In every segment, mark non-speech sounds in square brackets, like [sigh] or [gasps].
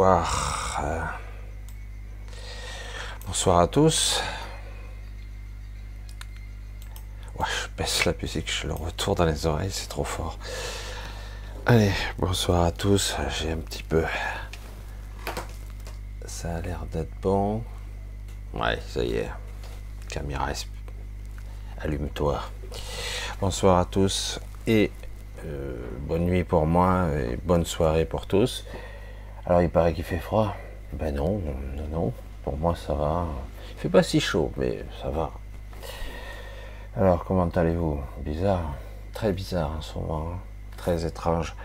bonsoir. Euh, bonsoir à tous. Ouais, je baisse la musique, je le retourne dans les oreilles, c'est trop fort. Allez, bonsoir à tous. J'ai un petit peu. Ça a l'air d'être bon. Ouais, ça y est. Caméra, allume-toi. Bonsoir à tous et euh, bonne nuit pour moi et bonne soirée pour tous. Alors il paraît qu'il fait froid. Ben non, non, non. Pour moi ça va. Il fait pas si chaud, mais ça va. Alors comment allez-vous? Bizarre, très bizarre en ce moment, très étrange.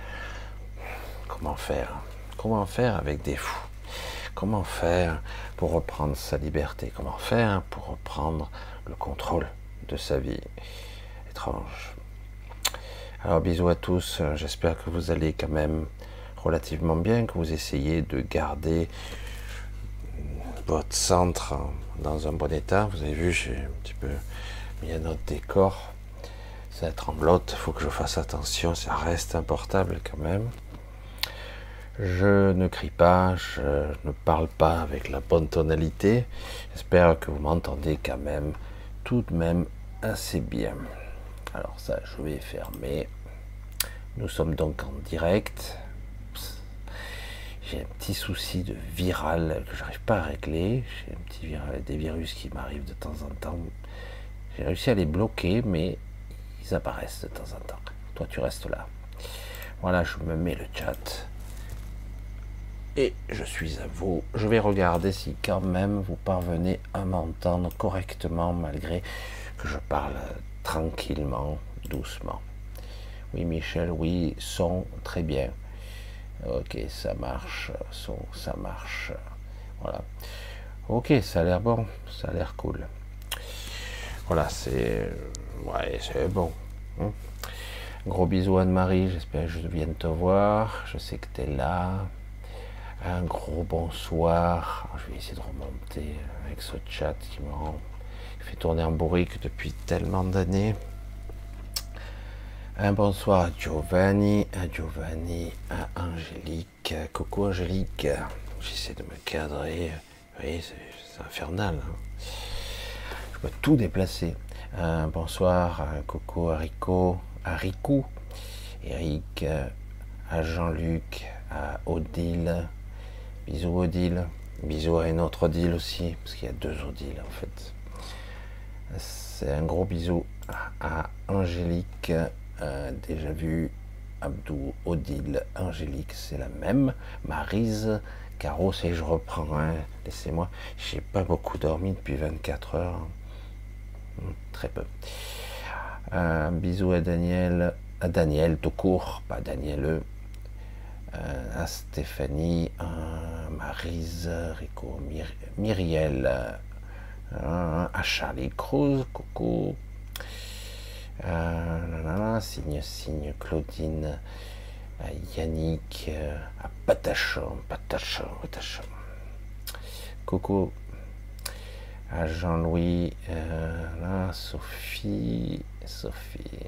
Comment faire? Comment faire avec des fous? Comment faire pour reprendre sa liberté? Comment faire pour reprendre le contrôle de sa vie? Étrange. Alors bisous à tous, j'espère que vous allez quand même relativement bien, que vous essayez de garder votre centre dans un bon état. Vous avez vu, j'ai un petit peu mis un autre décor. Ça tremblote, il faut que je fasse attention, ça reste importable quand même. Je ne crie pas, je ne parle pas avec la bonne tonalité. J'espère que vous m'entendez quand même, tout de même assez bien. Alors ça, je vais fermer. Nous sommes donc en direct. J'ai un petit souci de viral que j'arrive pas à régler. J'ai un petit viral, des virus qui m'arrivent de temps en temps. J'ai réussi à les bloquer, mais ils apparaissent de temps en temps. Toi, tu restes là. Voilà, je me mets le chat. Et je suis à vous. Je vais regarder si quand même vous parvenez à m'entendre correctement malgré que je parle tranquillement, doucement. Oui, Michel, oui, son, très bien. Ok, ça marche, son, ça marche. Voilà. Ok, ça a l'air bon, ça a l'air cool. Voilà, c'est. Ouais, c'est bon. Hein. Gros bisous Anne-Marie, j'espère que je viens de te voir. Je sais que tu es là. Un gros bonsoir. Je vais essayer de remonter avec ce chat qui me rend fait tourner en bourrique depuis tellement d'années. Un bonsoir à Giovanni, à Giovanni, à Angélique. Coucou Angélique. J'essaie de me cadrer. Oui, c'est infernal. Hein. Je peux tout déplacer. Un bonsoir à Coco, à Rico, à Eric, à Jean-Luc, à Odile. Bisous Odile. Bisous à une autre Odile aussi, parce qu'il y a deux Odile en fait. C'est un gros bisou à Angélique, euh, déjà vu Abdou, Odile, Angélique, c'est la même. Marise, Caro, et je reprends, hein. laissez-moi. J'ai pas beaucoup dormi depuis 24 heures. Hmm, très peu. Un bisou à Daniel, à Daniel tout court, pas Daniel, euh, à Stéphanie, à Marise, Rico, Myriel, à Charlie Cruz, coucou. Euh, signe, signe, Claudine, à Yannick, euh, à Patachon, Patachon, Patachon. Coucou à Jean-Louis, euh, Sophie, Sophie.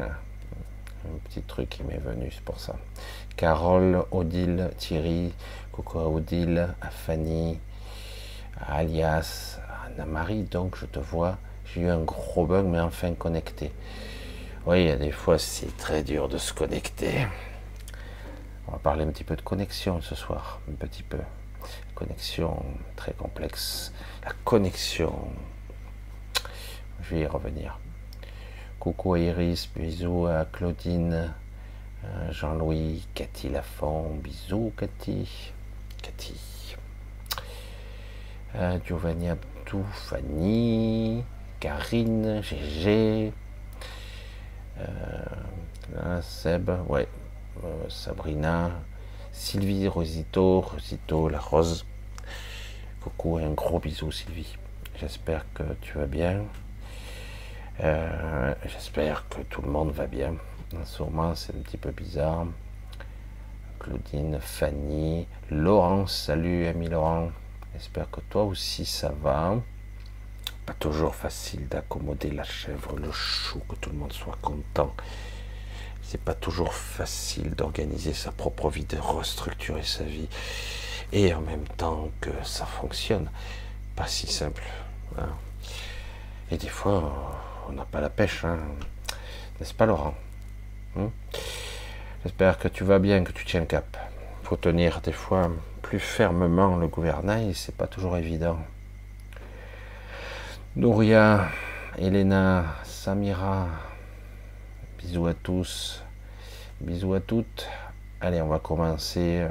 Ah, un petit truc qui m'est venu, c'est pour ça. Carole, Odile, Thierry, coucou à Odile, à Fanny, alias Anna-Marie, donc je te vois. J'ai eu un gros bug, mais enfin connecté. Oui, il y a des fois, c'est très dur de se connecter. On va parler un petit peu de connexion ce soir, un petit peu. Connexion très complexe. La connexion. Je vais y revenir. Coucou à Iris, bisous à Claudine, Jean-Louis, Cathy Lafont, bisous Cathy. Cathy. Euh, Giovanni Abdou, Fanny, Karine, GG, euh, Seb, ouais, euh, Sabrina, Sylvie, Rosito, Rosito, la Rose. Coucou un gros bisou Sylvie. J'espère que tu vas bien. J'espère que tout le monde va bien. Sûrement c'est un petit peu bizarre. Claudine, Fanny, Laurent, salut ami Laurent. J'espère que toi aussi ça va. Pas toujours facile d'accommoder la chèvre, le chou, que tout le monde soit content. C'est pas toujours facile d'organiser sa propre vie, de restructurer sa vie, et en même temps que ça fonctionne. Pas si simple. Hein. Et des fois, on n'a pas la pêche, hein. n'est-ce pas Laurent? Hein? J'espère que tu vas bien, que tu tiens le cap. Faut tenir des fois plus fermement le gouvernail, c'est pas toujours évident. Nouria, Elena, Samira, bisous à tous, bisous à toutes. Allez, on va commencer. Euh,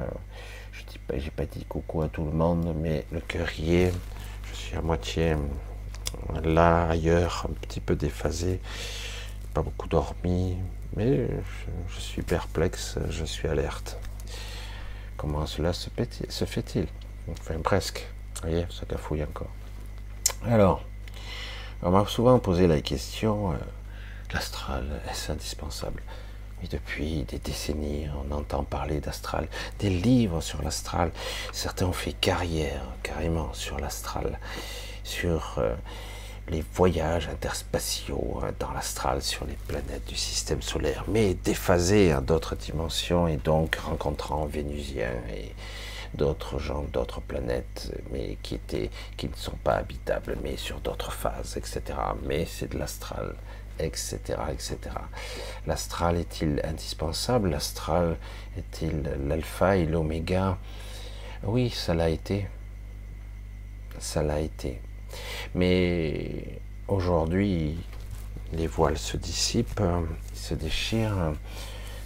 je dis pas, pas dit coucou à tout le monde, mais le cœur y est. Je suis à moitié là, ailleurs, un petit peu déphasé, pas beaucoup dormi, mais je, suis perplexe, je suis alerte. Comment cela se, fait-il? Enfin, presque. Vous voyez, ça cafouille encore. Alors, on m'a souvent posé la question, euh, l'astral, est-ce indispensable? Et depuis des décennies, on entend parler d'astral, des livres sur l'astral. Certains ont fait carrière carrément sur l'astral, sur euh, les voyages interspatiaux hein, dans l'astral sur les planètes du système solaire, mais déphasés à d'autres dimensions et donc rencontrant Vénusiens et d'autres gens d'autres planètes, mais qui étaient, qui ne sont pas habitables, mais sur d'autres phases, etc. Mais c'est de l'astral, etc., etc. L'astral est-il indispensable? L'astral est-il l'alpha et l'oméga? Oui, ça l'a été. Ça l'a été. Mais aujourd'hui, les voiles se dissipent, se déchirent,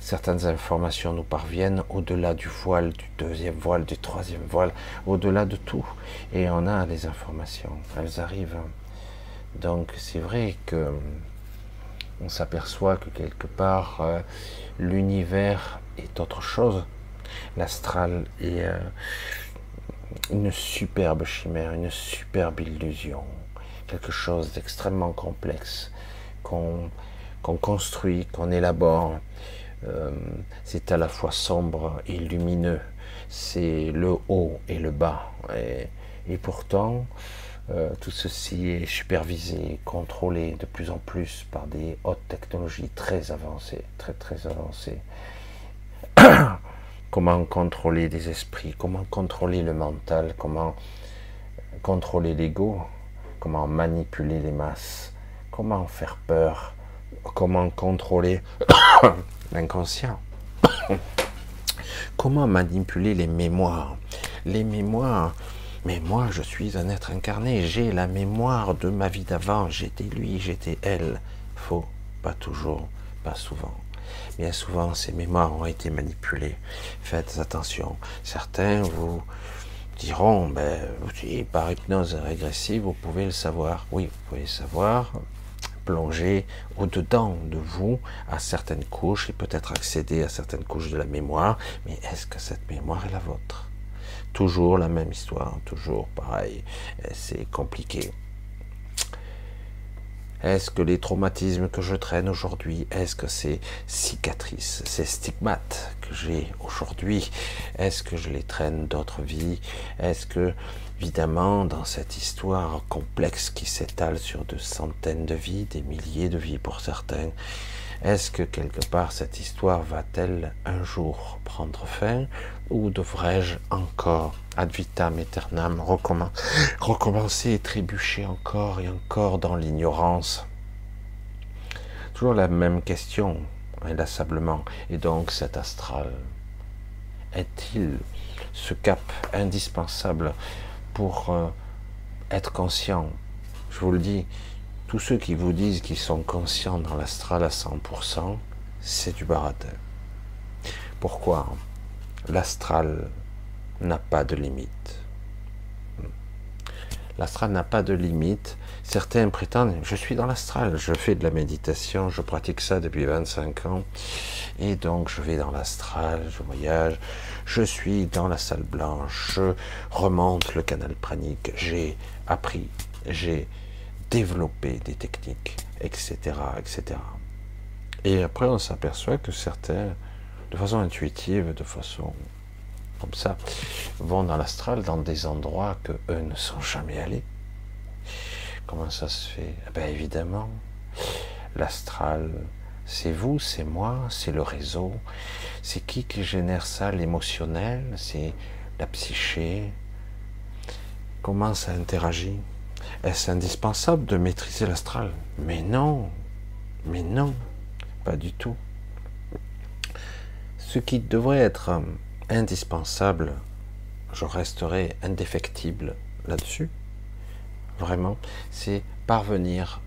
certaines informations nous parviennent au-delà du voile, du deuxième voile, du troisième voile, au-delà de tout. Et on a les informations, elles arrivent. Donc c'est vrai que on s'aperçoit que quelque part euh, l'univers est autre chose. L'astral est euh, une superbe chimère, une superbe illusion, quelque chose d'extrêmement complexe qu'on construit, qu'on élabore. Euh, c'est à la fois sombre et lumineux, c'est le haut et le bas. Et, pourtant, euh, tout ceci est supervisé, contrôlé de plus en plus par des hautes technologies très avancées, très très avancées. [coughs] comment contrôler des esprits, comment contrôler le mental, comment contrôler l'ego, comment manipuler les masses, comment faire peur, comment contrôler l'inconscient, comment manipuler les mémoires? Les mémoires, mais moi je suis un être incarné, j'ai la mémoire de ma vie d'avant, j'étais lui, j'étais elle. Faux, pas toujours, pas souvent. Bien souvent, ces mémoires ont été manipulées. Faites attention. Certains vous diront, ben, par hypnose régressive, vous pouvez le savoir. Oui, vous pouvez le savoir, plonger au-dedans de vous à certaines couches et peut-être accéder à certaines couches de la mémoire. Mais est-ce que cette mémoire est la vôtre? Toujours la même histoire, toujours pareil. C'est compliqué. Est-ce que les traumatismes que je traîne aujourd'hui, est-ce que ces cicatrices, ces stigmates que j'ai aujourd'hui, est-ce que je les traîne d'autres vies? Est-ce que, évidemment, dans cette histoire complexe qui s'étale sur de centaines de vies, des milliers de vies pour certains, est-ce que quelque part cette histoire va-t-elle un jour prendre fin ou devrais-je encore, ad vitam aeternam, recommencer et trébucher encore et encore dans l'ignorance? Toujours la même question, inlassablement. Et donc cet astral, est-il ce cap indispensable pour euh, être conscient Je vous le dis, tous ceux qui vous disent qu'ils sont conscients dans l'astral à 100%, c'est du baratin. Pourquoi L'astral n'a pas de limite? L'astral n'a pas de limite. Certains prétendent, je suis dans l'astral, je fais de la méditation, je pratique ça depuis 25 ans, et donc je vais dans l'astral, je voyage, je suis dans la salle blanche, je remonte le canal pranique, j'ai appris, j'ai développer des techniques, etc., etc. Et après, on s'aperçoit que certains, de façon intuitive, de façon comme ça, vont dans l'astral, dans des endroits que eux ne sont jamais allés. Comment ça se fait? Eh bien, Évidemment, l'astral, C'est vous, c'est moi, c'est le réseau. C'est qui qui génère ça L'émotionnel? C'est la psyché. Comment ça interagit? Est-ce indispensable de maîtriser l'astral? Mais non, mais non, pas du tout. Ce qui devrait être euh, indispensable, je resterai indéfectible là-dessus, vraiment, c'est parvenir,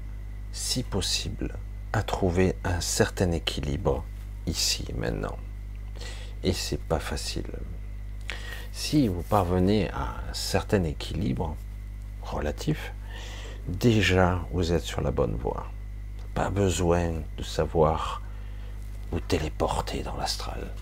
si possible, à trouver un certain équilibre ici maintenant. Et c'est pas facile. Si vous parvenez à un certain équilibre relatif, déjà vous êtes sur la bonne voie. Pas besoin de savoir vous téléporter dans l'astral.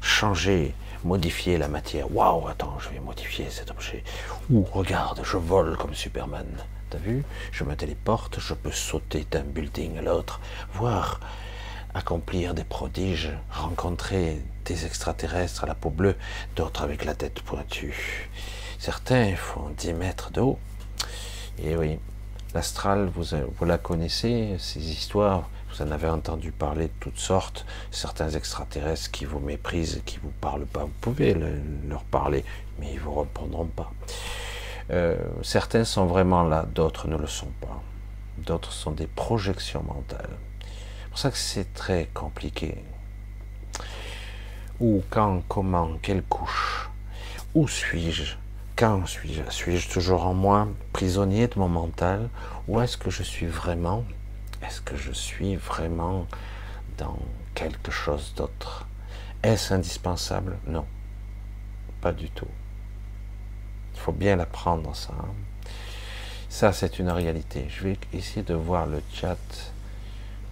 Changer, modifier la matière. Waouh, attends, je vais modifier cet objet. Ou regarde, je vole comme Superman. T'as vu? Je me téléporte, je peux sauter d'un building à l'autre, voir accomplir des prodiges, rencontrer des extraterrestres à la peau bleue, d'autres avec la tête pointue. Certains font 10 mètres de haut. Et oui, l'astral, vous, vous la connaissez, ces histoires, vous en avez entendu parler de toutes sortes, certains extraterrestres qui vous méprisent, qui vous parlent pas, vous pouvez leur parler, mais ils vous répondront pas. Euh, certains sont vraiment là, d'autres ne le sont pas. D'autres sont des projections mentales. C'est pour ça que c'est très compliqué. Où, quand, comment, quelle couche Où suis-je Quand suis-je Suis-je toujours en moi, prisonnier de mon mental Ou est-ce que je suis vraiment Est-ce que je suis vraiment dans quelque chose d'autre? Est-ce indispensable? Non, pas du tout. Il faut bien l'apprendre, ça. Hein. Ça, c'est une réalité. Je vais essayer de voir le chat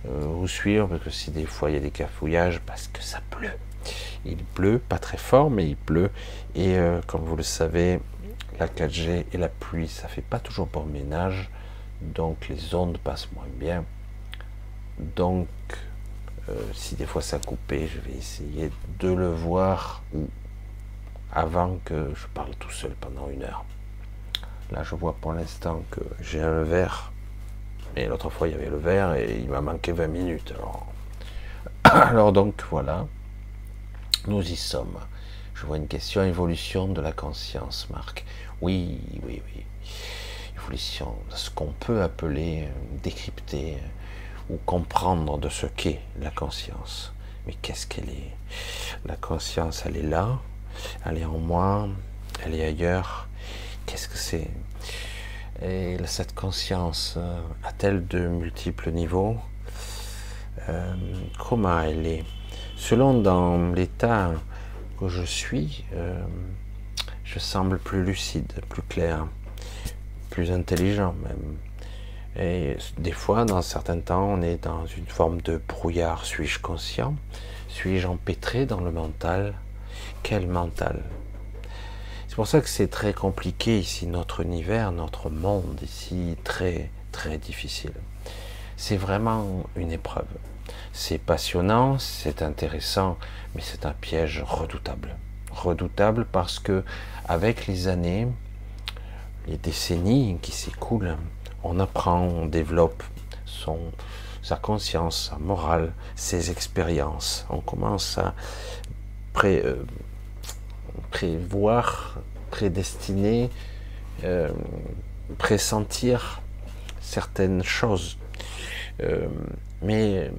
euh, où suivre, parce que si des fois il y a des cafouillages, parce que ça pleut. Il pleut, pas très fort, mais il pleut. Et euh, comme vous le savez, la 4G et la pluie, ça fait pas toujours bon ménage. Donc les ondes passent moins bien. Donc, euh, si des fois ça coupé, je vais essayer de le voir avant que je parle tout seul pendant une heure. Là, je vois pour l'instant que j'ai un verre. Et l'autre fois, il y avait le verre et il m'a manqué 20 minutes. Alors, [coughs] alors donc, voilà. Nous y sommes. Je vois une question évolution de la conscience, Marc. Oui, oui, oui. Évolution, ce qu'on peut appeler, euh, décrypter euh, ou comprendre de ce qu'est la conscience. Mais qu'est-ce qu'elle est? La conscience, elle est là, elle est en moi, elle est ailleurs. Qu'est-ce que c'est? Et cette conscience euh, a-t-elle de multiples niveaux? Euh, Comment elle est? Selon dans l'état que je suis, euh, je semble plus lucide, plus clair, plus intelligent même. Et des fois, dans certains temps, on est dans une forme de brouillard. Suis-je conscient? Suis-je empêtré dans le mental? Quel mental C'est pour ça que c'est très compliqué ici, notre univers, notre monde ici, très très difficile. C'est vraiment une épreuve. C'est passionnant, c'est intéressant, mais c'est un piège redoutable. Redoutable parce que avec les années, les décennies qui s'écoulent, on apprend, on développe son, sa conscience, sa morale, ses expériences. On commence à pré, euh, prévoir, prédestiner, euh, pressentir certaines choses. Euh, mais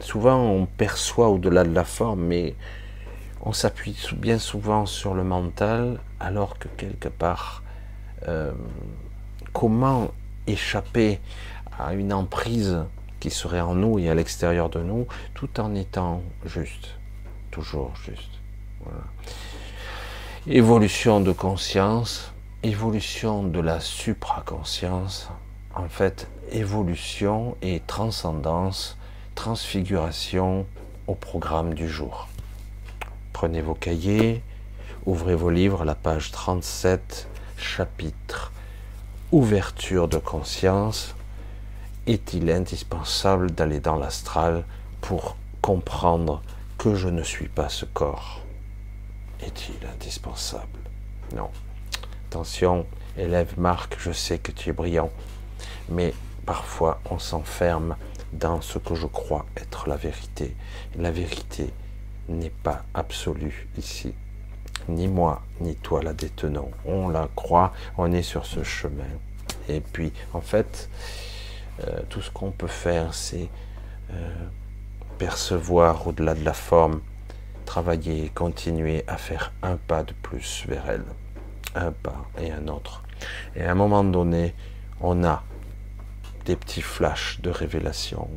souvent on perçoit au-delà de la forme, mais on s'appuie bien souvent sur le mental, alors que quelque part, euh, comment échapper à une emprise qui serait en nous et à l'extérieur de nous, tout en étant juste, toujours juste. Évolution de conscience, évolution de la supraconscience, en fait, évolution et transcendance, transfiguration au programme du jour. Prenez vos cahiers, ouvrez vos livres, la page 37, chapitre Ouverture de conscience. Est-il indispensable d'aller dans l'astral pour comprendre que je ne suis pas ce corps? Est-il indispensable? Non. Attention, élève Marc, je sais que tu es brillant, mais parfois on s'enferme dans ce que je crois être la vérité. La vérité n'est pas absolue ici. Ni moi, ni toi la détenons. On la croit, on est sur ce chemin. Et puis, en fait, euh, tout ce qu'on peut faire, c'est euh, percevoir au-delà de la forme, travailler, continuer à faire un pas de plus vers elle. Un pas et un autre. Et à un moment donné, on a des petits flashs de révélation.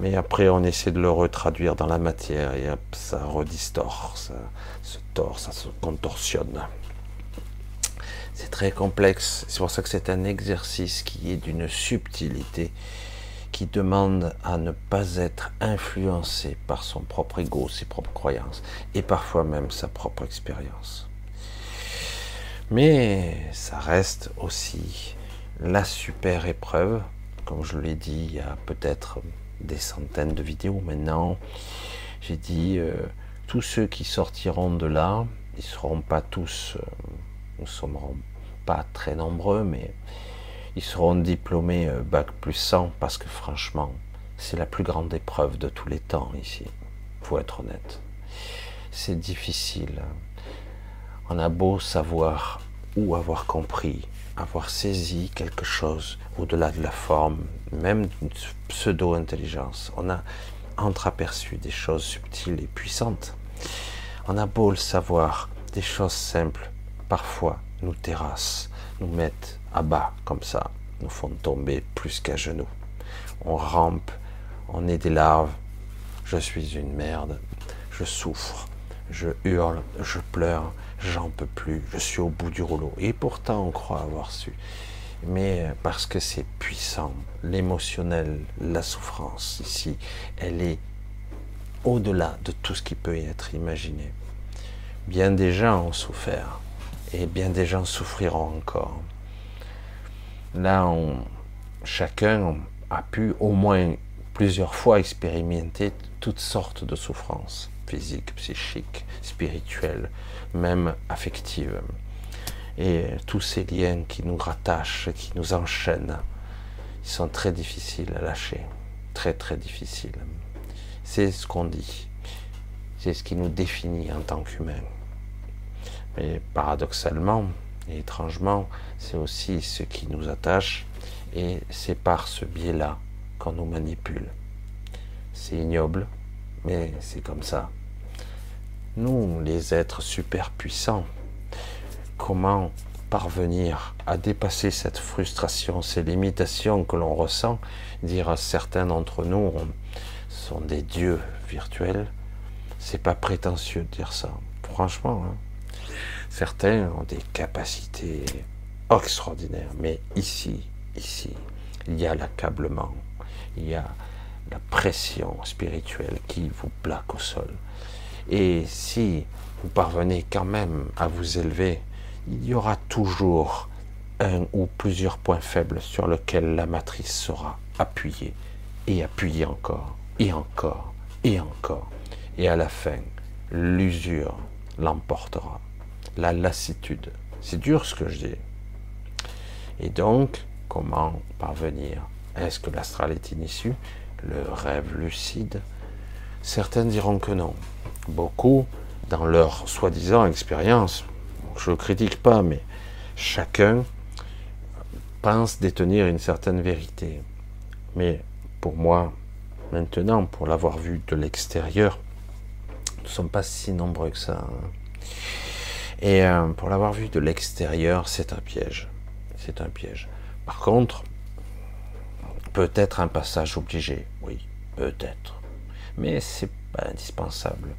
Mais après, on essaie de le retraduire dans la matière et ça redistord, ça se tord, ça se contorsionne. C'est très complexe. C'est pour ça que c'est un exercice qui est d'une subtilité, qui demande à ne pas être influencé par son propre ego, ses propres croyances, et parfois même sa propre expérience. Mais ça reste aussi la super épreuve, comme je l'ai dit il y a peut-être des centaines de vidéos maintenant. J'ai dit, euh, tous ceux qui sortiront de là, ils ne seront pas tous, euh, nous ne serons pas très nombreux, mais ils seront diplômés euh, Bac plus 100, parce que franchement, c'est la plus grande épreuve de tous les temps ici, faut être honnête. C'est difficile. On a beau savoir ou avoir compris, avoir saisi quelque chose au-delà de la forme, même d'une pseudo-intelligence. On a entreaperçu des choses subtiles et puissantes. On a beau le savoir, des choses simples, parfois nous terrassent, nous mettent à bas comme ça, nous font tomber plus qu'à genoux. On rampe, on est des larves, je suis une merde, je souffre, je hurle, je pleure, j'en peux plus, je suis au bout du rouleau. Et pourtant, on croit avoir su. Mais parce que c'est puissant, l'émotionnel, la souffrance ici, elle est au-delà de tout ce qui peut être imaginé. Bien des gens ont souffert et bien des gens souffriront encore. Là, chacun a pu au moins plusieurs fois expérimenter toutes sortes de souffrances physiques, psychiques, spirituelles, même affectives. Et tous ces liens qui nous rattachent, qui nous enchaînent, sont très difficiles à lâcher. Très très difficiles. C'est ce qu'on dit. C'est ce qui nous définit en tant qu'humains. Mais paradoxalement et étrangement, c'est aussi ce qui nous attache et c'est par ce biais-là qu'on nous manipule. C'est ignoble, mais c'est comme ça. Nous, les êtres super puissants, comment parvenir à dépasser cette frustration, ces limitations que l'on ressent, dire certains d'entre nous sont des dieux virtuels, c'est pas prétentieux de dire ça. Franchement, hein. certains ont des capacités extraordinaires, mais ici, ici, il y a l'accablement, il y a la pression spirituelle qui vous plaque au sol. Et si vous parvenez quand même à vous élever, il y aura toujours un ou plusieurs points faibles sur lesquels la matrice sera appuyée et appuyée encore et encore et encore. Et à la fin, l'usure l'emportera. La lassitude. C'est dur ce que je dis. Et donc, comment parvenir? Est-ce que l'astral est inissue Le rêve lucide? Certains diront que non. Beaucoup, dans leur soi-disant expérience, je ne critique pas, mais chacun pense détenir une certaine vérité. Mais pour moi, maintenant, pour l'avoir vu de l'extérieur, nous ne sommes pas si nombreux que ça. Hein. Et euh, pour l'avoir vu de l'extérieur, c'est un piège. C'est un piège. Par contre, peut-être un passage obligé, oui, peut-être mais c'est pas indispensable.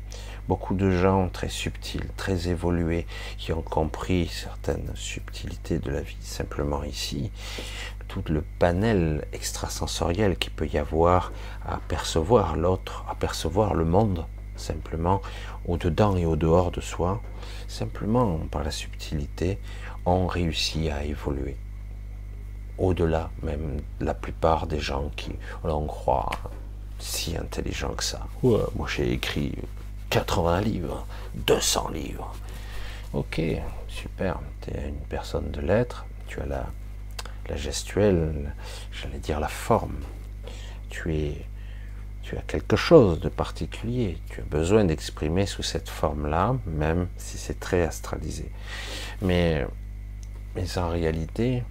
Beaucoup de gens très subtils, très évolués, qui ont compris certaines subtilités de la vie, simplement ici, tout le panel extrasensoriel qu'il peut y avoir à percevoir l'autre, à percevoir le monde, simplement au-dedans et au-dehors de soi, simplement par la subtilité, ont réussi à évoluer. Au-delà même la plupart des gens qui, l'on croit, si intelligent que ça. moi j'ai écrit 80 livres, 200 livres. Ok, super, tu es une personne de lettres, tu as la, la gestuelle, j'allais dire la forme, tu es, tu as quelque chose de particulier, tu as besoin d'exprimer sous cette forme-là, même si c'est très astralisé. Mais, mais en réalité,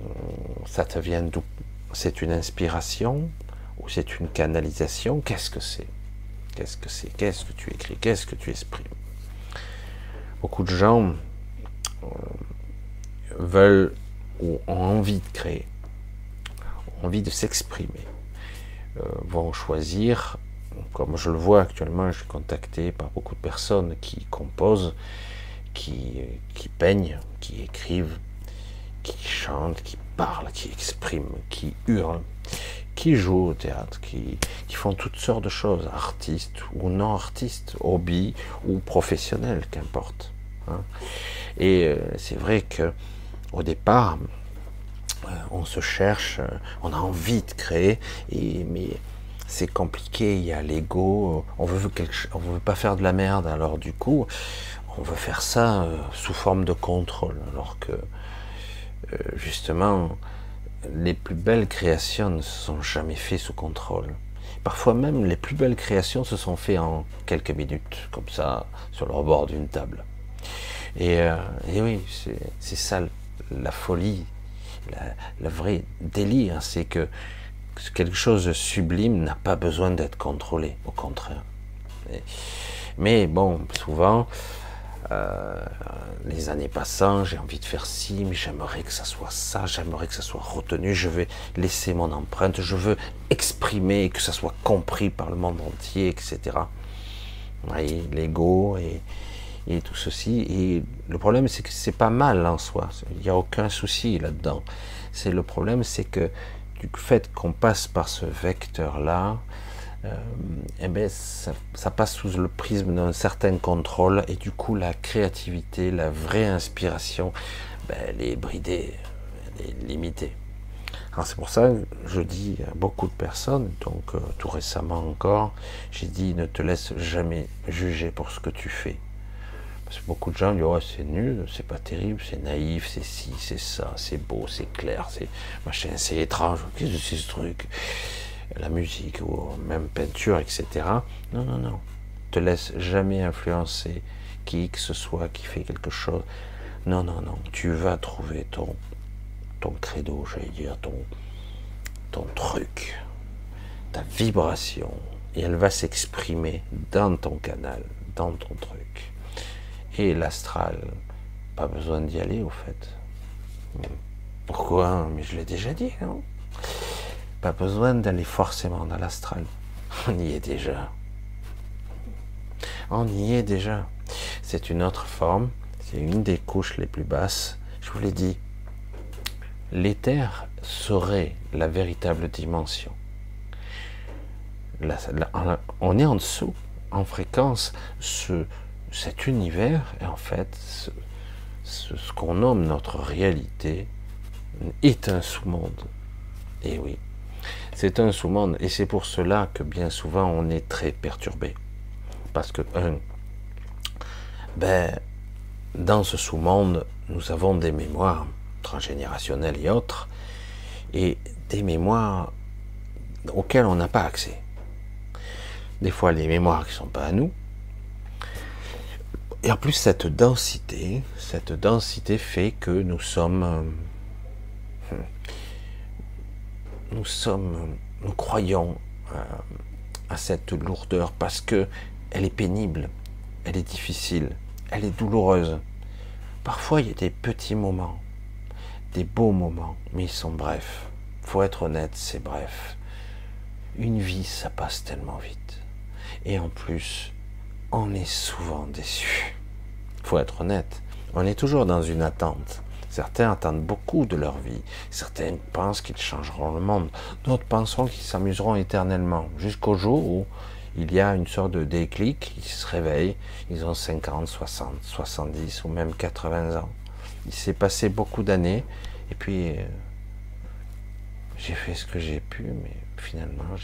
euh, ça te vient d'où? C'est une inspiration ou c'est une canalisation? Qu'est-ce que c'est? Qu'est-ce que c'est? Qu'est-ce que tu écris? Qu'est-ce que tu exprimes? Beaucoup de gens euh, veulent ou ont envie de créer, ont envie de s'exprimer, vont choisir, comme je le vois actuellement, je suis contacté par beaucoup de personnes qui composent, qui, peignent, qui écrivent, qui chantent, qui parlent, qui expriment, qui hurlent, qui jouent au théâtre, qui, font toutes sortes de choses, artistes ou non artistes, hobby ou professionnels, qu'importe. Hein. Et euh, c'est vrai que au départ, euh, on se cherche, euh, on a envie de créer, et, mais c'est compliqué, il y a l'ego, on veut veut pas faire de la merde, alors du coup, on veut faire ça sous forme de contrôle, alors que justement, les plus belles créations ne se sont jamais faites sous contrôle. Parfois même, les plus belles créations se sont faites en quelques minutes, comme ça, sur le rebord d'une table. Et, euh, oui, c'est ça la folie, le vrai délire, c'est que quelque chose de sublime n'a pas besoin d'être contrôlé, au contraire. mais bon, souvent, euh, les années passant, j'ai envie de faire ci, mais j'aimerais que ça soit ça, j'aimerais que ça soit retenu, je vais laisser mon empreinte, je veux exprimer, que ça soit compris par le monde entier, etc. L'ego et, et tout ceci. Et le problème, c'est que c'est pas mal en soi. Il n'y a aucun souci là-dedans. C'est le problème, c'est que du fait qu'on passe par ce vecteur-là, euh, eh ben, ça, passe sous le prisme d'un certain contrôle et du coup la créativité, la vraie inspiration, ben, elle est bridée, elle est limitée. c'est pour ça que je dis à beaucoup de personnes, donc euh, tout récemment encore, j'ai dit ne te laisse jamais juger pour ce que tu fais. Beaucoup de gens disent oh, c'est nul, c'est pas terrible, c'est naïf, c'est ci, c'est ça, c'est beau, c'est clair, c'est machin, c'est étrange, qu'est-ce que c'est ce truc? La musique ou même peinture, etc. Non, non, non. Te laisse jamais influencer qui que ce soit qui fait quelque chose. Non, non, non. Tu vas trouver ton, ton credo, j'allais dire, ton, ton truc, ta vibration, et elle va s'exprimer dans ton canal, dans ton truc. Et l'astral, pas besoin d'y aller au fait. Pourquoi? Mais je l'ai déjà dit, non? Pas besoin d'aller forcément dans l'astral. On y est déjà. On y est déjà. C'est une autre forme. C'est une des couches les plus basses. Je vous l'ai dit. L'éther serait la véritable dimension. on est en dessous, en fréquence. Ce, cet univers est en fait ce, qu'on nomme notre réalité est un sous-monde. Et oui, c'est un sous-monde et c'est pour cela que bien souvent on est très perturbé. Parce que, ben, dans ce sous-monde, nous avons des mémoires transgénérationnelles et autres, et des mémoires auxquelles on n'a pas accès. Des fois, les mémoires qui ne sont pas à nous. Et en plus, cette densité, cette densité fait que nous sommes euh, nous sommes, nous croyons euh, à cette lourdeur parce que elle est pénible, elle est difficile, elle est douloureuse. Parfois, il y a des petits moments, des beaux moments, mais ils sont brefs. Faut être honnête, c'est bref. Une vie, ça passe tellement vite. Et en plus, on est souvent déçu. Faut être honnête. On est toujours dans une attente. Certains attendent beaucoup de leur vie. Certains pensent qu'ils changeront le monde. D'autres pensent qu'ils s'amuseront éternellement. Jusqu'au jour où il y a une sorte de déclic, ils se réveillent, ils ont 50, 60, 70 ou même 80 ans. Il s'est passé beaucoup d'années et puis euh, j'ai fait ce que j'ai pu, mais finalement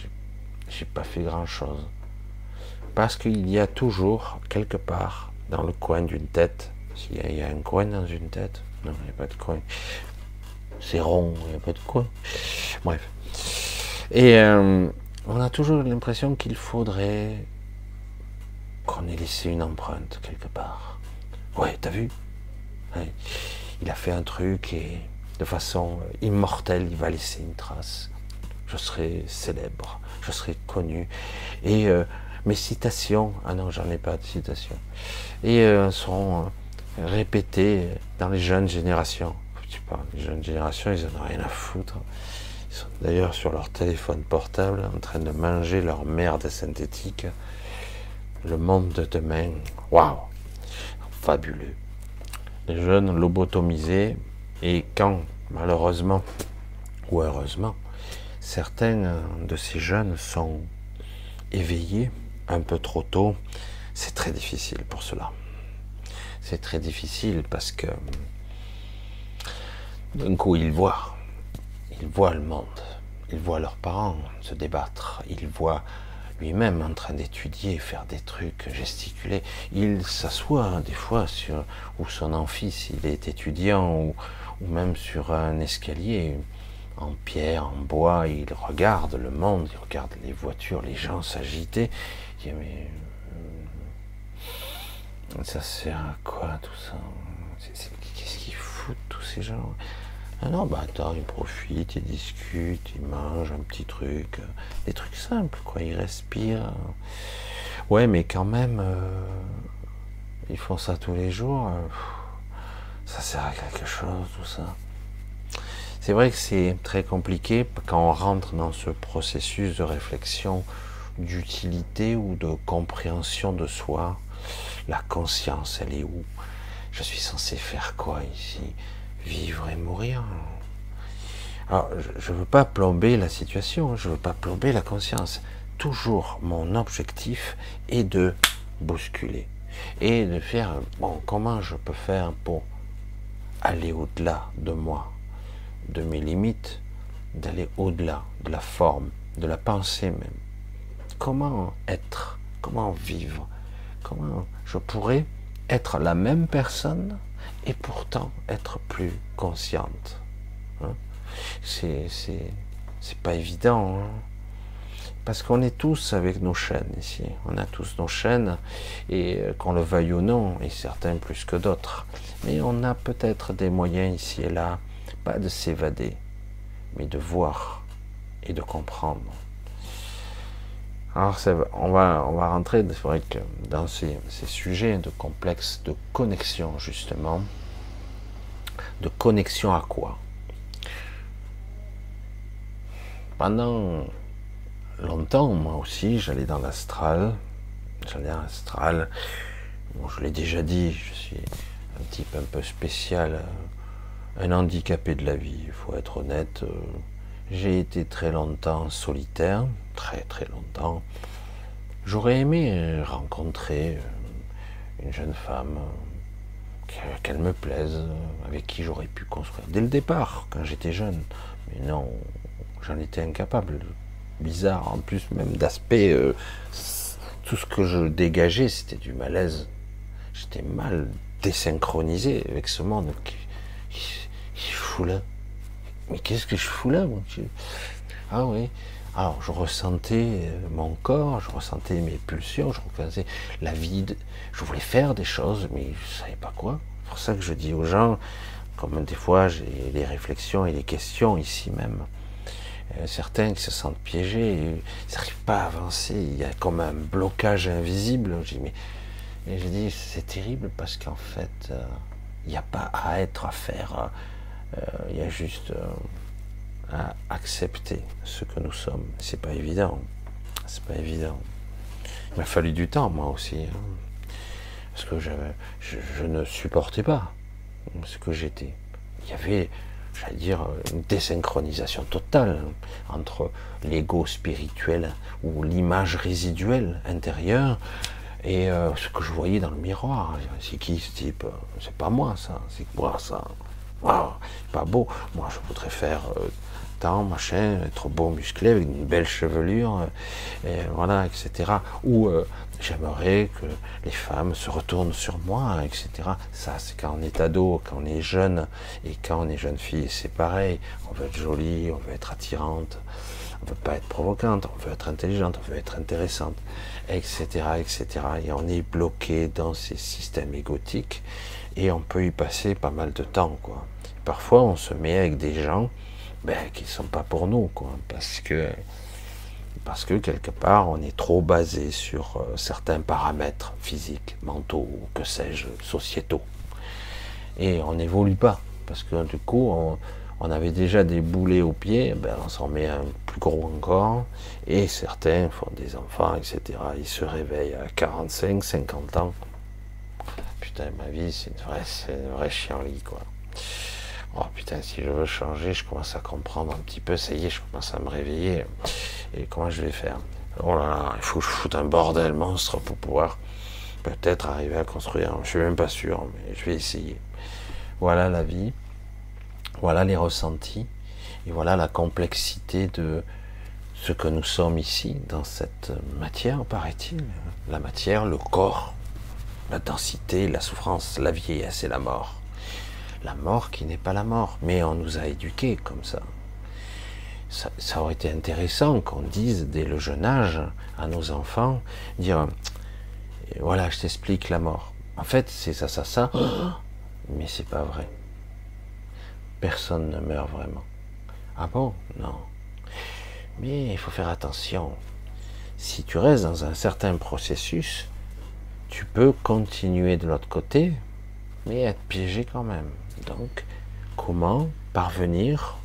j'ai pas fait grand chose. Parce qu'il y a toujours quelque part dans le coin d'une tête, s'il y a un coin dans une tête, non, il n'y a pas de coin. C'est rond, il n'y a pas de coin. Bref. Et euh, on a toujours l'impression qu'il faudrait qu'on ait laissé une empreinte quelque part. Ouais, t'as vu? Il a fait un truc et de façon immortelle, il va laisser une trace. Je serai célèbre, je serai connu. Et euh, mes citations, ah non, j'en ai pas de citations, et euh, seront euh, répétées dans les jeunes générations. Sais pas, les jeunes générations, ils en ont rien à foutre. Ils sont d'ailleurs sur leur téléphone portable en train de manger leur merde synthétique. Le monde de demain, waouh, fabuleux. Les jeunes lobotomisés, et quand, malheureusement, ou heureusement, certains de ces jeunes sont éveillés un peu trop tôt, c'est très difficile pour cela. C'est très difficile parce que d'un coup ils voient, ils voient le monde, ils voient leurs parents se débattre, ils voient lui-même en train d'étudier, faire des trucs, gesticuler. Il s'assoit hein, des fois sur ou son amphi s'il est étudiant ou, ou, même sur un escalier en pierre, en bois. Il regarde le monde, il regarde les voitures, les gens s'agiter mais euh, ça sert à quoi tout ça? Qu'est-ce qu'ils foutent tous ces gens? Ah non, bah attends, ils profitent, ils discutent, ils mangent un petit truc, euh, des trucs simples, quoi, ils respirent. Ouais, mais quand même, euh, ils font ça tous les jours, ça sert à quelque chose, tout ça. C'est vrai que c'est très compliqué quand on rentre dans ce processus de réflexion d'utilité ou de compréhension de soi. La conscience, elle est où? Je suis censé faire quoi ici? Vivre et mourir? Alors, je ne veux pas plomber la situation, je ne veux pas plomber la conscience. Toujours mon objectif est de bousculer et de faire, bon, comment je peux faire pour aller au-delà de moi, de mes limites, d'aller au-delà de la forme, de la pensée même comment être, comment vivre, comment je pourrais être la même personne et pourtant être plus consciente. Hein? c'est, pas évident. Hein? parce qu'on est tous avec nos chaînes ici. On a tous nos chaînes, et euh, qu'on le veuille ou non, et certains plus que d'autres. Mais on a peut-être des moyens ici et là, pas de s'évader, mais de voir et de comprendre. Alors on va, on rentrer dans ces, sujets de complexe de connexion justement. De connexion à quoi? Pendant longtemps, moi aussi, j'allais dans l'astral. J'allais dans l'astral. Bon, je l'ai déjà dit, je suis un type un peu spécial, un handicapé de la vie, il faut être honnête. J'ai été très longtemps solitaire, très très longtemps. J'aurais aimé rencontrer euh, une jeune femme, euh, qu'elle me plaise, avec qui j'aurais pu construire dès le départ, quand j'étais jeune. Mais non, j'en étais incapable. Bizarre, en plus même d'aspect, euh, tout ce que je dégageais, c'était du malaise. J'étais mal désynchronisé avec ce monde qui. Mais qu'est-ce que je fous là, Dieu? Ah oui, alors, je ressentais euh, mon corps, je ressentais mes pulsions, je ressentais la vie. Je voulais faire des choses, mais je savais pas quoi. C'est pour ça que je dis aux gens, comme des fois j'ai des réflexions et des questions ici même, euh, certains qui se sentent piégés, ils n'arrivent pas à avancer, il y a comme un blocage invisible. Je dis, mais, je dis, c'est terrible parce qu'en fait, euh, il n'y a pas à être, à faire, il y a juste à accepter ce que nous sommes. C'est pas évident. C'est pas évident. Il m'a fallu du temps, moi aussi. Hein. parce que je, je, ne supportais pas ce que j'étais. Il y avait, j'allais dire, une désynchronisation totale entre l'ego spirituel ou l'image résiduelle intérieure et euh, ce que je voyais dans le miroir. C'est qui ce type? C'est pas moi ça, c'est quoi ça? Pas beau. Moi je voudrais faire euh, machin, être beau musclé avec une belle chevelure, euh, voilà, etc. Ou euh, j'aimerais que les femmes se retournent sur moi, etc. Ça, c'est quand on est ado, quand on est jeune, et quand on est jeune fille, c'est pareil. On veut être jolie, on veut être attirante. on veut pas être provocante, on veut être intelligente, on veut être intéressante, etc., etc. Et on est bloqué dans ces systèmes égotiques et on peut y passer pas mal de temps, quoi. Parfois, on se met avec des gens ben, qui ne sont pas pour nous, quoi, parce que parce que quelque part, on est trop basé sur euh, certains paramètres physiques, mentaux, que sais-je, sociétaux, et on n'évolue pas, parce que du coup, on, avait déjà des boulets aux pieds, ben on s'en met un plus gros encore, et certains font des enfants, etc. Ils se réveillent à 45, 50 ans. Putain, ma vie, c'est une vraie, c'est une quoi. Oh putain, si je veux changer, je commence à comprendre un petit peu, ça y est, je commence à me réveiller. Et comment je vais faire? Oh là là, il faut que je foute un bordel monstre pour pouvoir peut-être arriver à construire. Je suis même pas sûr, mais je vais essayer. Voilà la vie. Voilà les ressentis et voilà la complexité de ce que nous sommes ici dans cette matière, paraît-il. La matière, le corps, la densité, la souffrance, la vieillesse et la mort. La mort qui n'est pas la mort, mais on nous a éduqués comme ça. Ça, aurait été intéressant qu'on dise dès le jeune âge à nos enfants, dire, voilà, je t'explique la mort. En fait, c'est ça, ça, ça, mais c'est pas vrai personne ne meurt vraiment. Ah bon? Non. Mais il faut faire attention. Si tu restes dans un certain processus, tu peux continuer de l'autre côté, mais être piégé quand même. Donc, comment parvenir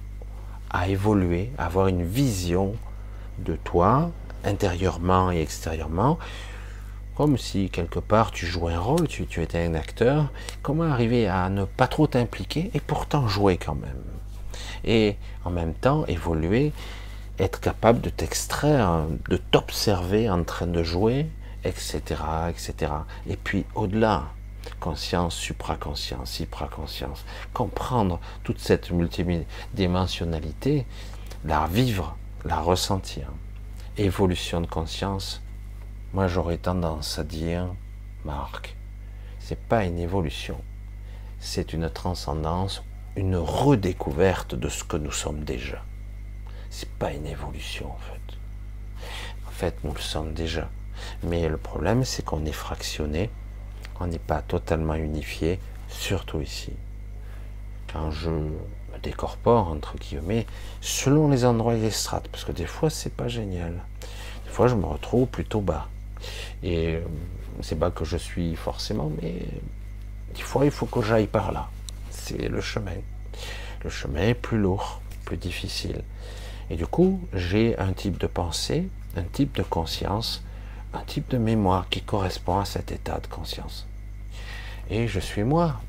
à évoluer, à avoir une vision de toi, intérieurement et extérieurement, comme si quelque part tu jouais un rôle, tu, étais un acteur, comment arriver à ne pas trop t'impliquer et pourtant jouer quand même? Et en même temps évoluer, être capable de t'extraire, de t'observer en train de jouer, etc., etc. Et puis au-delà, conscience, supraconscience, supraconscience, comprendre toute cette multidimensionnalité, la vivre, la ressentir. Évolution de conscience, moi, j'aurais tendance à dire, Marc, c'est pas une évolution, c'est une transcendance, une redécouverte de ce que nous sommes déjà. C'est pas une évolution en fait. En fait, nous le sommes déjà. Mais le problème, c'est qu'on est fractionné, on n'est pas totalement unifié, surtout ici. Quand je me décorpore, entre guillemets, selon les endroits et les strates, parce que des fois, c'est pas génial. Des fois, je me retrouve plutôt bas. Et euh, c'est pas que je suis forcément, mais des fois il faut que j'aille par là. C'est le chemin. Le chemin est plus lourd, plus difficile. Et du coup, j'ai un type de pensée, un type de conscience, un type de mémoire qui correspond à cet état de conscience. Et je suis moi,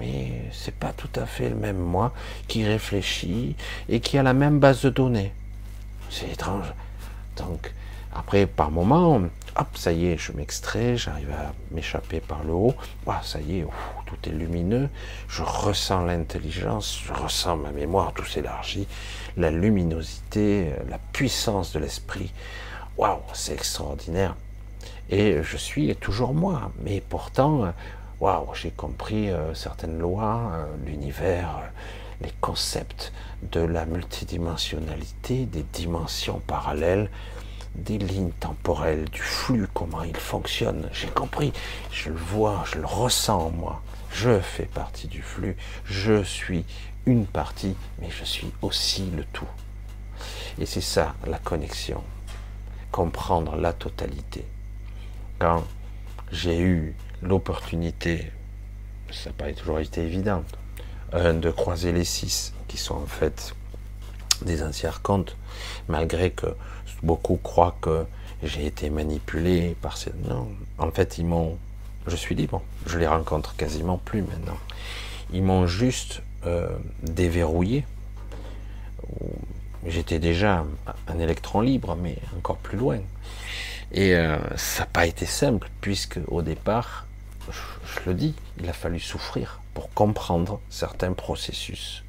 mais c'est pas tout à fait le même moi qui réfléchit et qui a la même base de données. C'est étrange. Donc, après, par moment, hop, ça y est, je m'extrais, j'arrive à m'échapper par le haut. ça y est, tout est lumineux. Je ressens l'intelligence, je ressens ma mémoire, tout s'élargit, la luminosité, la puissance de l'esprit. Waouh, c'est extraordinaire. Et je suis toujours moi, mais pourtant, waouh, j'ai compris euh, certaines lois, euh, l'univers, euh, les concepts de la multidimensionnalité, des dimensions parallèles des lignes temporelles, du flux, comment il fonctionne. J'ai compris, je le vois, je le ressens en moi. Je fais partie du flux, je suis une partie, mais je suis aussi le tout. Et c'est ça la connexion, comprendre la totalité. Quand j'ai eu l'opportunité, ça n'a pas toujours été évident, de croiser les six, qui sont en fait des anciens comptes, malgré que beaucoup croient que j'ai été manipulé par ces... Non, en fait, ils m'ont... Je suis libre. Je les rencontre quasiment plus maintenant. Ils m'ont juste euh, déverrouillé. J'étais déjà un électron libre, mais encore plus loin. Et euh, ça n'a pas été simple, puisque au départ, je le dis, il a fallu souffrir pour comprendre certains processus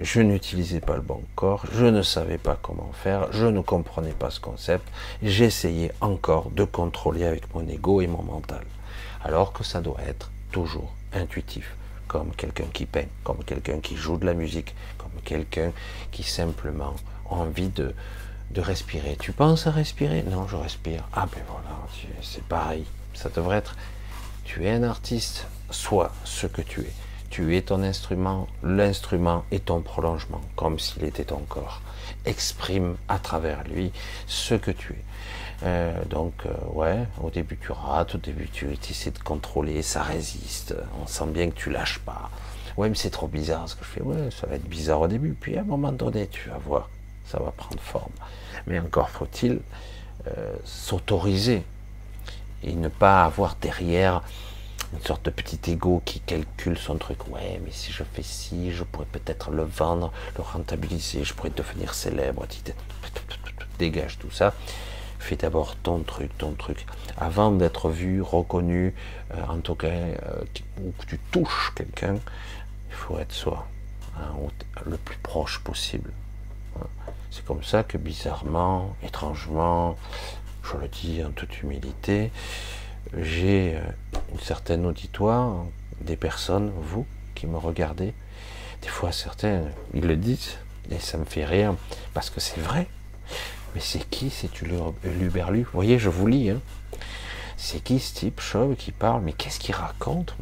je n'utilisais pas le bon corps, je ne savais pas comment faire, je ne comprenais pas ce concept, j'essayais encore de contrôler avec mon ego et mon mental. Alors que ça doit être toujours intuitif, comme quelqu'un qui peint, comme quelqu'un qui joue de la musique, comme quelqu'un qui simplement a envie de de respirer. Tu penses à respirer? Non, je respire. Ah ben voilà, c'est pareil. Ça devrait être. Tu es un artiste, sois ce que tu es. Tu es ton instrument, l'instrument est ton prolongement, comme s'il était ton corps. Exprime à travers lui ce que tu es. Euh, donc, euh, ouais, au début tu rates, au début tu essaies de contrôler, ça résiste, on sent bien que tu lâches pas. Ouais, mais c'est trop bizarre ce que je fais. Ouais, ça va être bizarre au début, puis à un moment donné, tu vas voir, ça va prendre forme. Mais encore faut-il euh, s'autoriser et ne pas avoir derrière une sorte de petit ego qui calcule son truc. Ouais, mais si je fais ci, je pourrais peut-être le vendre, le rentabiliser, je pourrais devenir célèbre. Dégage tout ça. Fais d'abord ton truc, ton truc. Avant d'être vu, reconnu, euh, en tout cas, euh, ou que tu touches quelqu'un, il faut être soi, hein, le plus proche possible. Hein. C'est comme ça que bizarrement, étrangement, je le dis en toute humilité, j'ai euh, une certaine auditoire, des personnes, vous, qui me regardez. Des fois, certains, ils le disent, et ça me fait rire, parce que c'est vrai. Mais c'est qui C'est tu l'Uberlu Vous voyez, je vous lis. Hein. C'est qui ce type chauve qui parle? Mais qu'est-ce qu'il raconte?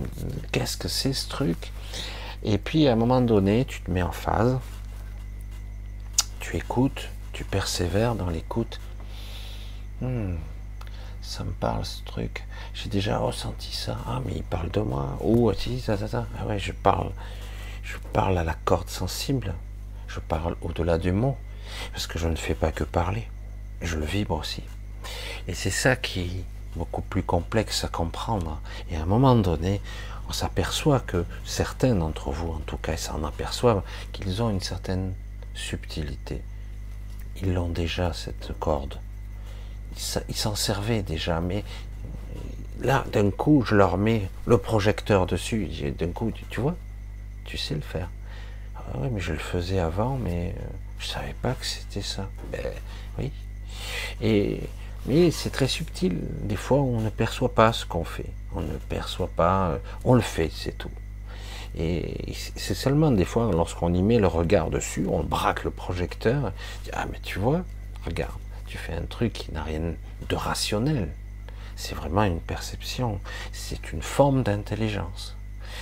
Qu'est-ce que c'est ce truc? Et puis, à un moment donné, tu te mets en phase, tu écoutes, tu persévères dans l'écoute. Hmm, ça me parle ce truc. J'ai déjà ressenti ça. Ah, mais il parle de moi. Oh, si, ça, ça, ça. Ah ouais, je parle. Je parle à la corde sensible. Je parle au-delà du mot. Parce que je ne fais pas que parler. Je le vibre aussi. Et c'est ça qui est beaucoup plus complexe à comprendre. Et à un moment donné, on s'aperçoit que certains d'entre vous, en tout cas, s'en aperçoivent qu'ils ont une certaine subtilité. Ils l'ont déjà, cette corde. Ils s'en servaient déjà, mais là, d'un coup, je leur mets le projecteur dessus. D'un coup, tu, vois, tu sais le faire. Ah oui, mais je le faisais avant, mais euh, je savais pas que c'était ça. Ben, oui. Et, mais c'est très subtil. Des fois, on ne perçoit pas ce qu'on fait. On ne perçoit pas. Euh, on le fait, c'est tout. Et c'est seulement des fois, lorsqu'on y met le regard dessus, on braque le projecteur. ah, mais tu vois, regarde, tu fais un truc qui n'a rien de rationnel. C'est vraiment une perception. C'est une forme d'intelligence.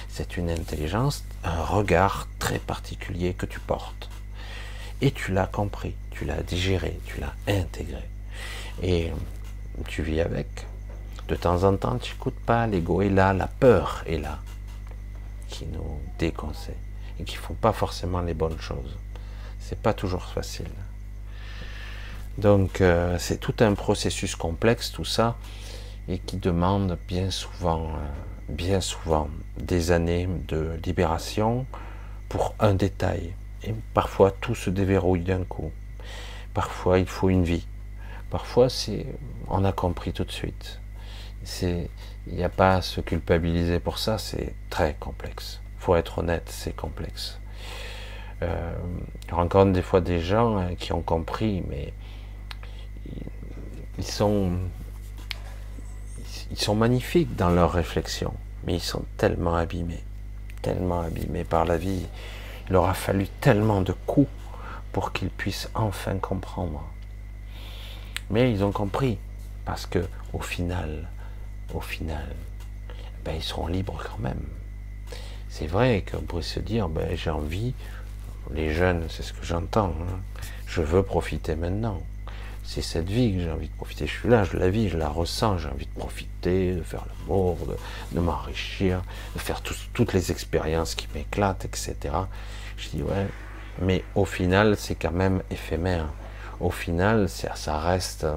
C'est une intelligence, un regard très particulier que tu portes. Et tu l'as compris, tu l'as digéré, tu l'as intégré. Et tu vis avec. De temps en temps, tu n'écoutes pas, l'ego est là, la peur est là qui nous déconseillent et qui font pas forcément les bonnes choses. C'est pas toujours facile. Donc euh, c'est tout un processus complexe tout ça et qui demande bien souvent, euh, bien souvent des années de libération pour un détail. Et parfois tout se déverrouille d'un coup. Parfois il faut une vie. Parfois c'est on a compris tout de suite. C'est il n'y a pas à se culpabiliser pour ça, c'est très complexe. faut être honnête, c'est complexe. Euh, je rencontre des fois des gens hein, qui ont compris, mais ils sont, magnifiques dans leur réflexion, mais ils sont tellement abîmés, tellement abîmés par la vie. Il leur a fallu tellement de coups pour qu'ils puissent enfin comprendre. Mais ils ont compris, parce que au final, au final, ben, ils seront libres quand même. C'est vrai qu'on pourrait se dire, ben, j'ai envie, les jeunes, c'est ce que j'entends, hein. je veux profiter maintenant. C'est cette vie que j'ai envie de profiter. Je suis là, je la vis, je la ressens, j'ai envie de profiter, de faire l'amour, de, de m'enrichir, de faire toutes les expériences qui m'éclatent, etc. Je dis, ouais, mais au final, c'est quand même éphémère. Au final, ça, reste euh,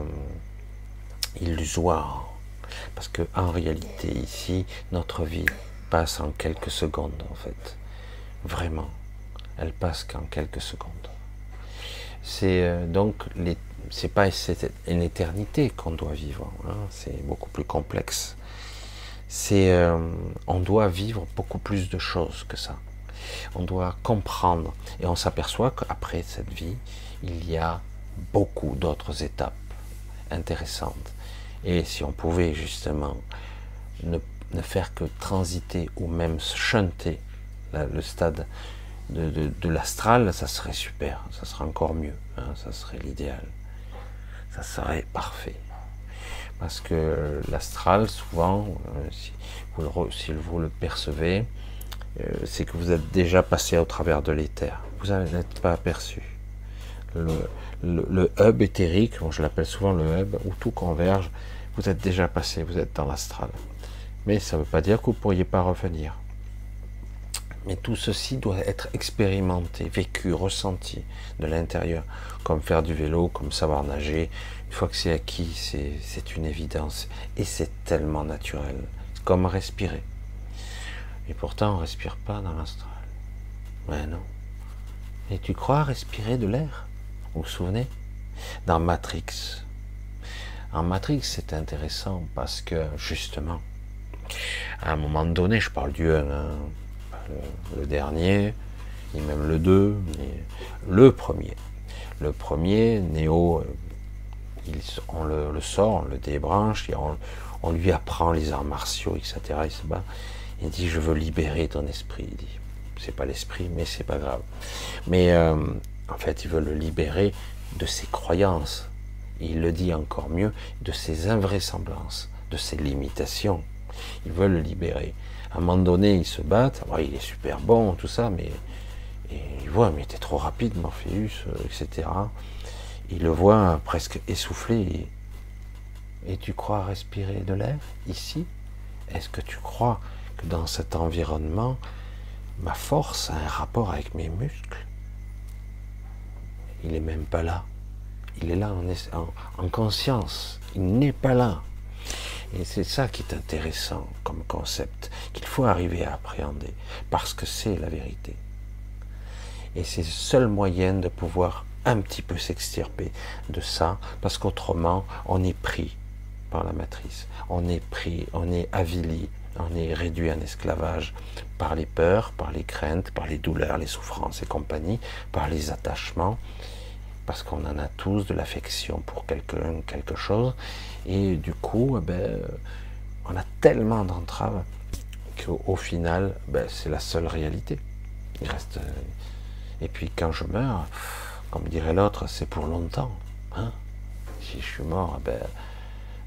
illusoire parce que en réalité, ici, notre vie passe en quelques secondes, en fait. Vraiment. Elle passe qu'en quelques secondes. C'est euh, donc les, c'est pas une éternité qu'on doit vivre. Hein. c'est beaucoup plus complexe. C'est, euh, on doit vivre beaucoup plus de choses que ça. On doit comprendre et on s'aperçoit qu'après cette vie, il y a beaucoup d'autres étapes intéressantes et si on pouvait justement ne, faire que transiter ou même chanter le stade de, l'astral, ça serait super, ça serait encore mieux, hein, ça serait l'idéal. Ça serait parfait. Parce que l'astral, souvent, euh, si, vous le, percevez, euh, c'est que vous êtes déjà passé au travers de l'éther. Vous n'êtes pas aperçu. Le, hub éthérique, je l'appelle souvent le hub, où tout converge, vous êtes déjà passé, vous êtes dans l'astral. Mais ça ne veut pas dire que vous ne pourriez pas revenir. Mais tout ceci doit être expérimenté, vécu, ressenti de l'intérieur, comme faire du vélo, comme savoir nager. Une fois que c'est acquis, c'est une évidence. Et c'est tellement naturel, comme respirer. Et pourtant, on ne respire pas dans l'astral. Ouais, non. Et tu crois respirer de l'air? Vous vous souvenez? Dans Matrix. En Matrix, c'est intéressant parce que, justement, à un moment donné, je parle du 1, hein, le, dernier, et même le 2, le premier. Le premier, Néo, euh, on le, sort, on le débranche, on, lui apprend les arts martiaux, etc. Il se. Il dit Je veux libérer ton esprit. Il dit C'est pas l'esprit, mais c'est pas grave. Mais euh, en fait, il veut le libérer de ses croyances. il le dit encore mieux, de ses invraisemblances, de ses limitations. Il veut le libérer. À un moment donné, ils se battent. il est super bon, tout ça, mais il voit, mais t'es trop rapide, Morpheus, euh, etc. Il le voit presque essoufflé. Et, tu crois respirer de l'air ici? Est-ce que tu crois que dans cet environnement, ma force a un rapport avec mes muscles? Il n'est même pas là. Il est là en conscience. Il n'est pas là. Et c'est ça qui est intéressant comme concept, qu'il faut arriver à appréhender, parce que c'est la vérité. Et c'est le seul moyen de pouvoir un petit peu s'extirper de ça, parce qu'autrement, on est pris par la matrice, on est pris, on est avili, on est réduit en esclavage par les peurs, par les craintes, par les douleurs, les souffrances et compagnie, par les attachements, parce qu'on en a tous de l'affection pour quelqu'un, quelque chose, et du coup, eh ben, on a tellement d'entraves qu'au final, ben, c'est la seule réalité. Il reste. Et puis quand je meurs, comme dirait l'autre, c'est pour longtemps. Hein. si je suis mort, eh ben,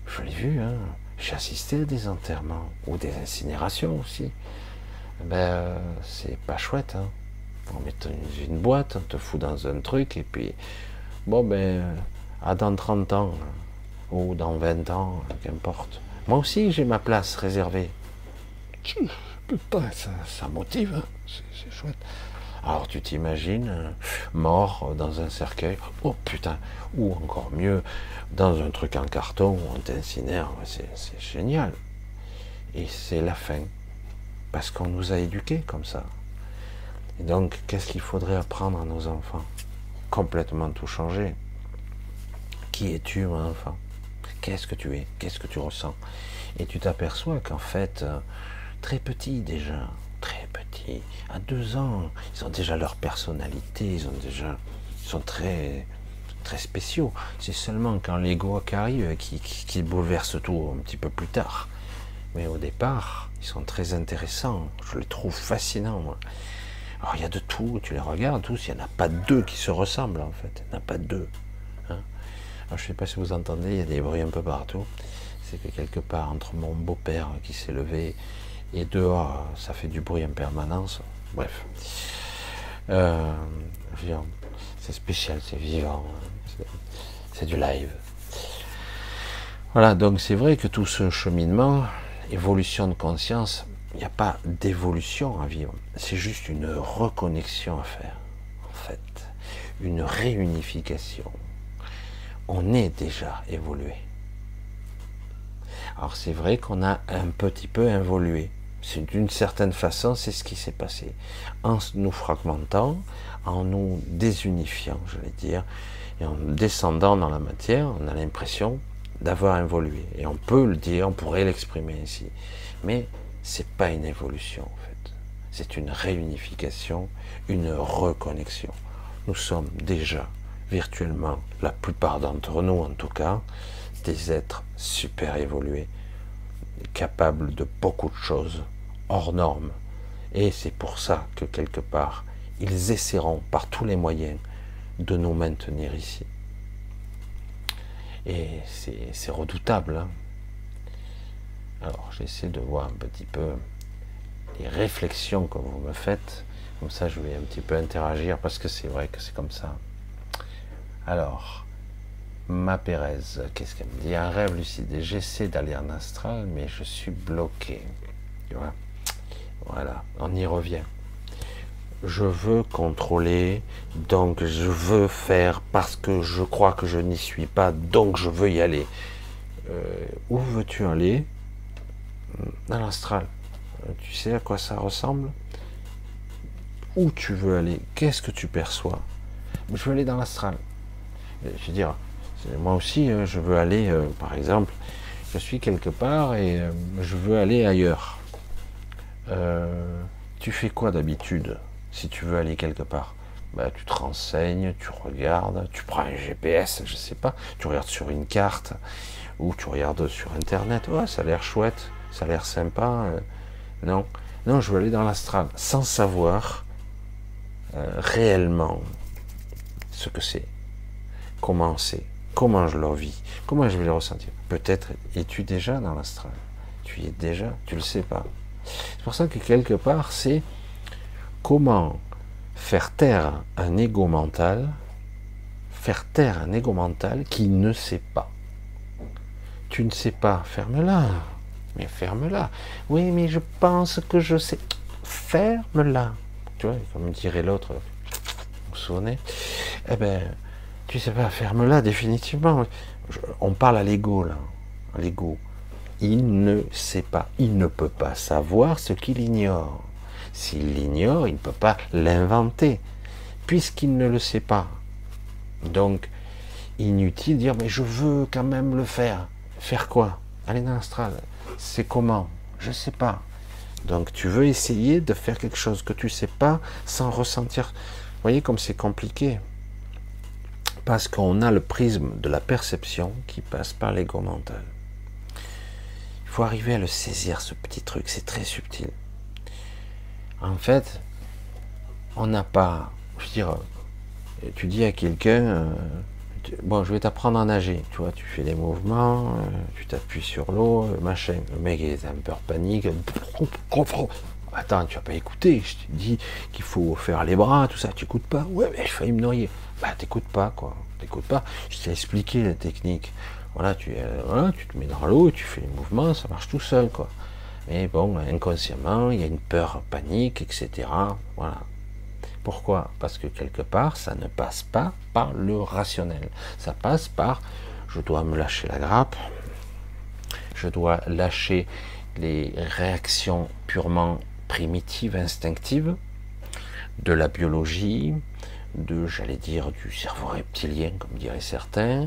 je l'ai vu. Hein. J'ai assisté à des enterrements ou des incinérations aussi. Ben, c'est pas chouette. Hein. On met dans une boîte, on te fout dans un truc, et puis, bon, ben, à dans 30 ans, ou dans 20 ans, qu'importe. Moi aussi, j'ai ma place réservée. Putain, ça, ça motive, hein. c'est chouette. Alors tu t'imagines, euh, mort dans un cercueil, oh putain, ou encore mieux, dans un truc en carton où on t'incinère, c'est génial. Et c'est la fin, parce qu'on nous a éduqués comme ça. Et donc, qu'est-ce qu'il faudrait apprendre à nos enfants? Complètement tout changer. Qui es-tu, mon enfant? Qu'est-ce que tu es? Qu'est-ce que tu ressens? Et tu t'aperçois qu'en fait, euh, très petit déjà, très petit, à deux ans, ils ont déjà leur personnalité, ils ont déjà, ils sont très, très spéciaux. C'est seulement quand l'ego arrive qui, qui, bouleverse tout un petit peu plus tard. Mais au départ, ils sont très intéressants. Je les trouve fascinants. Alors il y a de tout, tu les regardes tous, il n'y en a pas deux qui se ressemblent en fait. Il n'y en a pas deux. Hein. Je ne sais pas si vous entendez, il y a des bruits un peu partout. C'est que quelque part, entre mon beau-père qui s'est levé et dehors, ça fait du bruit en permanence. Bref. Euh, c'est spécial, c'est vivant. C'est du live. Voilà, donc c'est vrai que tout ce cheminement, évolution de conscience, il n'y a pas d'évolution à vivre. C'est juste une reconnexion à faire, en fait. Une réunification on est déjà évolué. Alors c'est vrai qu'on a un petit peu évolué. C'est d'une certaine façon, c'est ce qui s'est passé. En nous fragmentant, en nous désunifiant, je vais dire, et en descendant dans la matière, on a l'impression d'avoir évolué. Et on peut le dire, on pourrait l'exprimer ici. Mais c'est pas une évolution en fait. C'est une réunification, une reconnexion. Nous sommes déjà virtuellement, la plupart d'entre nous en tout cas, des êtres super évolués, capables de beaucoup de choses, hors normes. Et c'est pour ça que quelque part, ils essaieront par tous les moyens de nous maintenir ici. Et c'est redoutable. Hein. Alors j'essaie de voir un petit peu les réflexions que vous me faites. Comme ça, je vais un petit peu interagir parce que c'est vrai que c'est comme ça. Alors, ma Pérez, qu'est-ce qu'elle me dit? Un rêve lucide. J'essaie d'aller en astral, mais je suis bloqué. Tu vois? Voilà, on y revient. Je veux contrôler, donc je veux faire parce que je crois que je n'y suis pas, donc je veux y aller. Euh, où veux-tu aller? Dans l'astral. Euh, tu sais à quoi ça ressemble? Où tu veux aller? Qu'est-ce que tu perçois? Je veux aller dans l'astral. Je veux dire, moi aussi, euh, je veux aller, euh, par exemple, je suis quelque part et je veux aller ailleurs. tu fais quoi d'habitude si tu veux aller quelque part? Bah, Tu te renseignes, tu regardes, tu prends un GPS, je sais pas, tu regardes sur une carte ou tu regardes sur Internet. Ça a l'air chouette, ça a l'air sympa. Non, non, je veux aller dans l'astral sans savoir euh, réellement ce que c'est, comment c'est, comment je le vis, comment je vais le ressentir. Peut-être es-tu déjà dans l'astral. Tu y es déjà, tu le sais pas. C'est pour ça que quelque part, c'est comment faire taire un ego mental, faire taire un ego mental qui ne sait pas. Tu ne sais pas, ferme-la. Mais ferme-la. Oui, mais je pense que je sais. Ferme-la. Tu vois, comme dirait l'autre, vous souvenez? Eh ben, tu sais pas, ferme-la définitivement. on parle à l'ego, là. L'ego. Il ne sait pas. Il ne peut pas savoir ce qu'il ignore. S'il l'ignore, il ne peut pas l'inventer, puisqu'il ne le sait pas. Donc, inutile de dire, mais je veux quand même le faire. Faire quoi? Aller dans l'astral c'est comment? Je ne sais pas. Donc tu veux essayer de faire quelque chose que tu ne sais pas sans ressentir. Voyez comme c'est compliqué. Parce qu'on a le prisme de la perception qui passe par l'ego mental. Il faut arriver à le saisir, ce petit truc, c'est très subtil. En fait, on n'a pas, je veux dire, tu dis à quelqu'un, euh, bon, je vais t'apprendre à nager. Tu vois, tu fais des mouvements, euh, tu t'appuies sur l'eau, euh, machin. Le mec est un peu panique. Attends, tu vas pas écouter. Je te dis qu'il faut faire les bras, tout ça. Tu écoutes pas? Ouais, mais je failli me noyer. Bah, t'écoutes pas, quoi. T'écoutes pas. Je t'ai expliqué la technique. Voilà, tu, euh, tu te mets dans l'eau, tu fais les mouvements, ça marche tout seul, quoi. Mais bon, inconsciemment, il y a une peur, panique, etc. Voilà. Pourquoi? Parce que quelque part, ça ne passe pas par le rationnel. Ça passe par je dois me lâcher la grappe, je dois lâcher les réactions purement primitives, instinctives, de la biologie, de, j'allais dire, du cerveau reptilien, comme diraient certains,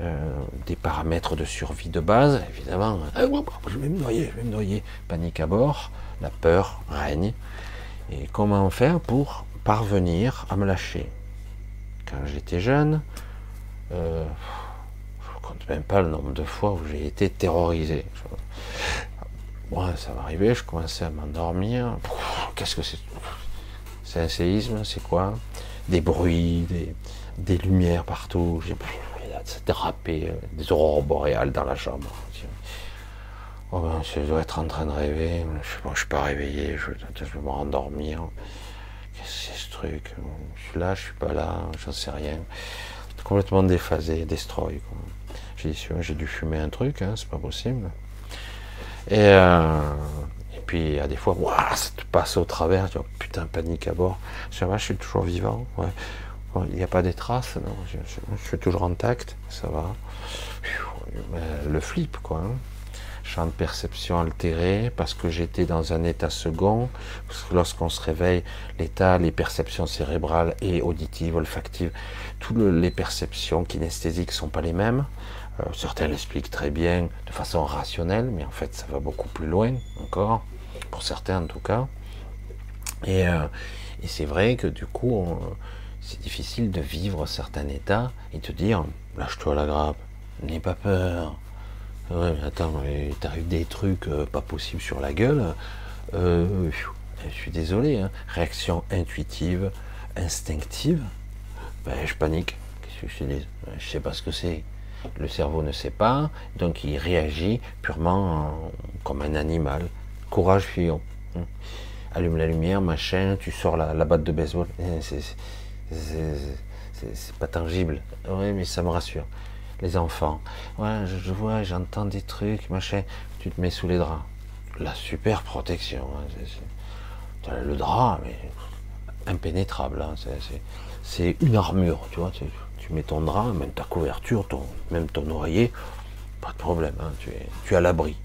euh, des paramètres de survie de base, évidemment. Ah, je vais me noyer, je vais me noyer. Panique à bord, la peur règne. Et comment faire pour parvenir à me lâcher. Quand j'étais jeune, euh, je ne compte même pas le nombre de fois où j'ai été terrorisé. Bon, ça va arriver, je commençais à m'endormir. Qu'est-ce que c'est C'est un séisme, c'est quoi Des bruits, des, lumières partout. J'ai dérapé, euh, des aurores boréales dans la chambre. Oh ben, je dois être en train de rêver. Je ne suis pas réveillé, je, je vais me rendormir c'est ce truc? Je suis là, je suis pas là, j'en sais rien. Complètement déphasé, destroy. J'ai dû fumer un truc, hein, c'est pas possible. Et, euh, puis a des fois, ça te passe au travers, vois, putain, panique à bord. Je, je suis toujours vivant, il n'y a pas des traces, non, je, suis toujours intact, ça va. Le flip, quoi. Hein champ de perception altéré, parce que j'étais dans un état second, lorsqu'on se réveille, l'état, les perceptions cérébrales et auditives, olfactives, toutes les perceptions kinesthésiques sont pas les mêmes. Euh, certains l'expliquent très bien de façon rationnelle, mais en fait ça va beaucoup plus loin encore, pour certains en tout cas. Et, euh, c'est vrai que du coup, c'est difficile de vivre certains états et de dire, lâche-toi la grappe, n'aie pas peur, Attends, t'as eu des trucs euh, pas possibles sur la gueule. Euh, je suis désolé, hein. réaction intuitive, instinctive. Ben, je panique. Qu'est-ce que je dis? Je sais pas ce que c'est. Le cerveau ne sait pas, donc il réagit purement comme un animal. Courage, fuyons. Hein. Allume la lumière, machin, tu sors la, la batte de baseball. Eh, c'est pas tangible. Oui, mais ça me rassure. Les enfants, je, vois, j'entends des trucs, machin. Tu te mets sous les draps. La super protection. Hein, le drap, mais impénétrable. Hein, c'est une armure, tu vois. Tu, mets ton drap, même ta couverture, même ton oreiller, pas de problème. Hein, tu es, tu à l'abri.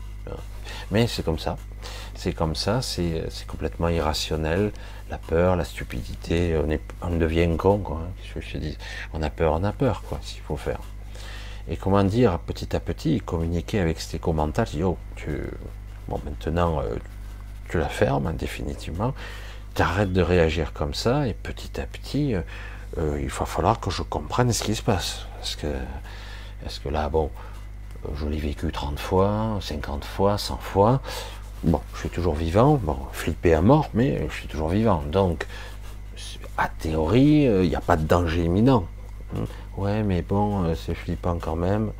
Mais c'est comme ça. C'est comme ça, c'est complètement irrationnel. La peur, la stupidité, on, devient con. Hein, je, dis, on a peur, on a peur, quoi, s'il faut faire. Et comment dire, petit à petit, communiquer avec ces commentaires, dis, oh, tu, bon, maintenant, euh, tu la fermes, hein, définitivement, tu arrêtes de réagir comme ça, et petit à petit, euh, euh, il va falloir que je comprenne ce qui se passe. Parce que, est-ce que là, bon, je l'ai vécu 30 fois, 50 fois, 100 fois. Bon, je suis toujours vivant, bon, flippé à mort, mais je suis toujours vivant. Donc, a théorie, il n'y a pas de danger imminent. Hmm. Ouais, mais bon, euh, c'est flippant quand même.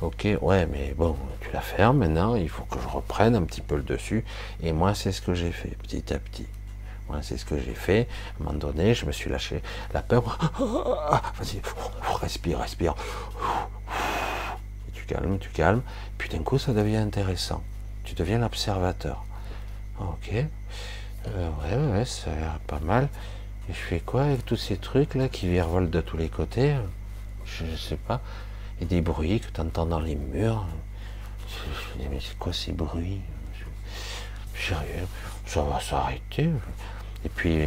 Ok, ouais, mais bon, tu la fermes maintenant, il faut que je reprenne un petit peu le dessus. Et moi, c'est ce que j'ai fait, petit à petit. Moi, c'est ce que j'ai fait. À un moment donné, je me suis lâché la peur. [laughs] Vas-y, respire, respire calmes, tu calmes, puis d'un coup ça devient intéressant. Tu deviens l'observateur. Ok, euh, ouais, ouais, ça a l'air pas mal. Et je fais quoi avec tous ces trucs là qui virevolent de tous les côtés je, ne sais pas. Et des bruits que tu entends dans les murs. Je, me mais c'est quoi ces bruits? Sérieux, ça va s'arrêter. Et puis,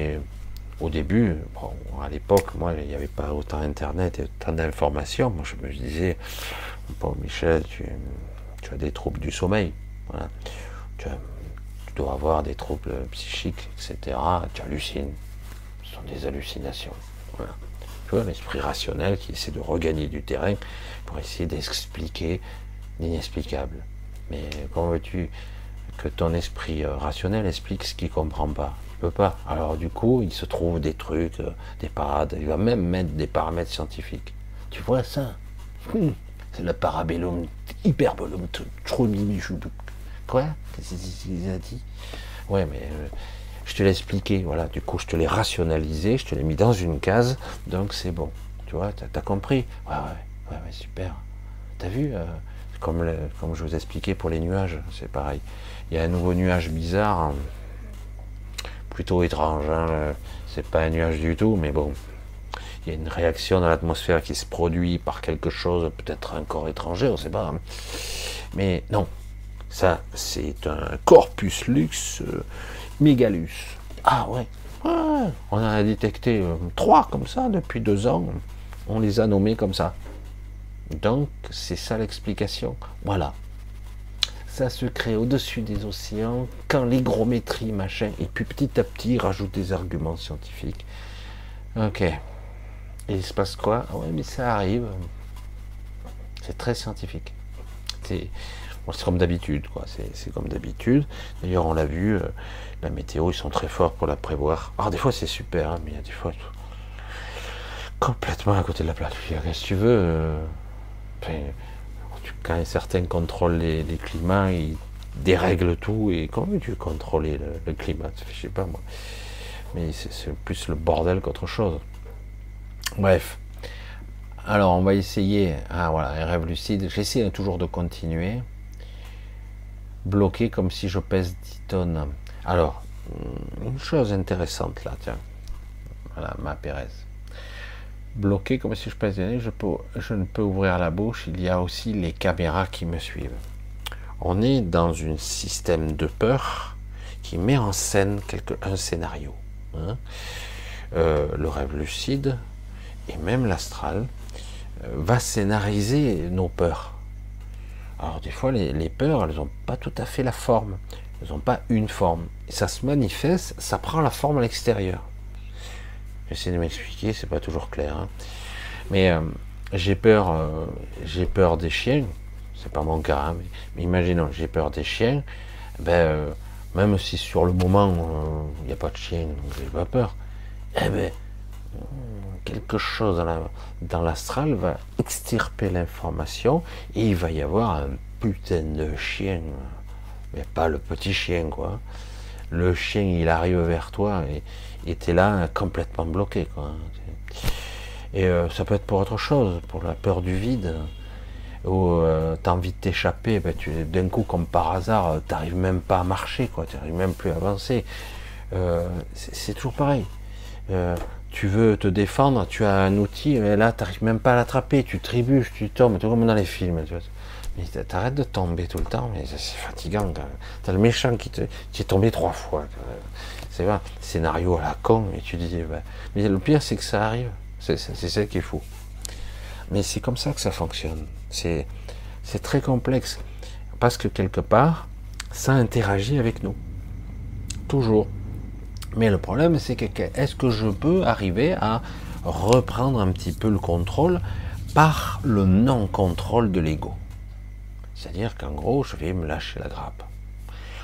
au début, bon, à l'époque, moi, il n'y avait pas autant Internet et autant d'informations. Moi, je me disais, Bon, Michel, tu, as des troubles du sommeil. Tu, dois avoir des troubles psychiques, etc. Tu hallucines. Des hallucinations. Tu vois, l'esprit rationnel qui essaie de regagner du terrain pour essayer d'expliquer l'inexplicable. Mais comment veux-tu que ton esprit euh, rationnel explique ce qu'il ne comprend pas? Il ne peut pas. Alors du coup, il se trouve des trucs, euh, des parades. Il va même mettre des paramètres scientifiques. Tu vois ça? Hum. C'est le parabellum, hyperbellum, Quoi? Qu'est-ce qu'il a dit? Ouais, mais euh, je te l'ai expliqué, voilà. Du coup, je te l'ai rationalisé, je te l'ai mis dans une case, donc c'est bon. Tu vois, t'as as compris Ouais, ouais, ouais, super. T'as vu euh, comme, comme je vous expliquais pour les nuages, c'est pareil. Il y a un nouveau nuage bizarre, hein. plutôt étrange. Hein, c'est pas un nuage du tout, mais bon, il y a une réaction dans l'atmosphère qui se produit par quelque chose, peut-être un corps étranger, on ne sait pas. Mais non, ça c'est un corpus lux euh, mégalus. Ah ouais, on en a détecté euh, trois comme ça depuis deux ans. On les a nommés comme ça. Donc c'est ça l'explication. Voilà. Ça se crée au-dessus des océans quand l'hygrométrie, machin, et puis petit à petit, rajoute des arguments scientifiques. Ok. Et il se passe quoi? Ah Ouais, mais ça arrive. C'est très scientifique. C'est comme d'habitude, quoi. C'est comme d'habitude. D'ailleurs, on l'a vu, euh, la météo, ils sont très forts pour la prévoir. Alors, des fois, c'est super, hein, mais il y a des fois complètement à côté de la plaque. Qu'est-ce que tu veux euh, Quand certains contrôlent les, climats, ils dérèglent tout. Et comment tu contrôler le, le climat? Je sais pas, moi. Mais c'est plus le bordel qu'autre chose. Bref. Alors, on va essayer. Ah voilà, un rêve lucide. J'essaie toujours de continuer. Bloqué comme si je pèse 10 tonnes. Alors, hmm, une chose intéressante là, tiens. Voilà, ma Pérez. Bloqué comme si je pèse 10 je, peux, je ne peux ouvrir la bouche. Il y a aussi les caméras qui me suivent. On est dans un système de peur qui met en scène quelque, un scénario. Hein. Euh, le rêve lucide, et même l'astral, euh, va scénariser nos peurs. Alors des fois, les, peurs, elles n'ont pas tout à fait la forme. Elles n'ont pas une forme. Ça se manifeste, ça prend la forme à l'extérieur. J'essaie de m'expliquer, c'est pas toujours clair. Hein. Mais euh, j'ai peur, euh, j'ai peur des chiens. C'est pas mon cas, hein, mais, imaginons, j'ai peur des chiens. Ben, même si sur le moment il n'y a pas de chien, j'ai pas peur. Eh ben, quelque chose dans l'astral va extirper l'information et il va y avoir un putain de chien, mais pas le petit chien quoi. Le chien il arrive vers toi et es là complètement bloqué quoi. Et euh, ça peut être pour autre chose, pour la peur du vide, ou euh, tu as envie de t'échapper, ben d'un coup, comme par hasard, tu n'arrives même pas à marcher, quoi, tu n'arrives même plus à avancer. Euh, c'est toujours pareil. tu veux te défendre, tu as un outil, et là, tu n'arrives même pas à l'attraper, tu trébuches, tu tombes, tout comme dans les films. Tu vois. Mais t'arrêtes de tomber tout le temps, mais c'est fatigant. T'as le méchant qui est tombé trois fois. C'est vrai, scénario à la con, et tu dis, ben, mais le pire, c'est que ça arrive. C'est ça qui est fou. Mais c'est comme ça que ça fonctionne. C'est très complexe. Parce que quelque part, ça interagit avec nous. Toujours. Mais le problème, c'est que est-ce que je peux arriver à reprendre un petit peu le contrôle par le non-contrôle de l'ego? C'est-à-dire qu'en gros, je vais me lâcher la grappe.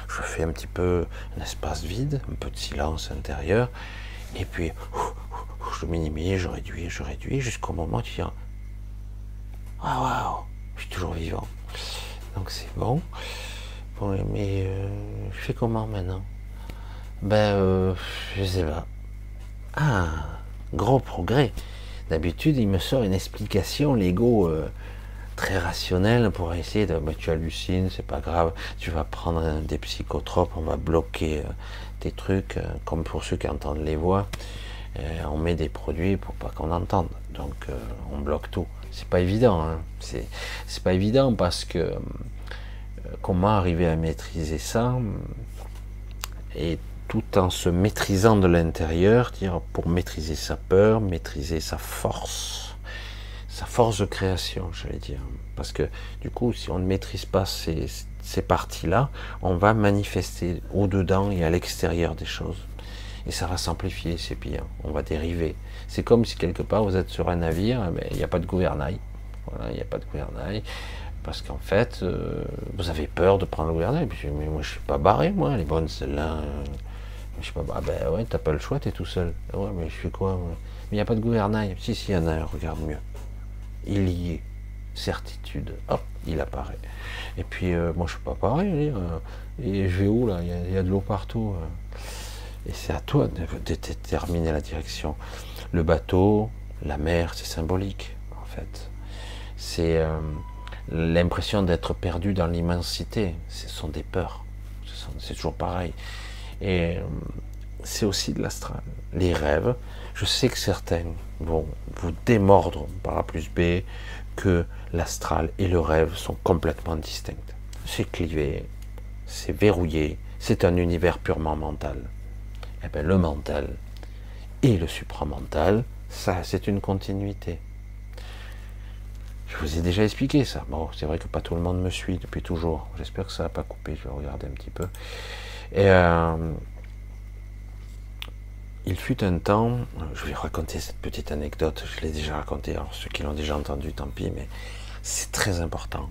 Je fais un petit peu un espace vide, un peu de silence intérieur, et puis je minimise, je réduis, je réduis, jusqu'au moment où tu dis Ah waouh, je suis toujours vivant. Donc c'est bon. Bon, mais euh, je fais comment maintenant? Ben, euh, je sais pas. Ah, gros progrès. D'habitude, il me sort une explication, l'ego euh, très rationnel pour essayer de. Ben, tu hallucines, c'est pas grave. Tu vas prendre des psychotropes, on va bloquer tes trucs, comme pour ceux qui entendent les voix. Euh, on met des produits pour pas qu'on entende. Donc euh, on bloque tout. C'est pas évident. Hein. C'est pas évident parce que euh, comment arriver à maîtriser ça et tout en se maîtrisant de l'intérieur, dire pour maîtriser sa peur, maîtriser sa force, sa force de création, j'allais dire. Parce que du coup, si on ne maîtrise pas ces, ces parties-là, on va manifester au-dedans et à l'extérieur des choses et ça va s'amplifier, c'est pire. On va dériver. C'est comme si quelque part vous êtes sur un navire, mais il n'y a pas de gouvernail. Voilà, il n'y a pas de gouvernail. Parce qu'en fait, euh, vous avez peur de prendre le gouvernail. mais moi, je suis pas barré, moi, les bonnes, celles-là. Euh, je suis pas Ah ben ouais, t'as pas le choix, t'es tout seul. Ouais, mais je fais quoi Mais il n'y a pas de gouvernail. Si, si, il y en a un, regarde mieux. Il y est. Certitude. Hop, il apparaît. Et puis, euh, moi, je suis pas pareil. et je vais où, là? Il y, a de l'eau partout. Et c'est à toi de, déterminer la direction. Le bateau, la mer, c'est symbolique, en fait. C'est euh, l'impression d'être perdu dans l'immensité. Ce sont des peurs. C'est toujours pareil. Et euh, c'est aussi de l'astral. Les rêves, je sais que certains vont vous démordre par A plus B que l'astral et le rêve sont complètement distincts. C'est clivé, c'est verrouillé, c'est un univers purement mental. Eh bien, le mental et le supramental, ça, c'est une continuité. Je vous ai déjà expliqué ça. Bon, c'est vrai que pas tout le monde me suit depuis toujours. J'espère que ça n'a pas coupé. Je vais regarder un petit peu. Et euh, il fut un temps, je vais raconter cette petite anecdote. Je l'ai déjà racontée. Alors ceux qui l'ont déjà entendu, tant pis, mais c'est très important.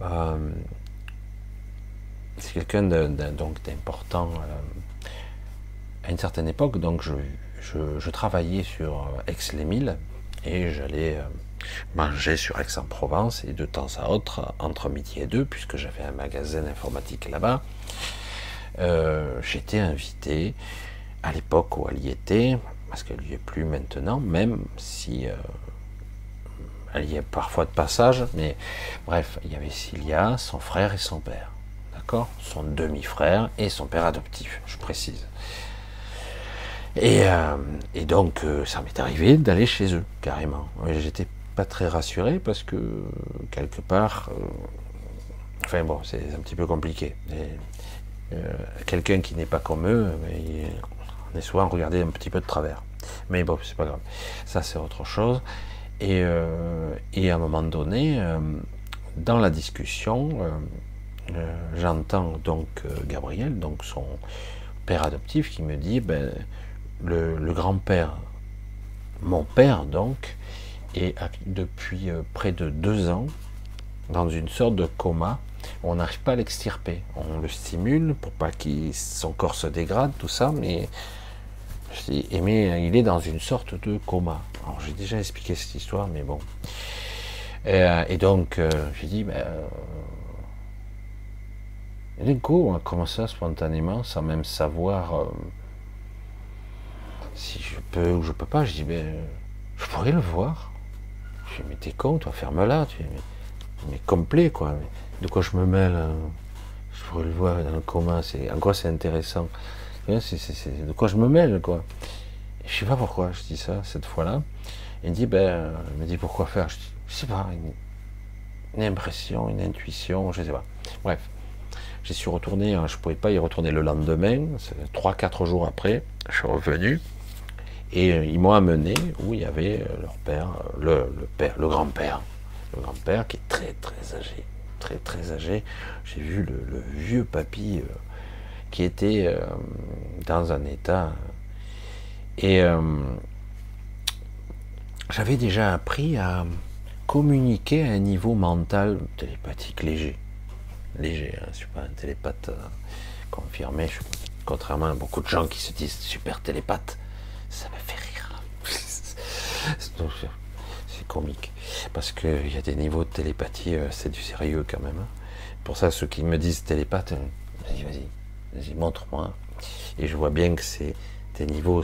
Euh, c'est quelqu'un d'important. Euh, à une certaine époque, donc je, travaillais sur Aix-les-Milles et j'allais euh, manger sur Aix-en-Provence et de temps à autre, entre midi et deux, puisque j'avais un magasin informatique là-bas, euh, j'étais invité à l'époque où elle y était, parce qu'elle n'y est plus maintenant, même si euh, elle y est parfois de passage, mais bref, il y avait Cilia, son frère et son père, d'accord? Son demi-frère et son père adoptif, je précise. Euh, et, donc, euh, ça m'est arrivé d'aller chez eux, carrément. J'étais pas très rassuré parce que, quelque part, euh, enfin bon, c'est un petit peu compliqué. Quelqu'un qui n'est pas comme eux, on est souvent regardé un petit peu de travers. Mais bon, c'est pas grave. Ça, c'est autre chose. Et, et, à un moment donné, dans la discussion, j'entends donc Gabriel, donc son père adoptif, qui me dit ben, le, grand-père, mon père donc, est depuis euh, près de deux ans dans une sorte de coma. On n'arrive pas à l'extirper. On le stimule pour pas que son corps se dégrade, tout ça, mais Je dis, mais il est dans une sorte de coma. Alors j'ai déjà expliqué cette histoire, mais bon. Et, donc, j'ai dit, ben, et d'un coup, on a commencé spontanément, sans même savoir euh, si je peux ou je peux pas. Je dis, ben, je pourrais le voir. Je dis, mais t'es con, toi, ferme-la. Tu mais, complet, quoi. de quoi je me mêle hein. Je pourrais le voir dans le coma. En quoi c'est intéressant c'est, De quoi je me mêle, quoi. Et je sais pas pourquoi je dis ça cette fois-là. Il dit, ben, il me dit pourquoi faire? Je dis, je sais pas, une, impression, une intuition, je sais pas. Bref. J'y suis retourné, hein, je ne pouvais pas y retourner le lendemain, 3-4 jours après, je suis revenu, et euh, ils m'ont amené où il y avait euh, leur père, euh, le, père, le grand-père, le grand-père qui est très très âgé, très très âgé. J'ai vu le, vieux papy qui était dans un état. Et j'avais déjà appris à communiquer à un niveau mental télépathique léger léger. Hein, je ne suis pas un télépathe euh, confirmé. contrairement à beaucoup de gens qui se disent super télépathe, ça me fait rire. [laughs] c'est comique. Parce qu'il y a des niveaux de télépathie, euh, c'est du sérieux quand même. Hein. Pour ça, ceux qui me disent télépathe, euh, vas-y, vas-y, vas-y, montre-moi. Et je vois bien que c'est des niveaux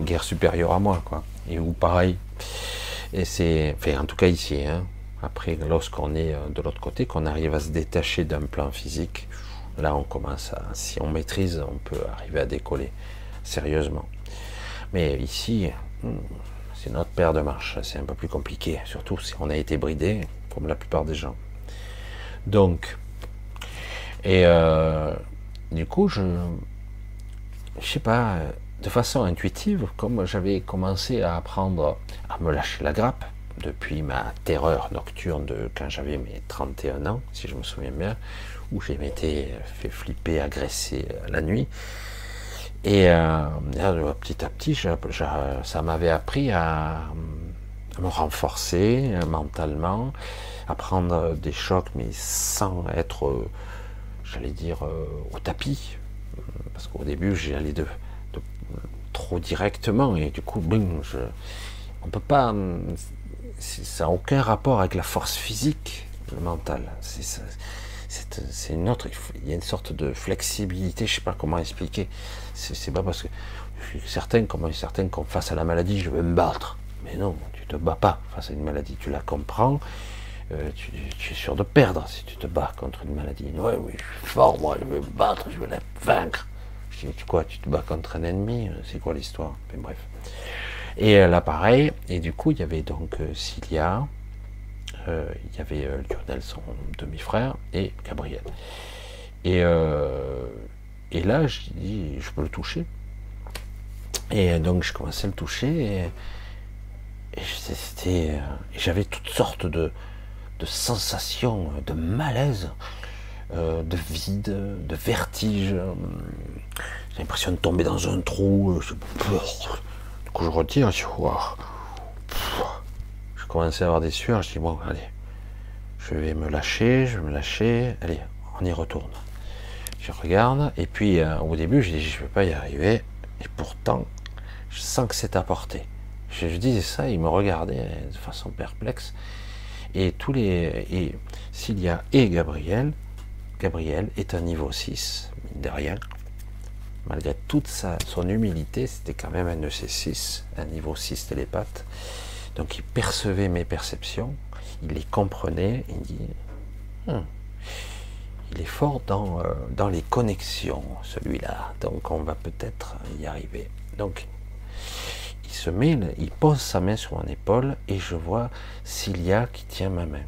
guerre supérieure à moi, quoi. Et ou pareil. Et c'est, en tout cas ici, hein, après, lorsqu'on est euh, de l'autre côté, qu'on arrive à se détacher d'un plan physique, là on commence à, si on maîtrise, on peut arriver à décoller sérieusement. Mais ici, hmm, c'est notre paire de marche, c'est un peu plus compliqué, surtout si on a été bridé, comme la plupart des gens. Donc, et euh, du coup, je, je sais pas, de façon intuitive, comme j'avais commencé à apprendre à me lâcher la grappe, depuis ma terreur nocturne de quand j'avais mes 31 ans, si je me souviens bien, où j'ai m'étais fait flipper, agresser la nuit. Et euh, petit à petit, ça m'avait appris à, me renforcer mentalement, à prendre des chocs, mais sans être, j'allais dire, au tapis. Parce qu'au début, j'y allais de, trop directement, et du coup, boum, je, on peut pas ça n'a aucun rapport avec la force physique, le mental. C'est une autre. Il y a une sorte de flexibilité, je sais pas comment expliquer. C'est pas parce que je suis certain, comme certain, face à la maladie, je vais me battre. Mais non, tu te bats pas face à une maladie. Tu la comprends. Euh, tu, es sûr de perdre si tu te bats contre une maladie. Oui, oui, je suis fort, moi, je vais me battre, je vais la vaincre. Je dis, quoi, tu te bats contre un ennemi C'est quoi l'histoire? Bref. Et euh, là, pareil. Et du coup, il y avait donc euh, Cilia, euh, il y avait Lionel, son demi-frère, et Gabriel. Et, et là, je dis, je peux le toucher. Et donc, je commençais à le toucher. Et, c'était, j'avais toutes sortes de, de sensations, de malaise, de vide, de vertige. J'ai l'impression de tomber dans un trou. Je je retire, je, je commençais à avoir des sueurs, je dis bon, allez, je vais me lâcher, je vais me lâcher, allez, on y retourne. Je regarde, et puis euh, au début, je dis je ne vais pas y arriver, et pourtant, je sens que c'est à portée. Je, disais ça, il me regardait de façon perplexe, et tous les. Et a et Gabriel, Gabriel est un niveau 6, mine de rien, malgré toute sa, son humilité, c'était quand même un EC6, un niveau 6 télépathe. Donc il percevait mes perceptions, il les comprenait, il dit hmm, il est fort dans, euh, dans les connexions, celui-là, donc on va peut-être y arriver. Donc se met, il pose sa main sur mon épaule et je vois Cilia qui tient ma main.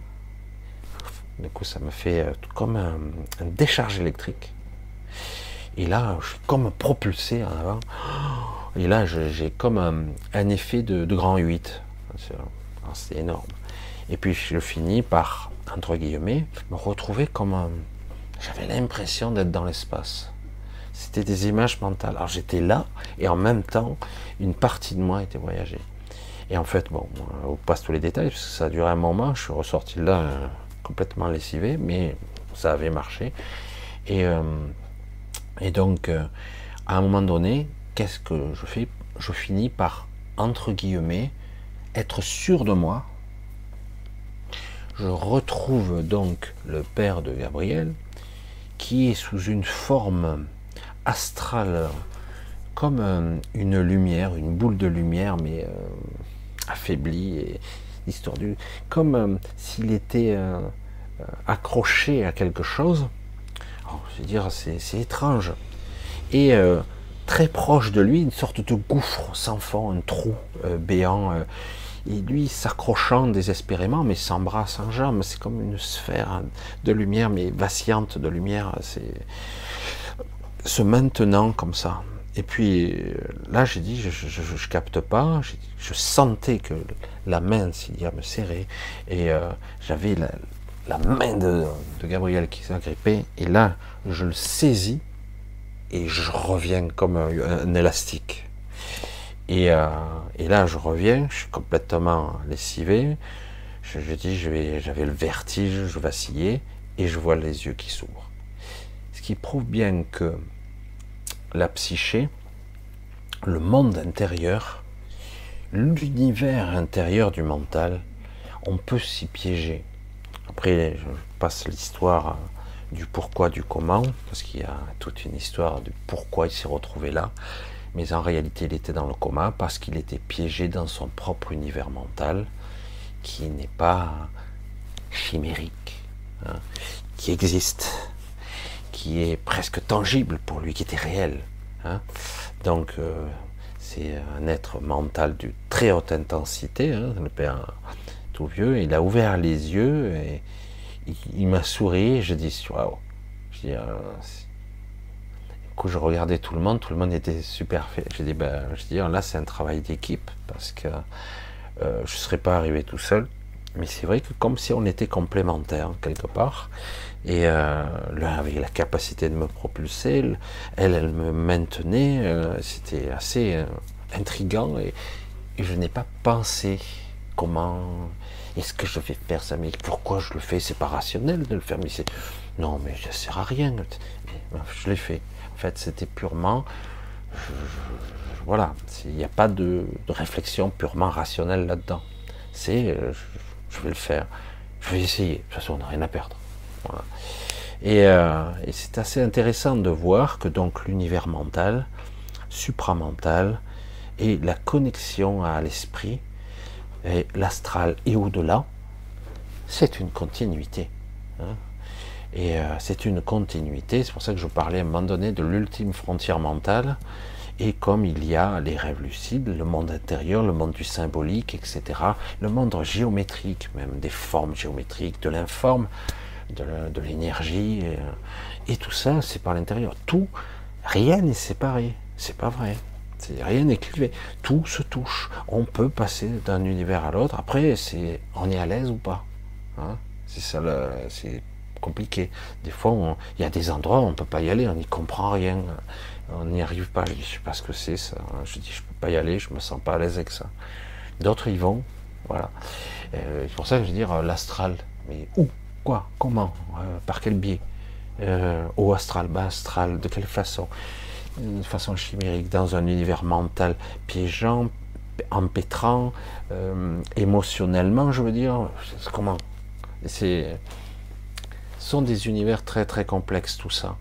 Du coup, ça me fait euh, comme un décharge électrique. Et là, je suis comme propulsé en avant. Et là, j'ai comme un, effet de, grand 8. C'est énorme. Et puis, je finis par, entre guillemets, me retrouver comme J'avais l'impression d'être dans l'espace. C'était des images mentales. Alors, j'étais là, et en même temps, une partie de moi était voyagée. Et en fait, bon, on passe tous les détails, parce que ça a duré un moment. Je suis ressorti là euh, complètement lessivé, mais ça avait marché. Et... Euh, et donc, euh, à un moment donné, qu'est-ce que je fais? Je finis par, entre guillemets, être sûr de moi. Je retrouve donc le père de Gabriel, qui est sous une forme astrale, comme euh, une lumière, une boule de lumière, mais euh, affaiblie et distordue, comme euh, s'il était accroché à quelque chose. je veux dire, c'est étrange. Et très proche de lui, une sorte de gouffre sans fond, un trou béant. et lui s'accrochant désespérément, mais sans bras, sans jambes, c'est comme une sphère de lumière, mais vacillante de lumière. C'est se maintenant comme ça. Et puis là, j'ai dit, je, je, capte pas. Je sentais que la main s'il y a me serrait, et euh, j'avais la, main de, Gabriel qui s'agrippait. Et là, je le saisis et je reviens comme un, élastique. Et, euh, et, là, je reviens, je suis complètement lessivé. Je, je dis, j'avais le vertige, je vacillais, et je vois les yeux qui s'ouvrent. Ce qui prouve bien que la psyché, le monde intérieur, l'univers intérieur du mental, on peut s'y piéger. Après, je passe l'histoire du pourquoi, du comment, parce qu'il y a toute une histoire du pourquoi il s'est retrouvé là. Mais en réalité, il était dans le coma parce qu'il était piégé dans son propre univers mental, qui n'est pas chimérique, hein, qui existe, qui est presque tangible pour lui, qui était réel. Hein. Donc, euh, c'est un être mental de très haute intensité, hein, le père tout vieux. Il a ouvert les yeux et il, m'a souri. Je dis waouh. Je dis, euh, je regardais tout le monde, tout le monde était super fait. Je dis ben, je dis là c'est un travail d'équipe parce que euh, je ne serais pas arrivé tout seul. Mais c'est vrai que comme si on était complémentaires quelque part, et euh, l'un avait la capacité de me propulser, elle, elle me maintenait, euh, c'était assez euh, intrigant, et, je n'ai pas pensé comment, est-ce que je vais faire ça, mais pourquoi je le fais, c'est pas rationnel de le faire, mais c'est, non, mais ça sert à rien, je l'ai fait. En fait, c'était purement, voilà, il n'y a pas de, de, réflexion purement rationnelle là-dedans. C'est, je vais le faire. Je vais essayer. De toute façon, on n'a rien à perdre. Euh, et, c'est assez intéressant de voir que donc l'univers mental, supramental, et la connexion à l'esprit, l'astral et au-delà, c'est une continuité. Hein. Et euh, c'est une continuité, c'est pour ça que je parlais à un moment donné de l'ultime frontière mentale, et comme il y a les rêves lucides, le monde intérieur, le monde du symbolique, etc., le monde géométrique, même des formes géométriques, de l'informe, de l'énergie, et, et, tout ça, c'est par l'intérieur. Tout, rien n'est séparé, c'est pas vrai. Rien n'est clivé, tout se touche. On peut passer d'un univers à l'autre. Après, c'est on est à l'aise ou pas. Hein c'est ça, c'est compliqué. Des fois, il y a des endroits où on peut pas y aller, on n'y comprend rien on n'y arrive pas. Je sais pas ce que c'est ça. Je dis, je peux pas y aller, je me sens pas à l'aise avec ça. D'autres y vont, voilà. Euh, c'est pour ça que je veux dire euh, l'astral. Mais où? Quoi Comment? Euh, Par quel biais? Haut astral, bas astral, de quelle façon? De façon chimérique, dans un univers mental piégeant, empêtrant, émotionnellement, je veux dire. Comment? C'est ce sont des univers très très complexes tout ça.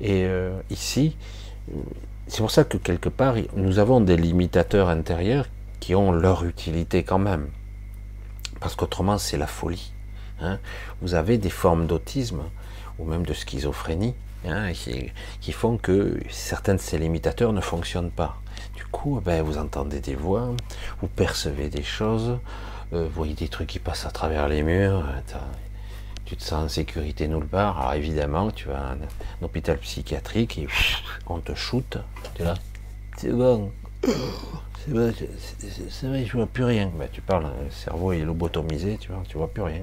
Et ici, c'est pour ça que quelque part, nous avons des limitateurs intérieurs qui ont leur utilité quand même. Parce qu'autrement, c'est la folie. Hein. Vous avez des formes d'autisme ou même de schizophrénie hein, qui, font que certains de ces limitateurs ne fonctionnent pas. Du coup, ben, vous entendez des voix, vous percevez des choses, euh, vous voyez des trucs qui passent à travers les murs, tu te sens en sécurité nulle part. Alors évidemment, tu vas à un, hôpital psychiatrique et on te shoot. Tu là, c'est bon, c'est vrai, vrai, je vois plus rien. Ben, tu parles, le cerveau est lobotomisé, tu vois, tu vois plus rien.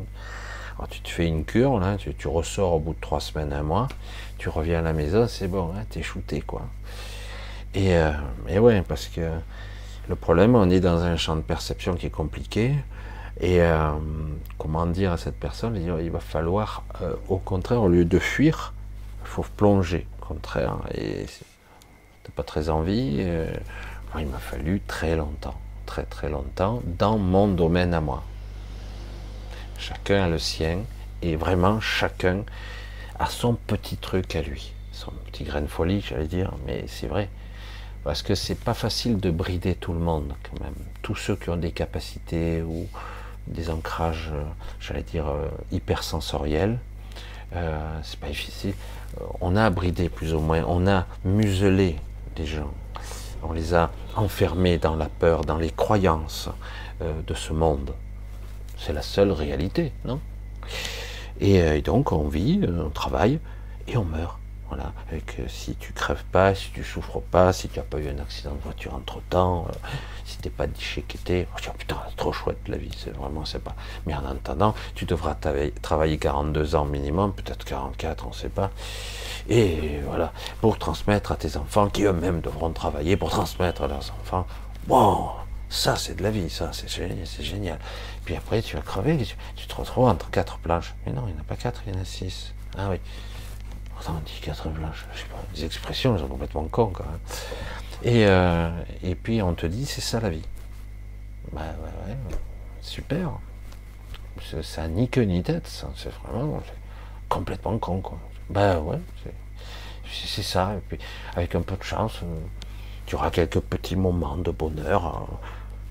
Tu te fais une cure, là, tu, ressors au bout de trois semaines, un mois, tu reviens à la maison, c'est bon, hein, es shooté, quoi. Et, euh, et ouais, parce que le problème, on est dans un champ de perception qui est compliqué. Et euh, comment dire à cette personne Il va falloir, euh, au contraire, au lieu de fuir, il faut plonger. Au contraire, et t'as pas très envie. Moi, il m'a fallu très longtemps, très très longtemps, dans mon domaine à moi. Chacun a le sien, et vraiment chacun a son petit truc à lui, son petit grain de folie, j'allais dire, mais c'est vrai. Parce que c'est pas facile de brider tout le monde, quand même. Tous ceux qui ont des capacités ou des ancrages, euh, j'allais dire, euh, hypersensoriels, euh, c'est pas difficile. Euh, on a bridé plus ou moins, on a muselé des gens, on les a enfermés dans la peur, dans les croyances de ce monde. C'est la seule réalité, non? Et, donc on vit, on travaille et on meurt. Voilà. Et que si tu crèves pas, si tu souffres pas, si tu n'as pas eu un accident de voiture entre temps, euh, si t'es pas déchiqueté, oh, putain, trop chouette la vie, c'est vraiment c'est pas. Mais en attendant, tu devras travailler 42 ans minimum, peut-être 44, on sait pas. Et voilà, pour transmettre à tes enfants, qui eux-mêmes devront travailler pour transmettre à leurs enfants. Bon, ça c'est de la vie, ça c'est génial, c'est génial. Puis après tu vas crever, tu, te retrouves entre quatre planches. Mais non, il n'y en a pas quatre, il y en a six. Ah oui. Pourtant, on dit quatre blanches, je sais pas, les expressions, elles sont complètement cons, quand même. Et, euh, et puis, on te dit, c'est ça la vie. Bah, ouais, ouais, super. Ça ni queue ni tête, c'est vraiment complètement con, quoi. Bah, ouais, c'est ça. Et puis, avec un peu de chance, euh, tu auras quelques petits moments de bonheur, hein,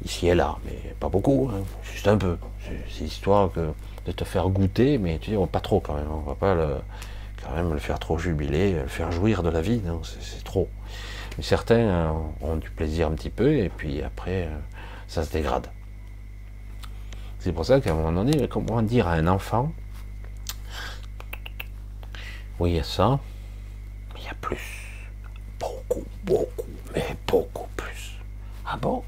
ici et là, mais pas beaucoup, hein, juste un peu. C'est histoire que, de te faire goûter, mais tu dis, pas trop quand même, on va pas le quand même le faire trop jubiler, le faire jouir de la vie, non, c'est trop. Mais certains euh, ont du plaisir un petit peu, et puis après, euh, ça se dégrade. C'est pour ça qu'à un moment donné, comment dire à un enfant, oui, il y a ça, mais il y a plus. Beaucoup, beaucoup, mais beaucoup plus. Ah bon?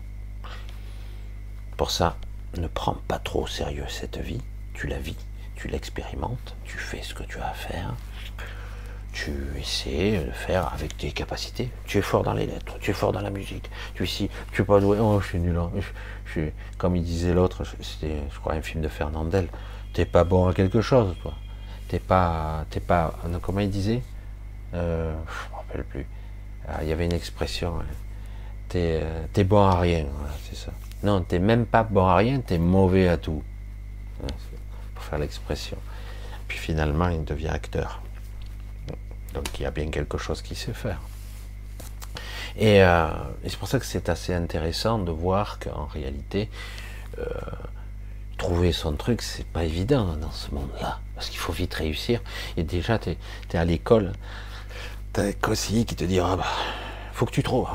Pour ça, ne prends pas trop au sérieux cette vie, tu la vis, tu l'expérimentes, tu fais ce que tu as à faire, tu essaies de faire avec tes capacités. Tu es fort dans les lettres, tu es fort dans la musique. Tu ici, tu es pas doué. Oh, je suis nul. Hein. Je, comme il disait l'autre, c'était, je crois, un film de Fernandel. T'es pas bon à quelque chose, toi. T'es pas, t'es pas. Comment il disait? Euh, Je me rappelle plus. Ah, il y avait une expression. Hein. T'es, euh, es bon à rien. c'est ça. Non, t'es même pas bon à rien. T'es mauvais à tout. Pour faire l'expression. Puis finalement, il devient acteur. Donc il y a bien quelque chose qui sait faire. Euh, et, c'est pour ça que c'est assez intéressant de voir qu'en réalité, euh, trouver son truc, c'est pas évident dans ce monde-là. Parce qu'il faut vite réussir. Et déjà, tu es, à l'école, tu as un qui te dit Ah bah, faut que tu trouves.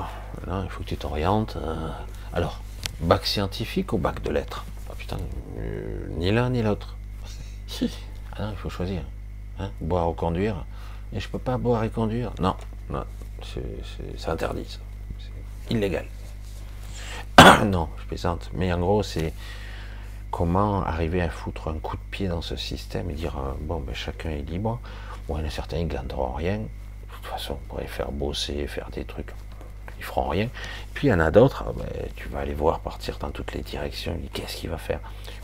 il faut que tu t'orientes. Euh. alors, bac scientifique ou bac de lettres ah, Putain, ni l'un ni l'autre. [laughs] ah non, il faut choisir. Hein, boire ou conduire et je peux pas boire et conduire. Non, non, c'est interdit, C'est illégal. [coughs] non, je plaisante. Mais en gros, c'est comment arriver à foutre un coup de pied dans ce système et dire euh, bon, ben, chacun est libre. Bon, il y en a certains qui glanderont rien. De toute façon, on pourrait faire bosser, faire des trucs. Ils feront rien. Puis il y en a d'autres, ben, tu vas aller voir partir dans toutes les directions. Qu'est-ce qu'il va faire?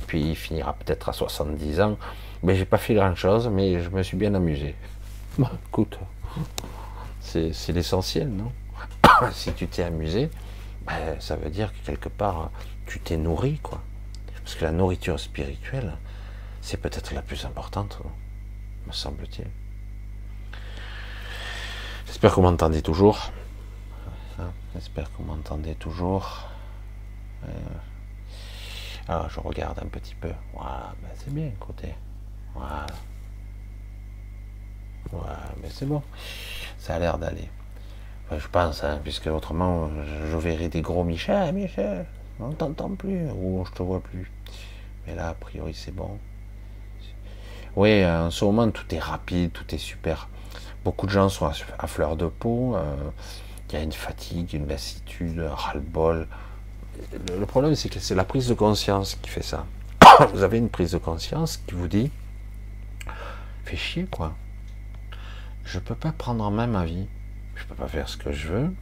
Puis il finira peut-être à 70 ans. Mais j'ai pas fait grand chose, mais je me suis bien amusé. Écoute, c'est l'essentiel, non? [coughs] Si tu t'es amusé, bah, ça veut dire que quelque part, tu t'es nourri, quoi. Parce que la nourriture spirituelle, c'est peut-être la plus importante, me semble-t-il. J'espère que vous m'entendez toujours. J'espère que vous m'entendez toujours. Euh, alors, je regarde un petit peu. Voilà, ben, c'est bien, écoutez. Voilà. Ouais, mais c'est bon. Ça a l'air d'aller. je pense, hein, puisque autrement, je, verrai des gros Michel, Michel, on t'entend plus, ou je te vois plus. Mais là, a priori, c'est bon. Oui, en ce moment, tout est rapide, tout est super. Beaucoup de gens sont à, fleur de peau. Euh, il y a une fatigue, une lassitude, un ras-le-bol. Le, problème, c'est que c'est la prise de conscience qui fait ça. [coughs] Vous avez une prise de conscience qui vous dit, fait chier, quoi je peux pas prendre en main ma vie. Je peux pas faire ce que je veux.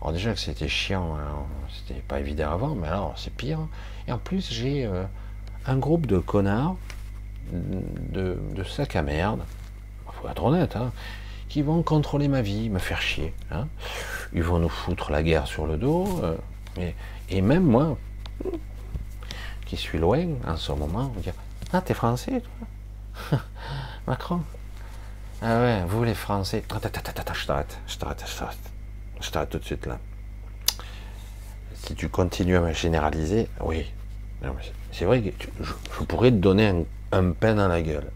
Alors déjà que c'était chiant, hein, c'était pas évident avant, mais alors c'est pire. Et en plus j'ai euh, un groupe de connards, de, sacs à merde, faut être honnête, hein, qui vont contrôler ma vie, me faire chier. Hein. Ils vont nous foutre la guerre sur le dos. Euh, et, même moi, qui suis loin en ce moment, on dire Ah, t'es français, toi? [laughs] Macron? Ah ouais, vous les Français. Attends, attends, attends, je t'arrête, je t'arrête, je t'arrête. Je t'arrête tout de suite là. Si tu continues à me généraliser, oui. C'est vrai que je, pourrais te donner un, un pain dans la gueule.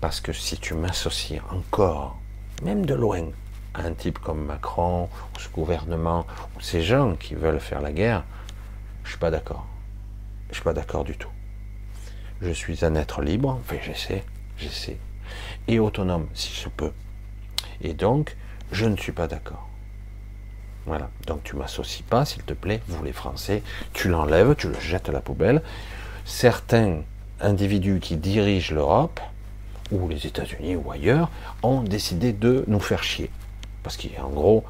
Parce que si tu m'associes encore, même de loin, à un type comme Macron, ou ce gouvernement, ou ces gens qui veulent faire la guerre, je suis pas d'accord. Je suis pas d'accord du tout. Je suis un être libre, enfin j'essaie, j'essaie, et autonome si je peux. Et donc, je ne suis pas d'accord. Voilà. Donc tu m'associes pas, s'il te plaît, vous les Français, tu l'enlèves, tu le jettes à la poubelle. Certains individus qui dirigent l'Europe, ou les États-Unis ou ailleurs, ont décidé de nous faire chier. Parce qu'en gros,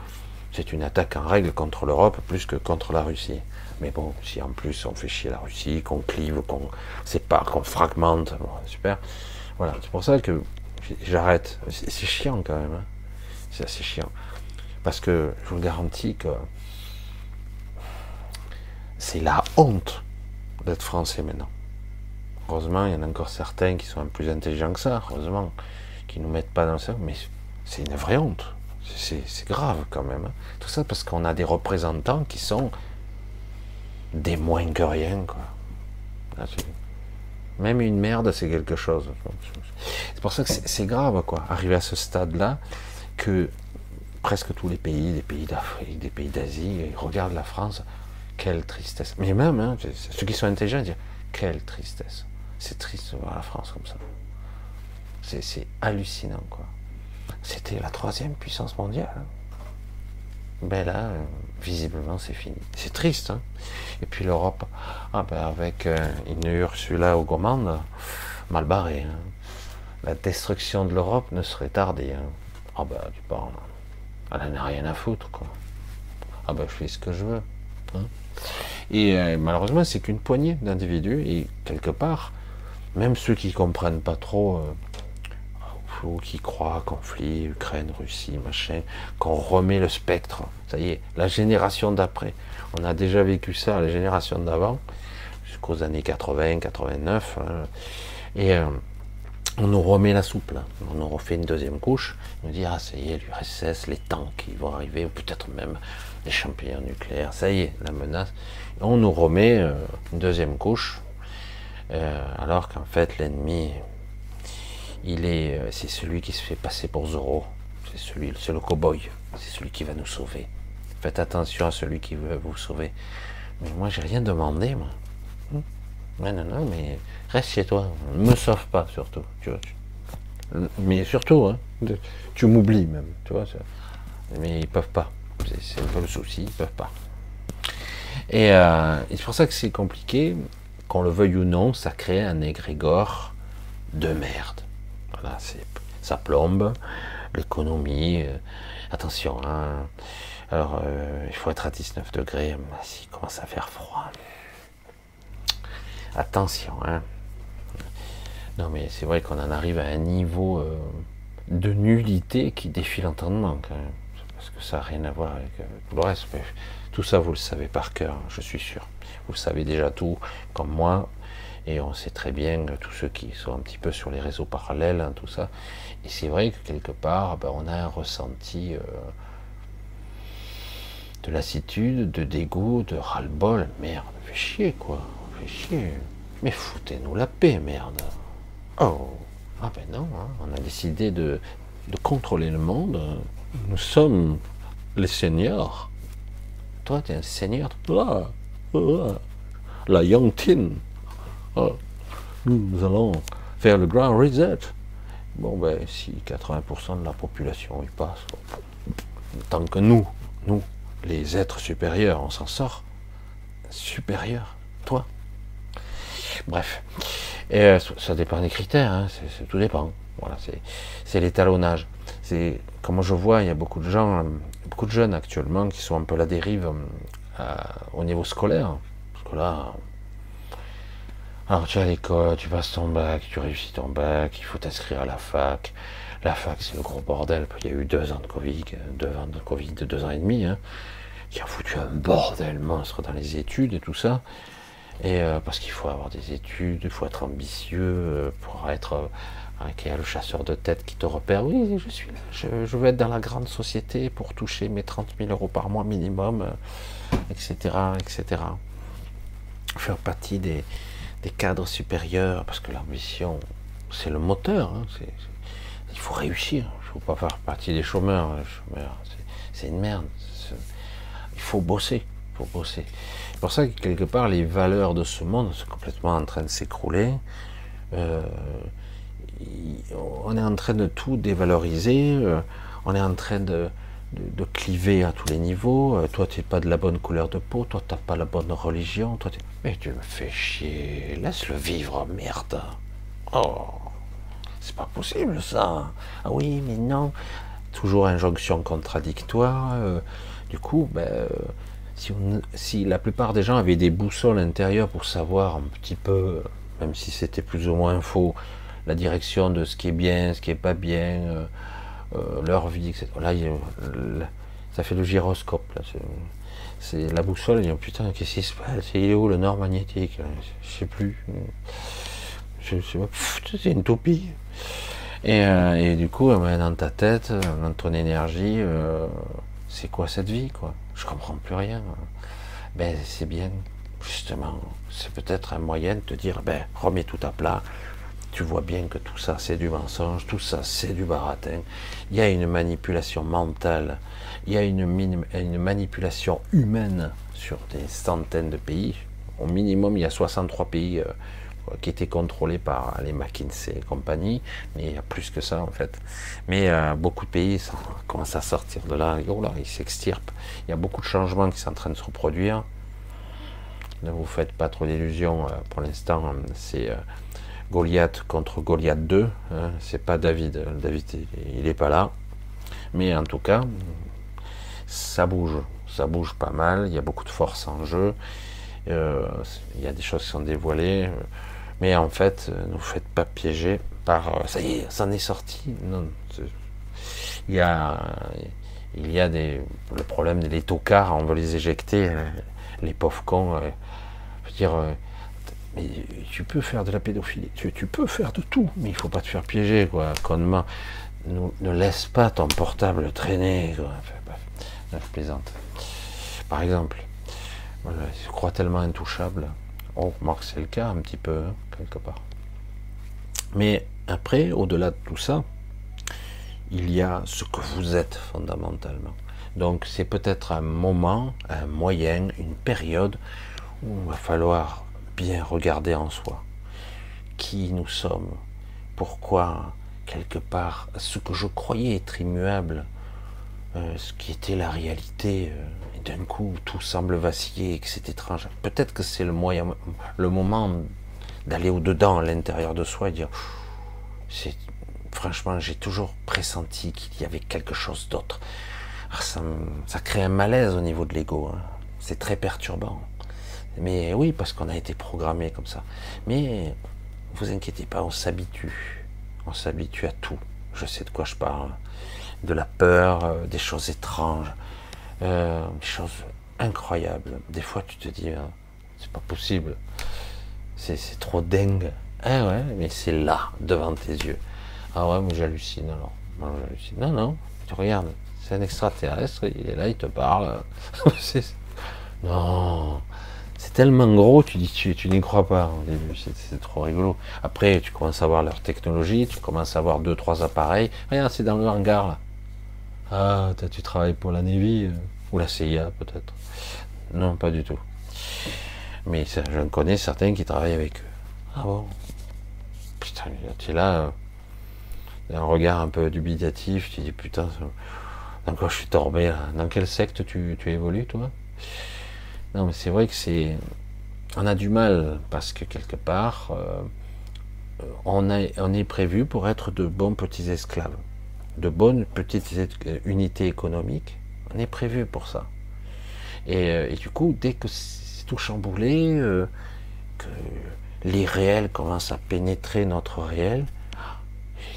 c'est une attaque en règle contre l'Europe plus que contre la Russie. Mais bon, si en plus on fait chier la Russie, qu'on clive, qu'on sépare, qu'on fragmente, super. Voilà, c'est pour ça que j'arrête. C'est chiant quand même. Hein. C'est assez chiant. Parce que je vous garantis que c'est la honte d'être français maintenant. Heureusement, il y en a encore certains qui sont plus intelligents que ça, heureusement, qui ne nous mettent pas dans ça, mais c'est une vraie honte. C'est grave quand même. Hein. Tout ça parce qu'on a des représentants qui sont des moins que rien. Quoi. Même une merde, c'est quelque chose. C'est pour ça que c'est grave, quoi. Arriver à ce stade-là, que presque tous les pays, des pays d'Afrique, des pays d'Asie, ils regardent la France, quelle tristesse. Mais même, hein, ceux qui sont intelligents disent, quelle tristesse. C'est triste de voir la France comme ça. C'est hallucinant, quoi. C'était la troisième puissance mondiale. Ben là, euh, visiblement, c'est fini. C'est triste. Hein Et puis l'Europe, ah ben avec euh, une Ursula aux commandes, mal barré. Hein la destruction de l'Europe ne serait tardée. Hein ah ben, tu parles. Elle n'a rien à foutre, quoi. Ah ben, je fais ce que je veux. Hein et euh, malheureusement, c'est qu'une poignée d'individus. Et quelque part, même ceux qui comprennent pas trop, euh, qui croient conflit, Ukraine, Russie, machin, qu'on remet le spectre. Ça y est, la génération d'après. On a déjà vécu ça, la génération d'avant, jusqu'aux années 80, 89. Hein. et euh, on nous remet la soupe là. On nous refait une deuxième couche. On nous dit, ah ça y est, l'URSS, les tanks qui vont arriver, ou peut-être même les champignons nucléaires. Ça y est, la menace. on nous remet euh, une deuxième couche euh, alors qu'en fait, l'ennemi, il est, euh, c'est celui qui se fait passer pour Zoro. C'est celui, le cow-boy. C'est celui qui va nous sauver. Faites attention à celui qui veut vous sauver. Mais moi, j'ai rien demandé, moi. Hmm? Non, non, non, mais reste chez toi. Ne me sauve pas, surtout. Tu vois, Mais surtout, hein, tu m'oublies même. Tu vois, mais ils peuvent pas. C'est un peu le souci, ils peuvent pas. Et, euh, et c'est pour ça que c'est compliqué qu'on le veuille ou non, ça crée un égrégore de merde. Voilà, ça plombe l'économie. Euh, attention, hein. alors euh, il faut être à 19 degrés, s'il commence à faire froid. Attention, hein. Non, mais c'est vrai qu'on en arrive à un niveau euh, de nullité qui défie l'entendement, Parce que ça n'a rien à voir avec tout le reste. tout ça, vous le savez par cœur, je suis sûr vous savez déjà tout comme moi, et on sait très bien tous ceux qui sont un petit peu sur les réseaux parallèles, hein, tout ça. Et c'est vrai que quelque part, ben, on a un ressenti euh, de lassitude, de dégoût, de ras-le-bol. Merde, fait chier quoi, chier. Mais foutez-nous la paix, merde. Oh, ah ben non, hein, on a décidé de, de contrôler le monde. Nous sommes les seigneurs. Toi, tu es un seigneur. Toi, la Young Tin. Oh, nous allons faire le grand reset. Bon, ben, si 80% de la population y passe, tant que nous, nous, les êtres supérieurs, on s'en sort, supérieur, toi. Bref, euh, ça dépend des critères, hein, tout dépend. Voilà, c'est l'étalonnage. Comme je vois, il y a beaucoup de gens, beaucoup de jeunes actuellement qui sont un peu la dérive euh, au niveau scolaire. Parce que là, alors tu es à l'école, tu passes ton bac, tu réussis ton bac, il faut t'inscrire à la fac. La fac, c'est le gros bordel. Il y a eu deux ans de Covid, deux ans de Covid, deux ans et demi, hein, qui a foutu un bordel monstre dans les études et tout ça. Et euh, parce qu'il faut avoir des études, il faut être ambitieux euh, pour être euh, a le chasseur de tête qui te repère. Oui, je suis là, je, veux être dans la grande société pour toucher mes 30 000 euros par mois minimum, etc., etc. Faire partie des, cadres supérieurs, parce que l'ambition, c'est le moteur. Hein, il faut réussir. Il ne faut pas faire partie des chômeurs. c'est une merde. Il faut bosser. Faut bosser. C'est pour ça que quelque part, les valeurs de ce monde sont complètement en train de s'écrouler. Euh, on est en train de tout dévaloriser. Euh, on est en train de, cliver à tous les niveaux. Euh, toi, tu n'es pas de la bonne couleur de peau. Toi, tu n'as pas la bonne religion. Toi, mais tu me fais chier. Laisse-le vivre, merde. Oh. C'est pas possible ça. Ah oui, mais non. Toujours injonction contradictoire. Euh, du coup, ben, euh, si, si, la plupart des gens avaient des boussoles intérieures pour savoir un petit peu, même si c'était plus ou moins faux, la direction de ce qui est bien, ce qui est pas bien, euh, leur vie, etc. Là, ça fait le gyroscope. C'est la boussole. Ils putain, qu'est-ce qui se passe? C'est où le nord magnétique Je sais plus. C'est une toupie. Euh, et, du coup, euh, dans ta tête, euh, dans ton énergie, c'est quoi cette vie, quoi? Je comprends plus rien. Ben, c'est bien, justement, c'est peut-être un moyen de te dire, ben, remets tout à plat. Tu vois bien que tout ça, c'est du mensonge, tout ça, c'est du baratin. Il y a une manipulation mentale, il y a une, manipulation humaine sur des centaines de pays. Au minimum, il y a 63 pays qui était contrôlé par les McKinsey et compagnie, mais il y a plus que ça en fait. Mais euh, beaucoup de pays commencent à sortir de là, oh là, ils s'extirpent. Il y a beaucoup de changements qui sont en train de se reproduire. Ne vous faites pas trop d'illusions, euh, pour l'instant c'est euh, Goliath contre Goliath 2, hein. c'est pas David, David il n'est pas là, mais en tout cas, ça bouge, ça bouge pas mal, il y a beaucoup de force en jeu, il y a des choses qui sont dévoilées. Mais en fait, ne vous faites pas piéger par euh, ça y est, ça en est sorti. Non, il y a, des, le problème des tocards, on veut les éjecter, euh, les pauvres cons. Euh, je veux dire, tu peux faire de la pédophilie, tu, peux faire de tout, mais il faut pas te faire piéger, quoi. Connement. Ne, laisse pas ton portable traîner, quoi. je plaisante. Par exemple, je crois tellement intouchable. On remarque c'est le cas un petit peu, hein, quelque part. Mais après, au-delà de tout ça, il y a ce que vous êtes fondamentalement. Donc c'est peut-être un moment, un moyen, une période où il va falloir bien regarder en soi qui nous sommes, pourquoi quelque part ce que je croyais être immuable, euh, ce qui était la réalité, euh, d'un coup tout semble vaciller et que c'est étrange. Peut-être que c'est le moyen, le moment d'aller au-dedans, à l'intérieur de soi et dire, franchement, j'ai toujours pressenti qu'il y avait quelque chose d'autre. Ah, ça, ça, crée un malaise au niveau de l'ego. Hein. C'est très perturbant. Mais oui, parce qu'on a été programmé comme ça. Mais vous inquiétez pas, on s'habitue. On s'habitue à tout. Je sais de quoi je parle. De la peur, euh, des choses étranges, euh, des choses incroyables. Des fois, tu te dis, hein, c'est pas possible, c'est trop dingue. Ah ouais, mais c'est là, devant tes yeux. Ah ouais, mais j'hallucine alors. Non, non, tu regardes, c'est un extraterrestre, il est là, il te parle. [laughs] non, tellement gros, tu dis, tu, tu n'y crois pas au début, c'est trop rigolo. Après, tu commences à voir leur technologie, tu commences à voir deux, trois appareils. Regarde, c'est dans le hangar là. Ah, tu travailles pour la Navy euh, ou la CIA peut-être. Non, pas du tout. Mais je connais certains qui travaillent avec eux. Ah bon? Putain, tu es là, euh, un regard un peu dubitatif, tu dis putain, dans quoi je suis tombé Dans quel secte tu, évolues toi? Non, mais c'est vrai que c'est. On a du mal parce que quelque part, euh, on, on est prévu pour être de bons petits esclaves de bonnes petites unités économiques. On est prévu pour ça. Et, euh, du coup, dès que c'est tout chamboulé, euh, que les réels commencent à pénétrer notre réel,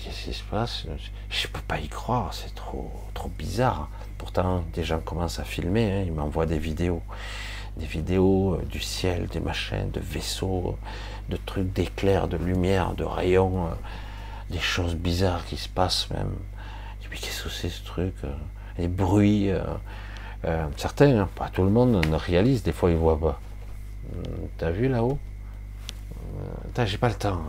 qu'est-ce qui se passe? Je peux pas y croire, c'est trop, trop bizarre. Pourtant, des gens commencent à filmer, hein, ils m'envoient des vidéos. Des vidéos euh, du ciel, des machins, de vaisseaux, de trucs d'éclairs, de lumière, de rayons, euh, des choses bizarres qui se passent même. Et puis qu'est-ce que c'est ce truc Les bruits. certains, hein, pas tout le monde ne réalise, des fois ils voient pas. Hum, t'as vu là-haut? J'ai pas le temps.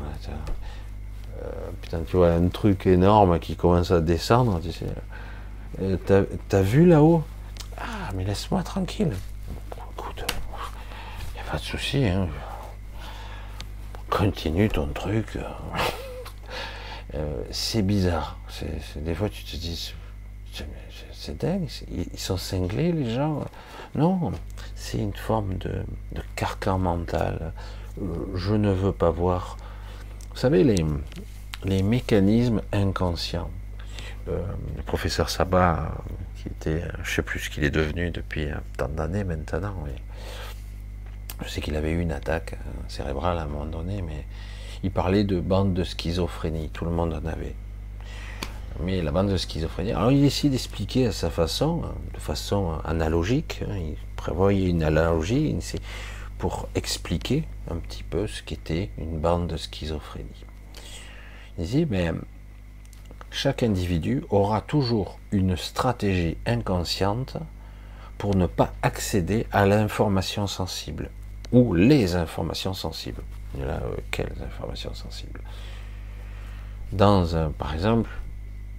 Euh, putain, tu vois un truc énorme qui commence à descendre, tu sais. Euh, t'as vu là-haut? Ah, mais laisse-moi tranquille. Pas de souci. Hein. Continue ton truc. Euh, c'est bizarre. des fois, tu te dis, c'est dingue. Ils sont cinglés, les gens. Non, c'est une forme de, de, carcan mental. Je ne veux pas voir. Vous savez, les, les mécanismes inconscients. Euh, le professeur Sabat, qui était, je ne sais plus ce qu'il est devenu depuis tant d'années maintenant, je sais qu'il avait eu une attaque cérébrale à un moment donné, mais il parlait de bande de schizophrénie, tout le monde en avait. Mais la bande de schizophrénie, alors il essaie d'expliquer à sa façon, de façon analogique, hein, il prévoyait une analogie pour expliquer un petit peu ce qu'était une bande de schizophrénie. Il dit, mais chaque individu aura toujours une stratégie inconsciente pour ne pas accéder à l'information sensible ou les informations sensibles. euh, quelles informations sensibles Dans un, par exemple,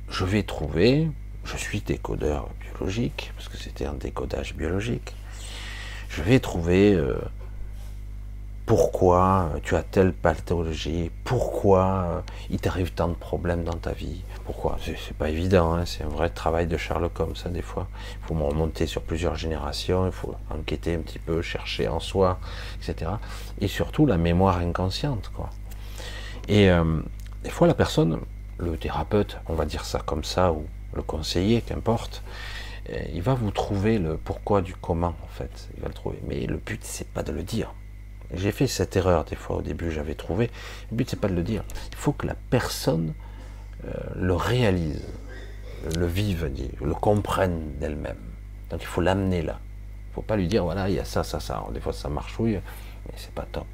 je vais trouver, je suis décodeur biologique, parce que c'était un décodage biologique, je vais trouver euh, pourquoi tu as telle pathologie, pourquoi euh, il t'arrive tant de problèmes dans ta vie, pourquoi? C'est pas évident, hein, c'est un vrai travail de Sherlock Holmes, ça, des fois. Il faut remonter sur plusieurs générations, il faut enquêter un petit peu, chercher en soi, etc. Et surtout la mémoire inconsciente, quoi. Et euh, des fois, la personne, le thérapeute, on va dire ça comme ça, ou le conseiller, qu'importe, euh, il va vous trouver le pourquoi du comment, en fait. Il va le trouver. Mais le but, c'est pas de le dire j'ai fait cette erreur des fois au début, j'avais trouvé. Le but c'est pas de le dire. Il faut que la personne le réalise, le vive, le comprenne d'elle-même. Donc il faut l'amener là. Il ne faut pas lui dire voilà il y a ça, ça, ça. des fois ça marchouille, mais c'est pas top.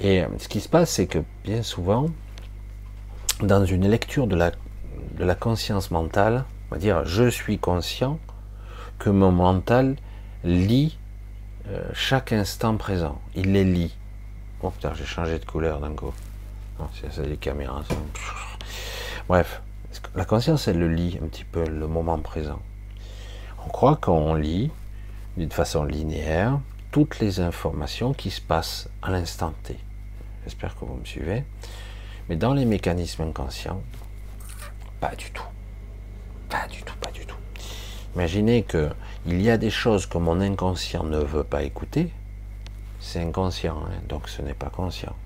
Et euh, ce qui se passe, c'est que bien souvent, dans une lecture de la, conscience mentale, on va dire je suis conscient que mon mental lit euh, chaque instant présent. Il les lit. Oh putain, j'ai changé de couleur d'un coup. C'est les caméras. Bref, la conscience, elle le lit un petit peu le moment présent? On croit qu'on lit d'une façon linéaire toutes les informations qui se passent à l'instant T. J'espère que vous me suivez. Mais dans les mécanismes inconscients, pas du tout. Pas du tout, pas du tout. Imaginez que il y a des choses que mon inconscient ne veut pas écouter, c'est inconscient, hein, donc ce n'est pas conscient.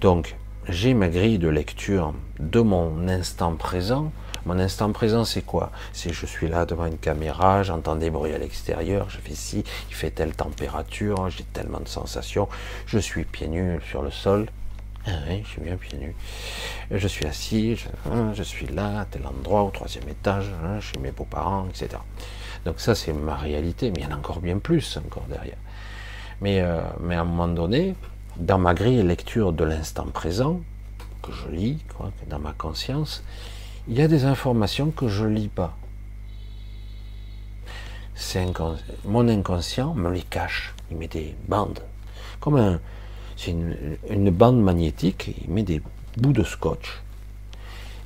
Donc, j'ai ma grille de lecture de mon instant présent. Mon instant présent, c'est quoi? C'est je suis là devant une caméra, j'entends des bruits à l'extérieur, je fais ci, il fait telle température, j'ai tellement de sensations, je suis pieds nus sur le sol. Ah oui, je suis bien pieds nus. Je suis assis, je, hein, suis là, à tel endroit, au troisième étage, hein, chez mes beaux-parents, etc. Donc ça, c'est ma réalité, mais il y en a encore bien plus encore derrière. Mais, euh, mais à un moment donné, dans ma grille lecture de l'instant présent, que je lis, dans ma conscience, il y a des informations que je lis pas. Mon inconscient me les cache. Il met des bandes. Comme c'est une, une, bande magnétique, il met des bouts de scotch.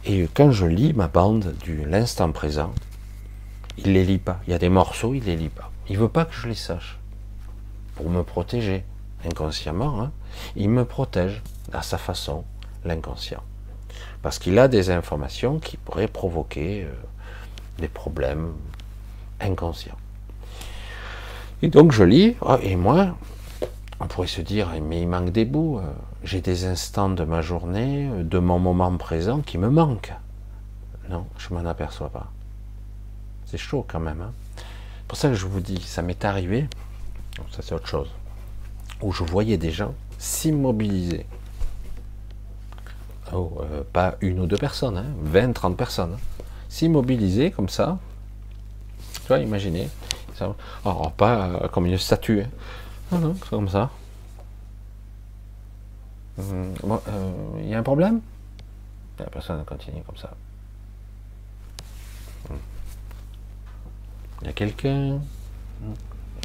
Et quand je lis ma bande de l'instant présent, il les lit pas. Il y a des morceaux, il les lit pas. Il veut pas que je les sache. Pour me protéger, inconsciemment, hein. il me protège à sa façon, l'inconscient. Parce qu'il a des informations qui pourraient provoquer euh, des problèmes inconscients. Et donc je lis, oh, et moi, on pourrait se dire, mais il manque des bouts. Euh, j'ai des instants de ma journée, euh, de mon moment présent qui me manquent. Non, je m'en aperçois pas. C'est chaud quand même. Hein. pour ça que je vous dis, ça m'est arrivé, ça c'est autre chose, où je voyais des gens s'immobiliser oh, euh, pas une ou deux personnes, 20, hein, 30 personnes, s'immobiliser comme ça, tu vois, imaginez, alors pas comme une statue, hein. non, non, comme ça. Hum, il y a un problème? La personne continue comme ça. Hum. Il y a quelqu'un?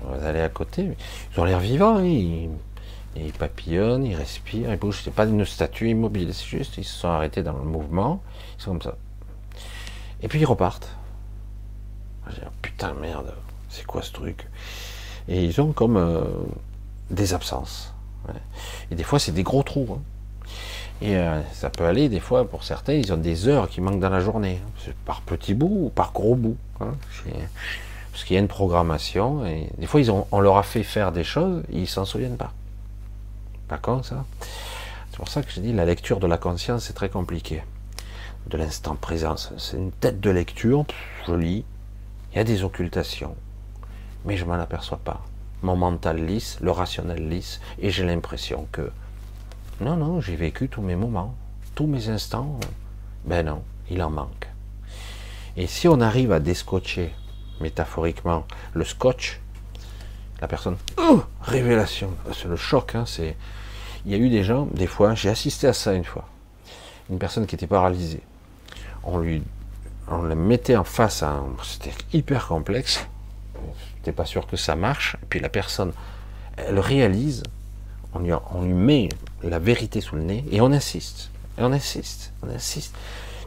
Vous allez à côté. Ils ont l'air vivants. Hein, ils, papillonnent, ils respirent, ils bougent. C'est pas une statue immobile. C'est juste, ils se sont arrêtés dans le mouvement. Ils sont comme ça. Et puis ils repartent. J'ai putain merde, c'est quoi ce truc? Et ils ont comme euh, des absences. Et des fois, c'est des gros trous. Hein. Et euh, ça peut aller, des fois, pour certains, ils ont des heures qui manquent dans la journée. par petits bouts ou par gros bouts. Hein. Parce qu'il y a une programmation. Et des fois, on leur a fait faire des choses, ils s'en souviennent pas. Pas con, ça C'est pour ça que je dis la lecture de la conscience, c'est très compliqué. De l'instant présent, c'est une tête de lecture, je lis, il y a des occultations, mais je m'en aperçois pas. Mon mental lisse, le rationnel lisse, et j'ai l'impression que non, non, j'ai vécu tous mes moments, tous mes instants. Ben non, il en manque. Et si on arrive à descotcher, métaphoriquement, le scotch, la personne, oh, révélation, c'est le choc, hein, c'est, il y a eu des gens, des fois, j'ai assisté à ça une fois, une personne qui était paralysée, on lui, on la mettait en face à, c'était hyper complexe, j'étais pas sûr que ça marche, et puis la personne, elle réalise, on lui, on lui met la vérité sous le nez et on insiste, et on insiste, on insiste.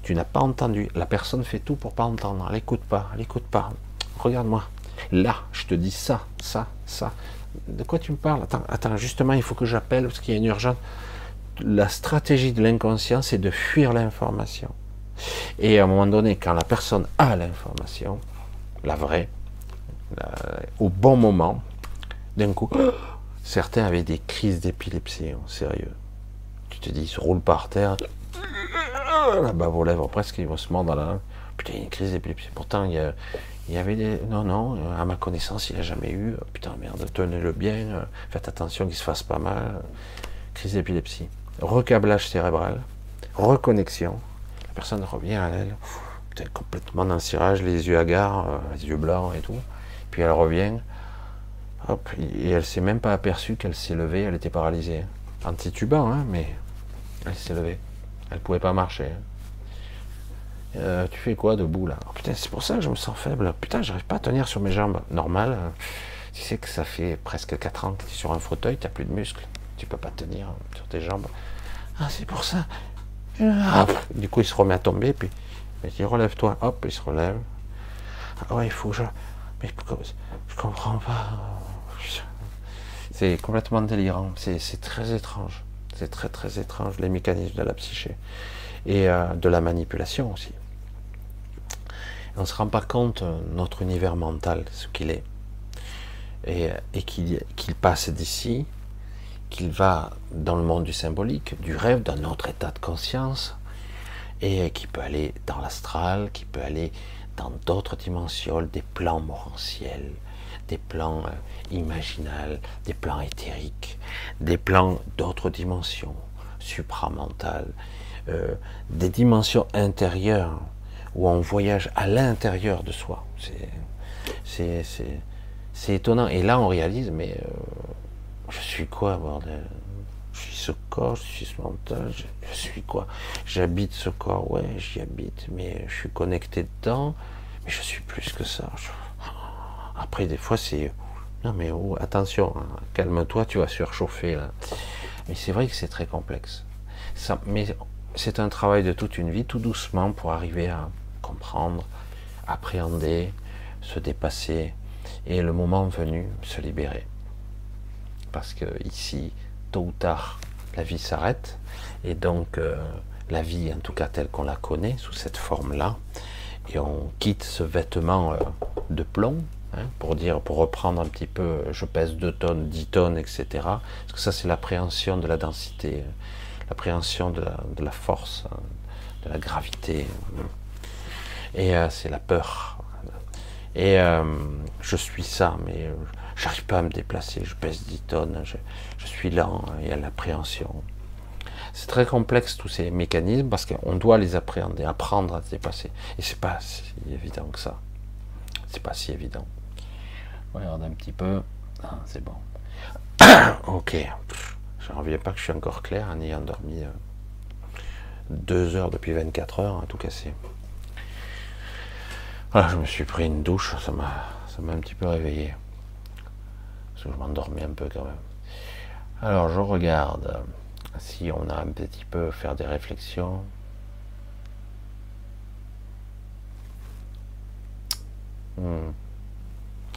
Tu n'as pas entendu. La personne fait tout pour pas entendre. Elle écoute pas, elle écoute pas. Regarde-moi. Là, je te dis ça, ça, ça. De quoi tu me parles? Attends, attends, justement, il faut que j'appelle parce qu'il y a une urgence. La stratégie de l'inconscient, c'est de fuir l'information. Et à un moment donné, quand la personne a l'information, la vraie, au bon moment, d'un coup, [gasps] Certains avaient des crises d'épilepsie, hein, sérieux. Tu te dis, ils se roulent par terre, bave aux lèvres presque, ils vont se mordre dans la langue. Putain, une crise d'épilepsie. Pourtant, il y, avait des. Non, non, à ma connaissance, il n'y a jamais eu. Putain, merde, tenez-le bien, faites attention qu'il se fasse pas mal. Crise d'épilepsie. Recablage cérébral, reconnexion. La personne revient à elle, complètement dans le cirage, les yeux hagards, euh, les yeux blancs et tout. Puis elle revient, et elle s'est même pas aperçue qu'elle s'est levée, elle était paralysée. Antitubant, hein, mais elle s'est levée. Elle pouvait pas marcher. Euh, tu fais quoi debout là? Oh, Putain, c'est pour ça que je me sens faible. Putain, j'arrive pas à tenir sur mes jambes. Normal. Tu sais que ça fait presque 4 ans que tu es sur un fauteuil, tu plus de muscles. Tu peux pas tenir sur tes jambes. Ah, c'est pour ça. Ah, du coup, il se remet à tomber, puis il relève-toi. Hop, il se relève. Ah ouais, il faut que je. Mais je comprends pas. C'est complètement délirant. C'est très étrange. C'est très très étrange les mécanismes de la psyché et euh, de la manipulation aussi. On ne se rend pas compte euh, notre univers mental, ce qu'il est, et, qu'il passe d'ici, qu'il va dans le monde du symbolique, du rêve, d'un autre état de conscience, et qui peut aller dans l'astral, qui peut aller dans d'autres dimensions, des plans morantiels, des plans euh, imaginal, des plans éthériques, des plans d'autres dimensions, supramentales, euh, des dimensions intérieures où on voyage à l'intérieur de soi. C'est étonnant. Et là, on réalise, mais euh, je suis quoi, bordel? Je suis ce corps, je suis ce mental, je, suis quoi? J'habite ce corps, ouais, j'y habite, mais je suis connecté dedans, mais je suis plus que ça. Après, des fois, c'est non mais oh, attention, hein, calme-toi, tu vas surchauffer. Mais c'est vrai que c'est très complexe. Mais c'est un travail de toute une vie, tout doucement, pour arriver à comprendre, appréhender, se dépasser, et le moment venu, se libérer. Parce que ici, tôt ou tard, la vie s'arrête, et donc euh, la vie, en tout cas telle qu'on la connaît, sous cette forme-là, et on quitte ce vêtement euh, de plomb, Hein, pour dire, pour reprendre un petit peu, je pèse 2 tonnes, 10 tonnes, etc. Parce que ça, c'est l'appréhension de la densité, euh, l'appréhension de, la, force, hein, de la gravité. Et euh, c'est la peur. Et euh, je suis ça, mais j'arrive pas à me déplacer. Je pèse 10 tonnes, je, suis lent, il y a l'appréhension. C'est très complexe tous ces mécanismes parce qu'on doit les appréhender, apprendre à se dépasser. Et c'est pas si évident que ça. C'est pas si évident. Regarde un petit peu. Ah, c'est bon. [coughs] ok. Je ne reviens pas que je suis encore clair en ayant dormi euh, deux heures depuis 24 heures, à tout casser. Voilà, je me suis pris une douche, ça m'a, ça m'a un petit peu réveillé. Parce que je m'endormais un peu quand même. Alors je regarde si on a un petit peu faire des réflexions. Hmm.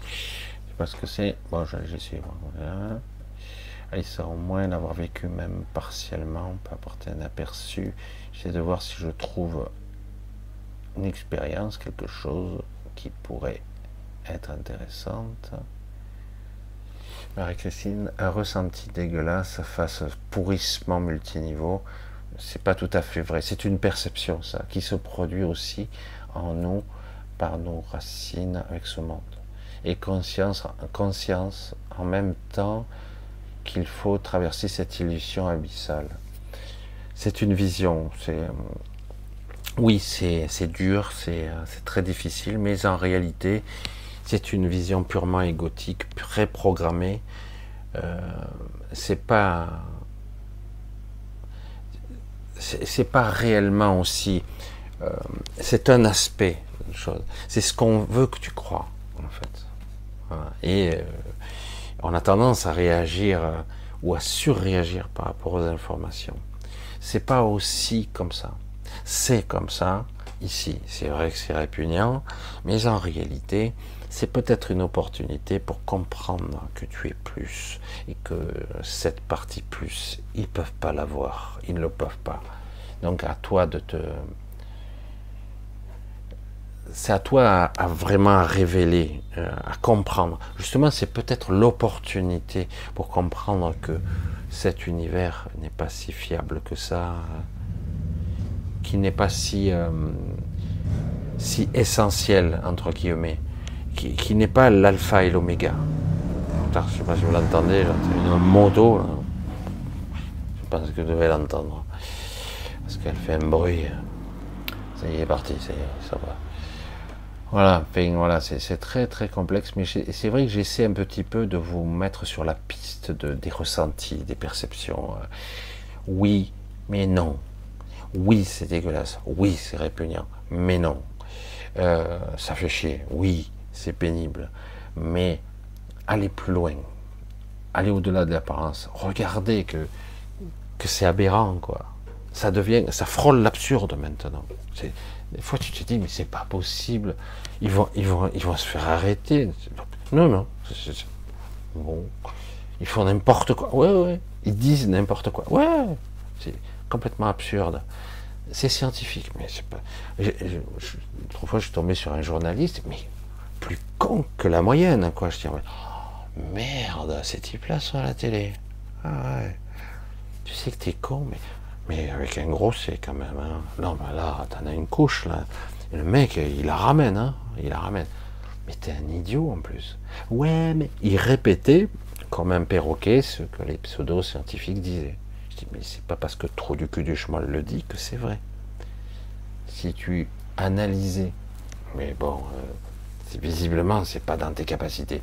Je sais pas ce que c'est. Bon, j'essaie. Voilà. ça au moins d'avoir vécu même partiellement, peut apporter un aperçu. J'essaie de voir si je trouve une expérience, quelque chose qui pourrait être intéressante. Marie-Christine, un ressenti dégueulasse face à pourrissement multiniveau, c'est pas tout à fait vrai. C'est une perception, ça, qui se produit aussi en nous par nos racines avec ce monde. Et conscience, conscience en même temps qu'il faut traverser cette illusion abyssale. C'est une vision. C'est oui, c'est dur, c'est très difficile, mais en réalité, c'est une vision purement égotique, préprogrammée. Euh, c'est pas c'est pas réellement aussi euh, c'est un aspect chose. C'est ce qu'on veut que tu crois en fait. Et euh, on a tendance à réagir euh, ou à surréagir par rapport aux informations. C'est pas aussi comme ça c'est comme ça ici c'est vrai que c'est répugnant mais en réalité c'est peut-être une opportunité pour comprendre que tu es plus et que cette partie plus, ils peuvent pas l'avoir, ils ne le peuvent pas. Donc à toi de te c'est à toi à, vraiment révéler, euh, à comprendre. Justement, c'est peut-être l'opportunité pour comprendre que cet univers n'est pas si fiable que ça, qui n'est pas si, euh, si essentiel, entre guillemets qui, n'est pas l'alpha et l'oméga. Je ne sais pas si vous l'entendez, c'est une moto. Je pense que vous devez l'entendre. Parce qu'elle fait un bruit. Ça y est, parti, ça va. Voilà, voilà c'est très très complexe, mais c'est vrai que j'essaie un petit peu de vous mettre sur la piste de, des ressentis, des perceptions. Oui, mais non. Oui, c'est dégueulasse. Oui, c'est répugnant. Mais non. Euh, ça fait chier. Oui, c'est pénible. Mais allez plus loin, allez au-delà de l'apparence, regardez que, que c'est aberrant, quoi. Ça devient, ça frôle l'absurde maintenant. Des fois, tu te dis, mais c'est pas possible. Ils vont, ils vont, ils vont se faire arrêter. Non, non. bon, ils font n'importe quoi. Ouais, ouais. Ils disent n'importe quoi. Ouais. Complètement absurde. C'est scientifique, mais c'est pas. Je, je, je suis tombé sur un journaliste, mais plus con que la moyenne, quoi. Je dis, oh, merde, ces types-là sont à la télé. Ah. Tu sais que t'es con, mais, mais avec un gros c'est quand même. Hein. Non, mais là, t'en as une couche, là. le mec, il la ramène, hein. Il la ramène. Mais t'es un idiot en plus. Ouais, mais il répétait comme un perroquet ce que les pseudo-scientifiques disaient. Mais c'est pas parce que trop du cul du chemin le dit que c'est vrai. Si tu analysais, mais bon, euh, visiblement, c'est pas dans tes capacités.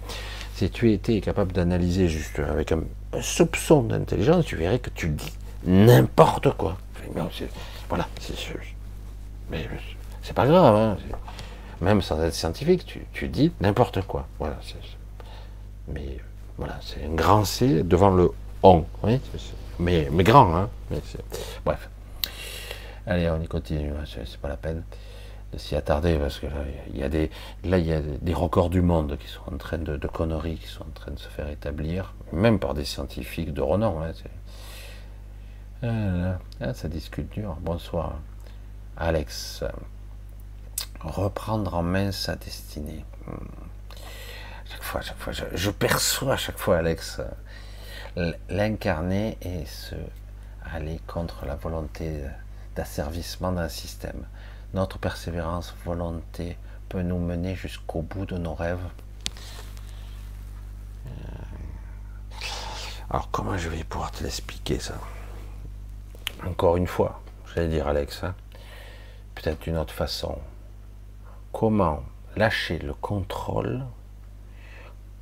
Si tu étais capable d'analyser juste avec un, soupçon d'intelligence, tu verrais que tu dis n'importe quoi. voilà, mais c'est pas grave. Hein. Même sans être scientifique, tu, dis n'importe quoi. Voilà. Mais voilà, c'est un grand C devant le on. Mais, grand. Hein. bref. Allez, on y continue. Hein. C'est pas la peine s'y attarder parce que là il y a des là il y a des records du monde qui sont en train de, de conneries qui sont en train de se faire établir même par des scientifiques de renom hein, euh, ah, ça discute dur bonsoir Alex reprendre en main sa destinée hmm. chaque fois chaque fois je, perçois à chaque fois Alex l'incarner et se aller contre la volonté d'asservissement d'un système. Notre persévérance, volonté peut nous mener jusqu'au bout de nos rêves. Euh, alors comment je vais pouvoir te l'expliquer ça? Encore une fois, j'allais dire Alex, hein, peut-être d'une autre façon, comment lâcher le contrôle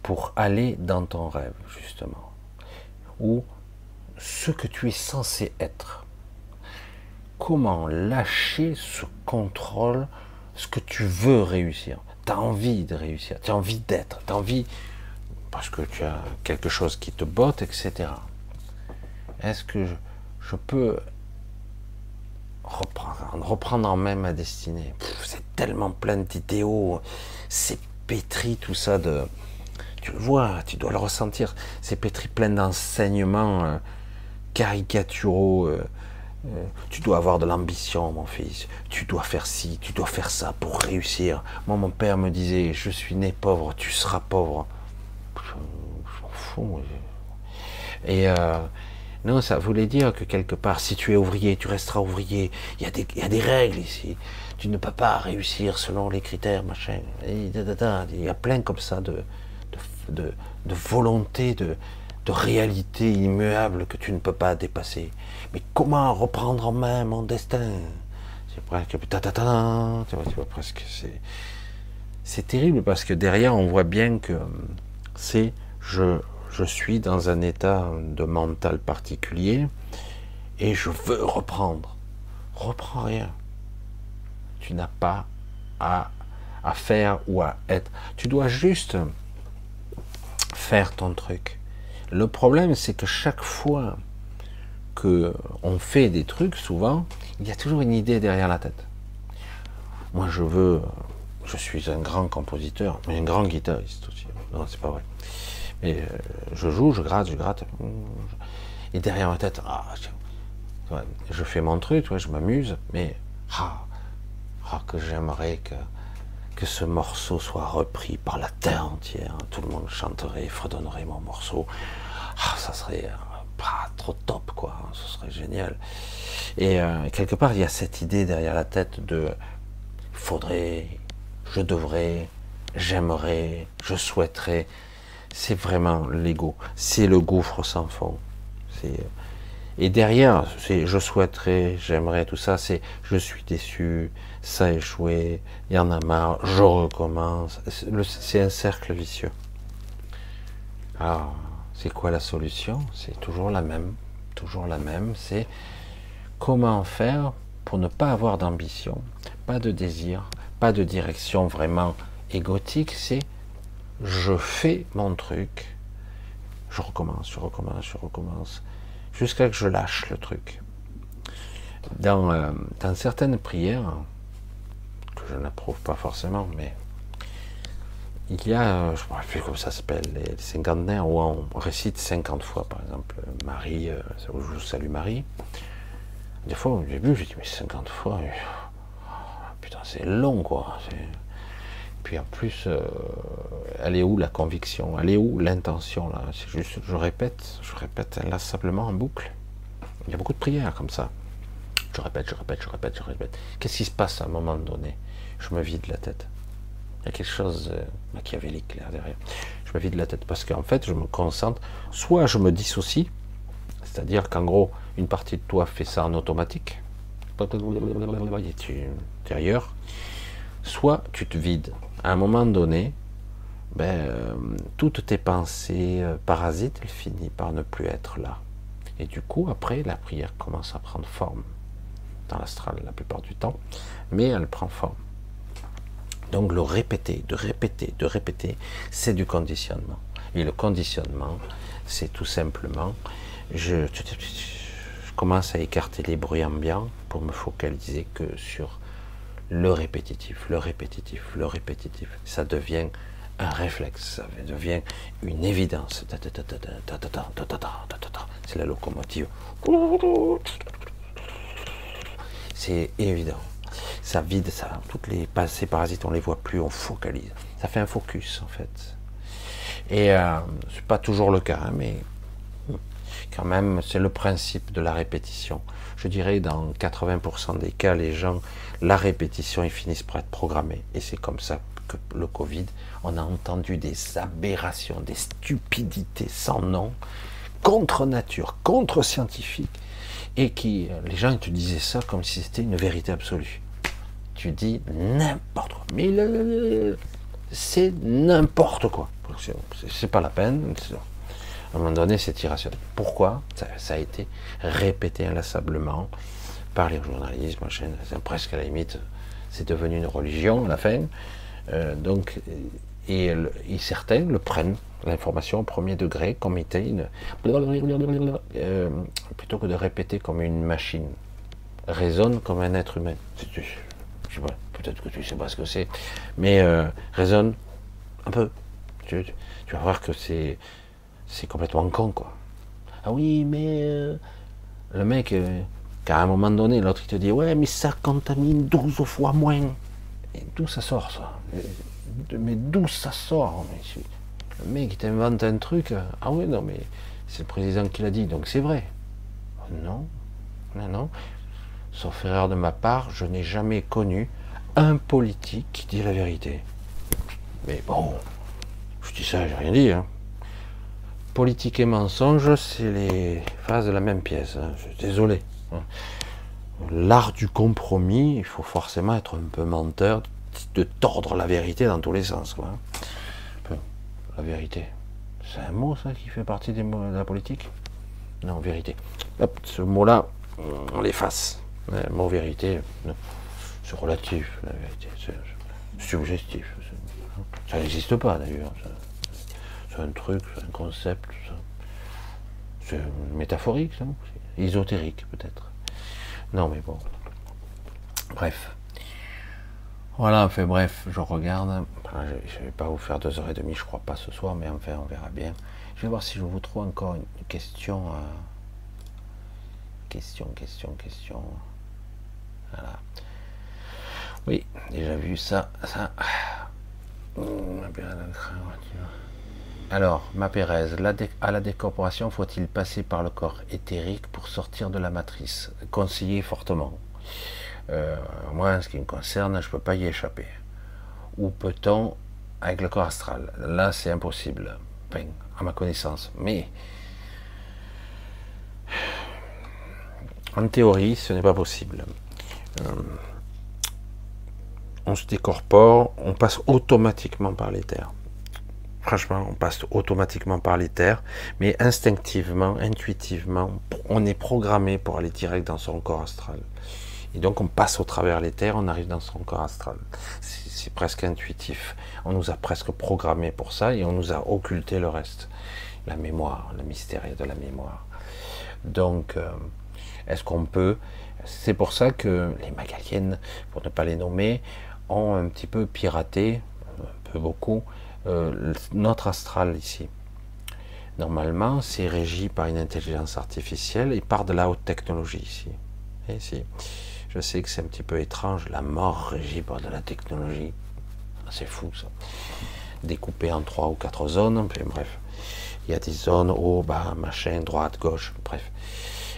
pour aller dans ton rêve, justement, ou ce que tu es censé être. Comment lâcher ce contrôle, ce que tu veux réussir? Tu as envie de réussir, tu as envie d'être, tu as envie, parce que tu as quelque chose qui te botte, etc. Est-ce que je, peux reprendre, en main ma destinée? C'est tellement plein d'idéaux, c'est pétri tout ça de, tu le vois, tu dois le ressentir. C'est pétri plein d'enseignements euh, caricaturaux. Euh, euh, tu dois avoir de l'ambition, mon fils. Tu dois faire ci, tu dois faire ça pour réussir. Moi, mon père me disait, je suis né pauvre, tu seras pauvre. Je, m'en fous. Et non, ça voulait dire que quelque part, si tu es ouvrier, tu resteras ouvrier. Il y a des, il y a des règles ici. Tu ne peux pas réussir selon les critères, machin. il y a plein comme ça de, de, volonté, de, réalité immuable que tu ne peux pas dépasser. Mais comment reprendre en main mon destin? C'est presque, tu vois, presque, c'est, c'est terrible parce que derrière on voit bien que c'est je, je suis dans un état de mental particulier et je veux reprendre. Reprends rien. Tu n'as pas à, à faire ou à être. Tu dois juste faire ton truc. Le problème, c'est que chaque fois que on fait des trucs, souvent, il y a toujours une idée derrière la tête. Moi, je veux, je suis un grand compositeur, mais un grand guitariste aussi. Non, c'est pas vrai. Mais euh, je joue, je gratte, je gratte. Et derrière ma tête, ah, je fais mon truc, je m'amuse, mais ah, ah, que j'aimerais que que ce morceau soit repris par la terre entière. Tout le monde chanterait, fredonnerait mon morceau. Ah, ça serait euh, pas trop top, quoi. Ce serait génial. Et euh, quelque part, il y a cette idée derrière la tête de faudrait, je devrais, j'aimerais, je souhaiterais. C'est vraiment l'ego. C'est le gouffre sans fond. C'est et derrière, c'est je souhaiterais, j'aimerais, tout ça, c'est je suis déçu, ça a échoué, il y en a marre, je recommence. C'est un cercle vicieux. Alors, c'est quoi la solution? C'est toujours la même, toujours la même, c'est comment faire pour ne pas avoir d'ambition, pas de désir, pas de direction vraiment égotique, c'est je fais mon truc, je recommence, je recommence, je recommence jusqu'à que je lâche le truc. Dans, euh, dans certaines prières, je n'approuve pas forcément, mais il y a, euh, je ne rappelle plus comment ça s'appelle, les, cinquantenaires où on récite 50 fois, par exemple, Marie, euh, je salue Marie. Des fois, au début, j'ai dit, mais 50 fois, putain, c'est long, quoi. Puis en plus, euh, elle est où la conviction? Elle est où l'intention là? C'est juste, je répète, je répète inlassablement en boucle. Il y a beaucoup de prières comme ça. Je répète, je répète, je répète, je répète. Qu'est-ce qui se passe à un moment donné? Je me vide la tête. Il y a quelque chose de machiavélique là derrière. Je me vide la tête parce qu'en fait, je me concentre. Soit je me dissocie, c'est-à-dire qu'en gros, une partie de toi fait ça en automatique. Tu es ailleurs. Soit tu te vides à un moment donné, ben, euh, toutes tes pensées euh, parasites, elles finissent par ne plus être là. Et du coup, après, la prière commence à prendre forme dans l'astral la plupart du temps, mais elle prend forme. Donc le répéter, de répéter, de répéter, c'est du conditionnement. Et le conditionnement, c'est tout simplement, je, commence à écarter les bruits ambiants pour me focaliser que sur le répétitif, le répétitif, le répétitif. Ça devient un réflexe, ça devient une évidence. C'est la locomotive. C'est évident. Ça vide ça. Toutes les passés parasites, on les voit plus, on focalise. Ça fait un focus en fait. Et euh, c'est pas toujours le cas, mais quand même, c'est le principe de la répétition. Je dirais dans 80% des cas, les gens la répétition, ils finissent par être programmés. Et c'est comme ça que le Covid, on a entendu des aberrations, des stupidités sans nom, contre nature, contre scientifique, et qui, les gens te disaient ça comme si c'était une vérité absolue. Tu dis n'importe quoi. Mais c'est n'importe quoi. C'est pas la peine. À un moment donné, c'est irrationnel. Pourquoi ça, a été répété inlassablement par les journalistes, machin, presque à la limite, c'est devenu une religion à la fin. Euh, donc, et, certains le prennent, l'information au premier degré, comme était une, euh, plutôt que de répéter comme une machine. Raisonne comme un être humain. Peut-être que tu sais pas ce que c'est, mais euh, raisonne un peu. Tu, vas voir que c'est, c'est complètement con, quoi. Ah oui, mais le mec, qu'à un moment donné, l'autre il te dit Ouais, mais ça contamine 12 fois moins. Et d'où ça sort ça? Mais d'où ça sort Le mec il t'invente un truc. Ah oui, non, mais c'est le président qui l'a dit, donc c'est vrai. Non, non, non. Sauf erreur de ma part, je n'ai jamais connu un politique qui dit la vérité. Mais bon, je dis ça, j'ai rien dit. Hein. Politique et mensonge, c'est les phases de la même pièce. Hein. Je suis désolé. L'art du compromis, il faut forcément être un peu menteur, de tordre la vérité dans tous les sens. La vérité, c'est un mot ça qui fait partie des mots de la politique? Non, vérité. ce mot-là, on l'efface. Le mot vérité, c'est relatif, la vérité, c'est suggestif. Ça n'existe pas d'ailleurs. C'est un truc, c'est un concept, c'est métaphorique, ça ésotérique peut-être. Non mais bon. Bref. Voilà, fait bref, je regarde. Je ne vais pas vous faire deux heures et demie, je crois pas ce soir, mais enfin on verra bien. Je vais voir si je vous trouve encore une question. Euh, question, question, question. Oui, déjà vu ça, ça. Alors, ma Pérez, à la décorporation, faut-il passer par le corps éthérique pour sortir de la matrice? Conseiller fortement. Euh, moi, en ce qui me concerne, je ne peux pas y échapper. Ou peut-on avec le corps astral? Là, c'est impossible, à ma connaissance. Mais en théorie, ce n'est pas possible. Euh, on se décorpore, on passe automatiquement par l'éther. Franchement, on passe automatiquement par les terres, mais instinctivement, intuitivement, on est programmé pour aller direct dans son corps astral. Et donc on passe au travers terres, on arrive dans son corps astral. C'est presque intuitif. On nous a presque programmé pour ça et on nous a occulté le reste. La mémoire, le mystère de la mémoire. Donc, euh, est-ce qu'on peut C'est pour ça que les Magaliennes, pour ne pas les nommer, ont un petit peu piraté, un peu beaucoup, euh, notre astral ici. Normalement, c'est régi par une intelligence artificielle et par de la haute technologie ici. Je sais que c'est un petit peu étrange, la mort régie par de la technologie. C'est fou ça. Découpé en trois ou quatre zones, bref. Il y a des zones haut, bas, machin, droite, gauche, bref.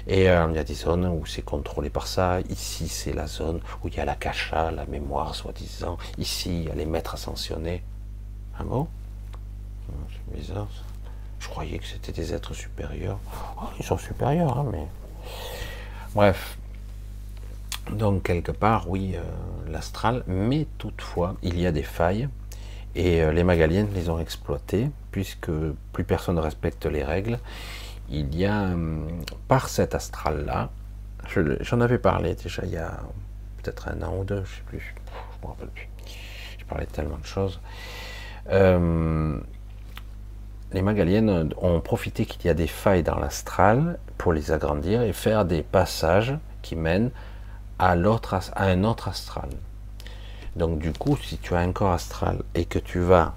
Et euh, il y a des zones où c'est contrôlé par ça. Ici, c'est la zone où il y a la cacha, la mémoire, soi-disant. Ici, il y a les maîtres ascensionnés. Ah bon C'est bizarre ça. Je croyais que c'était des êtres supérieurs. Oh, ils sont supérieurs, hein, mais. Bref. Donc, quelque part, oui, euh, l'astral, mais toutefois, il y a des failles. Et euh, les Magaliennes les ont exploitées, puisque plus personne ne respecte les règles. Il y a, hum, par cet astral-là, j'en avais parlé déjà il y a peut-être un an ou deux, je ne sais plus, je me rappelle plus. J'ai parlé de tellement de choses. Euh, les Magaliennes ont profité qu'il y a des failles dans l'astral pour les agrandir et faire des passages qui mènent à, l'autre, à un autre astral. Donc du coup, si tu as un corps astral et que tu vas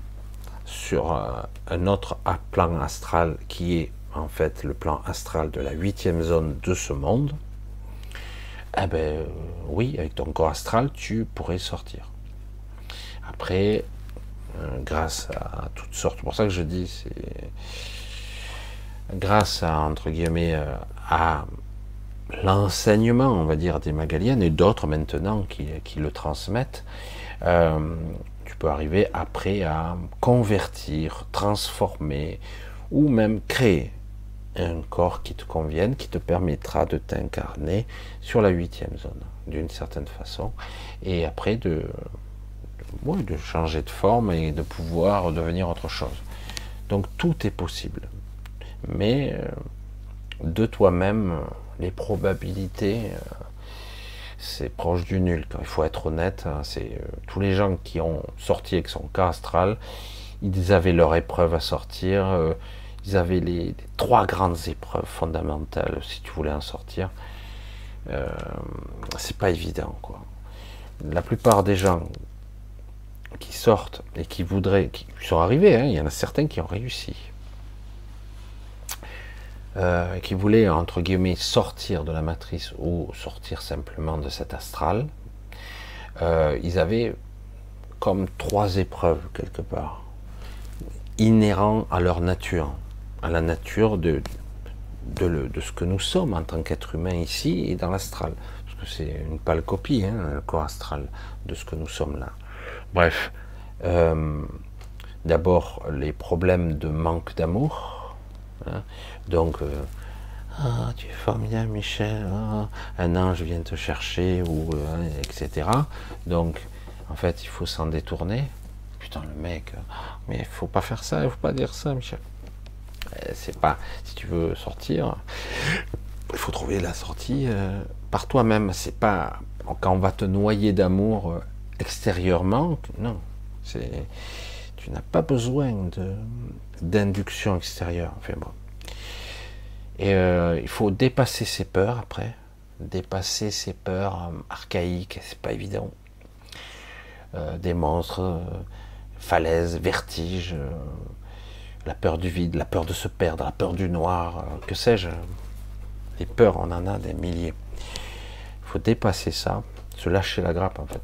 sur euh, un autre plan astral qui est en fait le plan astral de la huitième zone de ce monde, eh ben euh, oui, avec ton corps astral, tu pourrais sortir. Après, euh, grâce à toutes sortes. Pour ça que je dis, c'est grâce à entre guillemets euh, à l'enseignement, on va dire, des Magaliennes et d'autres maintenant qui, le transmettent. Tu peux arriver après à convertir, transformer ou même créer un corps qui te convienne, qui te permettra de t'incarner sur la huitième zone, d'une certaine façon, et après de, changer de forme et de pouvoir devenir autre chose. Donc tout est possible. Mais euh, de toi-même, les probabilités, euh, c'est proche du nul. Il faut être honnête. Hein, c'est euh, tous les gens qui ont sorti avec son cas astral, ils avaient leur épreuve à sortir. Ils avaient les, trois grandes épreuves fondamentales si tu voulais en sortir. c'est pas évident, quoi. La plupart des gens qui sortent et qui voudraient, qui sont arrivés, hein, il y en a certains qui ont réussi, euh, qui voulaient, entre guillemets, sortir de la matrice ou sortir simplement de cet astral, euh, ils avaient comme trois épreuves quelque part, inhérents à leur nature, à la nature de, de, ce que nous sommes en tant qu'être humain ici et dans l'astral. Parce que c'est une pâle copie, hein, le corps astral, de ce que nous sommes là. Bref, euh, d'abord les problèmes de manque d'amour. Hein. Donc, euh, ah, tu es formidable, Michel. Ah, un ange vient te chercher, ou euh, etc. Donc, en fait, il faut s'en détourner. Putain, le mec, mais il faut pas faire ça, il faut pas dire ça, Michel. C'est pas, si tu veux sortir, il faut trouver la sortie par toi-même. C'est pas quand on va te noyer d'amour extérieurement, non. Tu n'as pas besoin de, d'induction extérieure. Et euh, il faut dépasser ses peurs après, dépasser ses peurs euh, archaïques, c'est pas évident. Euh, des monstres, falaises, vertiges, la peur du vide, la peur de se perdre, la peur du noir, que sais-je. Les peurs, on en a des milliers. Il faut dépasser ça, se lâcher la grappe en fait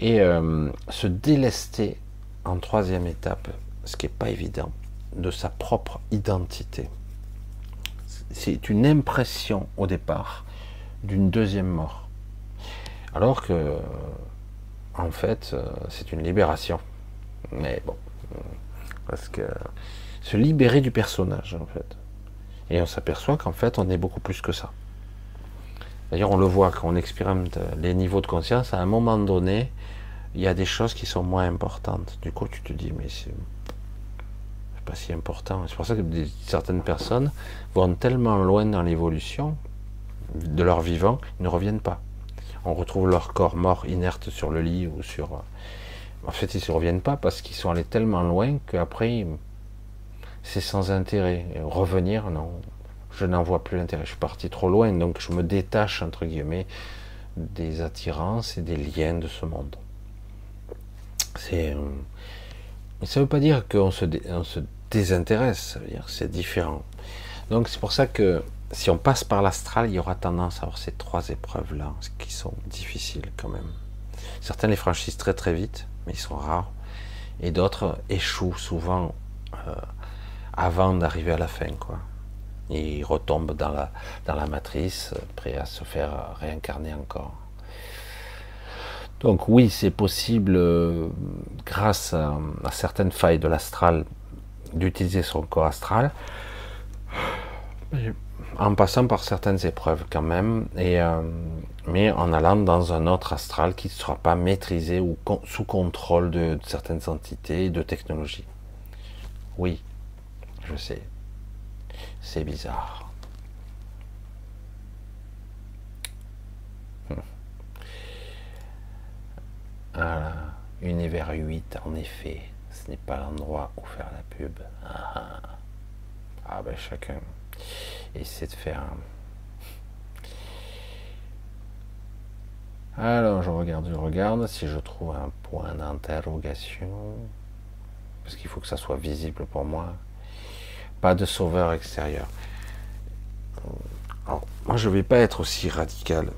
et euh, se délester en troisième étape, ce qui n'est pas évident, de sa propre identité. C'est une impression au départ d'une deuxième mort. Alors que, en fait, euh, c'est une libération. Mais bon, parce que se libérer du personnage, en fait. Et on s'aperçoit qu'en fait, on est beaucoup plus que ça. D'ailleurs, on le voit quand on expérimente les niveaux de conscience, à un moment donné, il y a des choses qui sont moins importantes. Du coup, tu te dis, mais c'est pas si important. C'est pour ça que certaines personnes vont tellement loin dans l'évolution de leur vivant, ils ne reviennent pas. On retrouve leur corps mort, inerte sur le lit ou sur. En fait, ils ne reviennent pas parce qu'ils sont allés tellement loin qu'après, c'est sans intérêt. revenir, non. Je n'en vois plus l'intérêt. Je suis parti trop loin, donc je me détache, entre guillemets, des attirances et des liens de ce monde. C'est, euh, ça ne veut pas dire qu'on se, se désintéresse, ça veut dire c'est différent. Donc c'est pour ça que si on passe par l'astral, il y aura tendance à avoir ces trois épreuves-là, qui sont difficiles quand même. Certains les franchissent très très vite, mais ils sont rares. Et d'autres échouent souvent euh, avant d'arriver à la fin, quoi. ils retombent dans la, dans la matrice, prêts à se faire réincarner encore. Donc oui, c'est possible, euh, grâce à, certaines failles de l'astral, d'utiliser son corps astral, en passant par certaines épreuves quand même, euh, mais en allant dans un autre astral qui ne sera pas maîtrisé ou sous contrôle de, certaines entités de technologies. Oui, je sais, c'est bizarre. Voilà, univers 8, en effet, ce n'est pas l'endroit où faire la pub. Ah, ah. ah ben chacun essaie de faire. Alors je regarde, je regarde si je trouve un point d'interrogation. Parce qu'il faut que ça soit visible pour moi. Pas de sauveur extérieur. Alors, moi je vais pas être aussi radical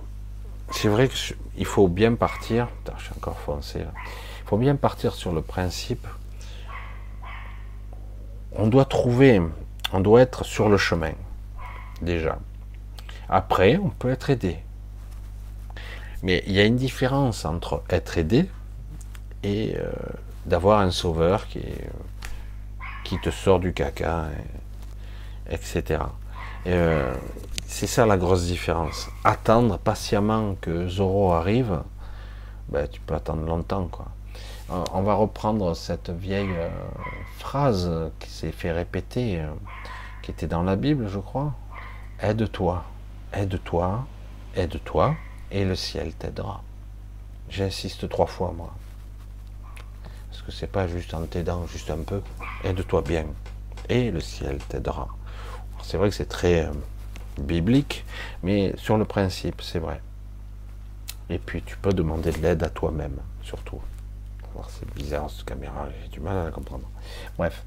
c'est vrai qu'il faut bien partir. je suis encore foncé Il faut bien partir sur le principe. On doit trouver, on doit être sur le chemin, déjà. Après, on peut être aidé. Mais il y a une différence entre être aidé et euh, d'avoir un sauveur qui, te sort du caca, etc. Euh, c'est ça la grosse différence. Attendre patiemment que Zoro arrive, ben, tu peux attendre longtemps. Euh, on va reprendre cette vieille phrase qui s'est fait répéter, qui était dans la Bible, je crois. Aide-toi, aide-toi, aide-toi, et le ciel t'aidera. J'insiste trois fois, moi. Parce que c'est pas juste en t'aidant, juste un peu. Aide-toi bien, et le ciel t'aidera. C'est vrai que c'est très euh, biblique, mais sur le principe, c'est vrai. Et puis tu peux demander de l'aide à toi-même, surtout. C'est bizarre cette caméra, j'ai du mal à la comprendre. Bref.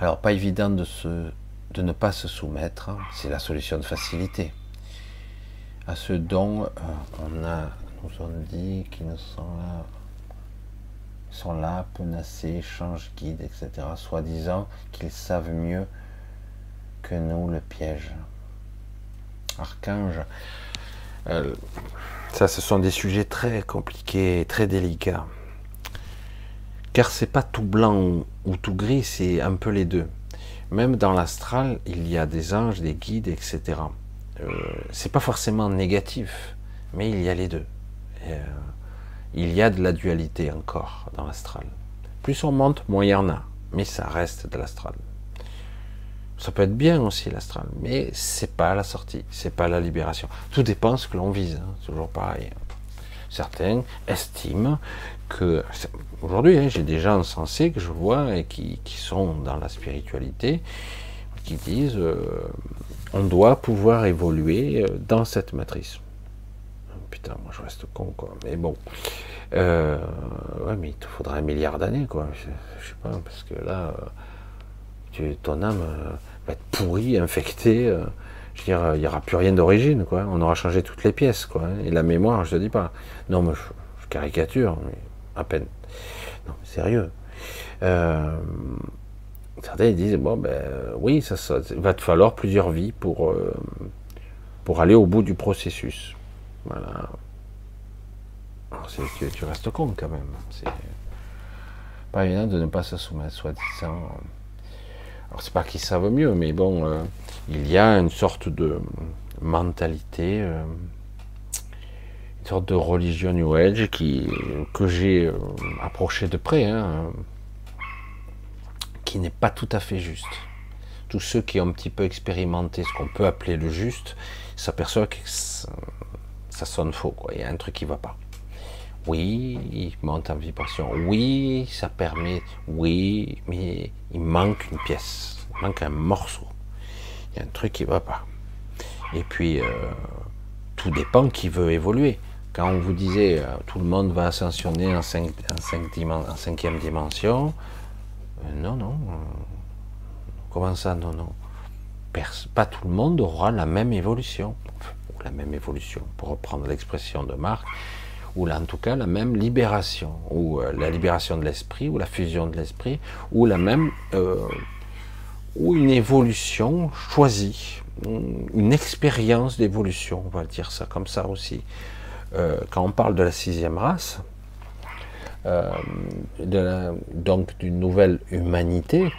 Alors pas évident de, se, de ne pas se soumettre, c'est la solution de facilité. À ce dont euh, on a, nous on dit qu'ils sont là, sont là, penacés, guide, etc. Soi-disant qu'ils savent mieux que nous le piège. Archange. Euh, ça, ce sont des sujets très compliqués, très délicats. Car c'est pas tout blanc ou tout gris, c'est un peu les deux. Même dans l'astral, il y a des anges, des guides, etc. Euh, c'est pas forcément négatif, mais il y a les deux. Euh, il y a de la dualité encore dans l'astral. Plus on monte, moins il y en a, mais ça reste de l'astral. Ça peut être bien aussi l'astral, mais c'est pas la sortie, c'est pas la libération. Tout dépend de ce que l'on vise, hein, toujours pareil. Certains estiment aujourd'hui, hein, j'ai des gens sensés que je vois et qui, sont dans la spiritualité, qui disent euh, on doit pouvoir évoluer euh, dans cette matrice. Putain, moi je reste con quoi. Mais bon, euh, ouais, mais il te faudra un milliard d'années quoi. Je, je, sais pas parce que là, tu, ton âme être pourri, infecté. Euh, je veux dire, il n'y aura plus rien d'origine, quoi. On aura changé toutes les pièces, quoi. Et la mémoire, je te dis pas. Non, mais je, caricature, mais à peine. Non, sérieux. Euh, certains disent bon ben oui, ça, va te falloir plusieurs vies pour euh, pour aller au bout du processus. Voilà. Tu, tu, restes con quand même. C'est pas évident de ne pas se soumettre, soi-disant. Alors c'est pas qu'ils savent mieux, mais bon, euh, il y a une sorte de mentalité, une sorte de religion New Age qui, que j'ai euh, approché de près, hein, qui n'est pas tout à fait juste. Tous ceux qui ont un petit peu expérimenté ce qu'on peut appeler le juste s'aperçoivent que ça, sonne faux, quoi. il y a un truc qui ne va pas. Oui, il monte en vibration. Oui, ça permet. Oui, mais il manque une pièce. Il manque un morceau. Il y a un truc qui ne va pas. Et puis, euh, tout dépend qui veut évoluer. On vous disait euh, tout le monde va ascensionner en, cinq, en, cinquième dimension, euh, non, non. comment ça, non, non Pas tout le monde aura la même évolution. Ou la même évolution, pour reprendre l'expression de Marc ou là, en tout cas la même libération, ou euh, la libération de l'esprit, ou la fusion de l'esprit, ou la même, euh, ou une évolution choisie, une expérience d'évolution, on va dire ça comme ça aussi. Euh, quand on parle de la sixième race, de donc d'une nouvelle humanité,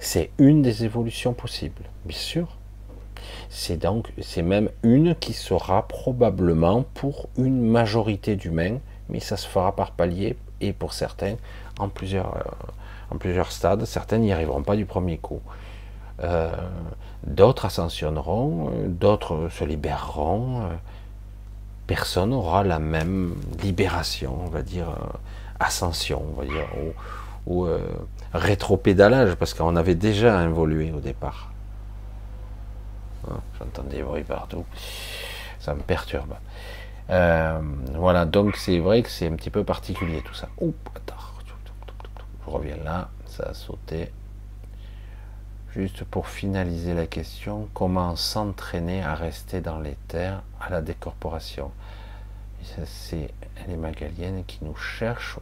c'est une des évolutions possibles, bien sûr. C'est donc, c'est même une qui sera probablement pour une majorité d'humains, mais ça se fera par palier et pour certains en plusieurs, euh, en plusieurs stades. Certains n'y arriveront pas du premier coup. Euh, d'autres ascensionneront, d'autres se libéreront. Personne n'aura la même libération, on va dire, euh, ascension, on va dire, ou, ou rétropédalage, parce qu'on avait déjà évolué au départ. Hein, j'entends des bruits partout. Ça me perturbe. Euh, voilà, donc c'est vrai que c'est un petit peu particulier tout ça. Je reviens là, ça a sauté. Juste pour finaliser la question, comment s'entraîner à rester dans les terres à la décorporation? C'est les Magaliennes qui nous cherchent.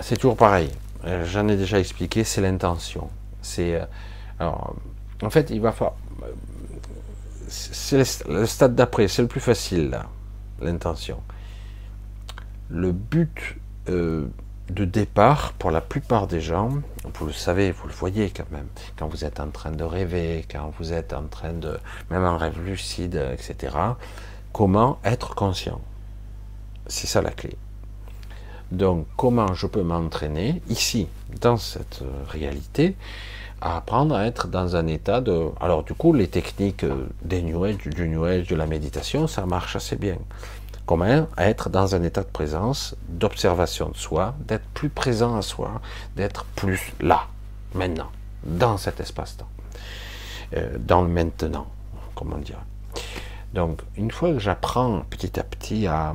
C'est toujours pareil. Euh, j'en ai déjà expliqué, c'est l'intention. C'est euh, en fait, il va falloir. C'est le stade d'après, c'est le plus facile, là, l'intention. Le but, euh, de départ, pour la plupart des gens, vous le savez, vous le voyez quand même, quand vous êtes en train de rêver, quand vous êtes en train de, même en rêve lucide, etc., comment être conscient? C'est ça la clé. Donc, comment je peux m'entraîner ici, dans cette réalité, à apprendre à être dans un état de. Alors, du coup, les techniques des New Age, du New Age, de la méditation, ça marche assez bien. Comment être dans un état de présence, d'observation de soi, d'être plus présent à soi, d'être plus là, maintenant, dans cet espace-temps, euh, dans le maintenant, comment dire. Donc, une fois que j'apprends petit à petit à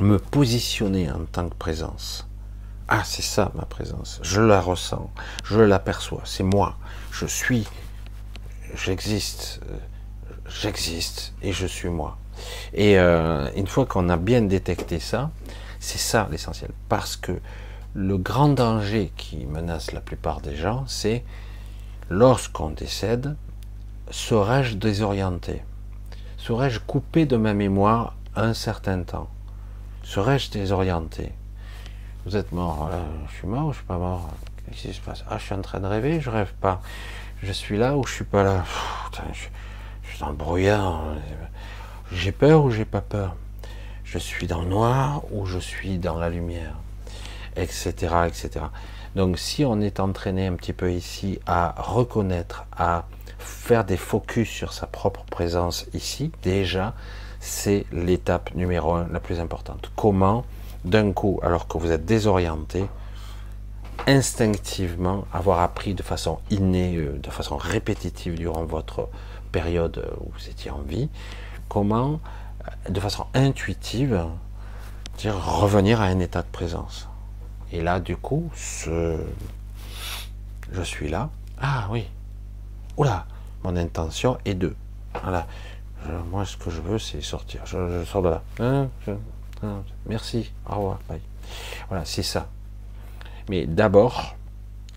me positionner en tant que présence. Ah, c'est ça ma présence. Je la ressens, je l'aperçois, c'est moi. Je suis, j'existe, euh, j'existe et je suis moi. Et euh, une fois qu'on a bien détecté ça, c'est ça l'essentiel. Parce que le grand danger qui menace la plupart des gens, c'est lorsqu'on décède, serais-je désorienté? Serais-je coupé de ma mémoire un certain temps? Serais-je désorienté? Vous êtes mort, je suis mort ou je suis pas mort? Qu'est-ce qui se passe? Ah, je suis en train de rêver, je rêve pas. Je suis là ou je suis pas là? Je, suis dans le brouillard. J'ai peur ou j'ai pas peur? Je suis dans le noir ou je suis dans la lumière? Etc. etc. Donc si on est entraîné un petit peu ici à reconnaître, à faire des focus sur sa propre présence ici, déjà, c'est l'étape numéro un, la plus importante. Comment, d'un coup, alors que vous êtes désorienté, instinctivement avoir appris de façon innée, euh, de façon répétitive durant votre période où vous étiez en vie, comment, euh, de façon intuitive, dire revenir à un état de présence. Et là, du coup, ce... je suis là. Ah oui. Oula, mon intention est de. Voilà moi, ce que je veux, c'est sortir. Je, sors de là. Hein, hein, merci. Au revoir. Bye. Voilà, c'est ça. Mais d'abord,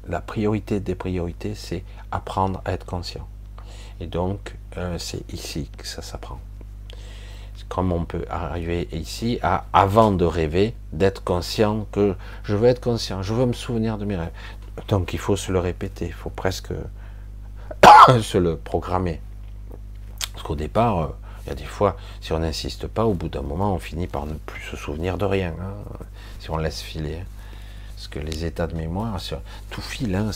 la priorité des priorités, c'est apprendre à être conscient. Et donc, euh, c'est ici que ça s'apprend. Comme on peut arriver ici à, avant de rêver, d'être conscient que je veux être conscient, je veux me souvenir de mes rêves. Donc, il faut se le répéter, il faut presque [coughs] se le programmer. Parce qu'au départ, euh, il y a des fois, si on n'insiste pas, au bout d'un moment, on finit par ne plus se souvenir de rien, hein, si on laisse filer. Parce que les états de mémoire, tout file, hein,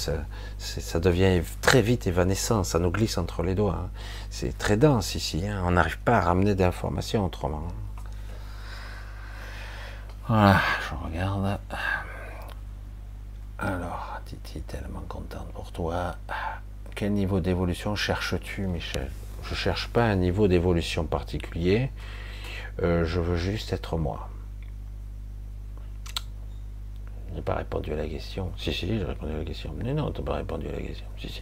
ça, devient très vite évanescent, ça nous glisse entre les doigts. Hein. C'est très dense ici, on n'arrive pas à ramener d'informations autrement. Voilà, je regarde. Alors, Titi, tellement contente pour toi. Quel niveau d'évolution cherches-tu, Michel? Je cherche pas un niveau d'évolution particulier. Euh, je veux juste être moi. Je n'ai pas répondu à la question. Si, si, j'ai répondu à la question. Mais non, tu n'as pas répondu à la question. Si, si,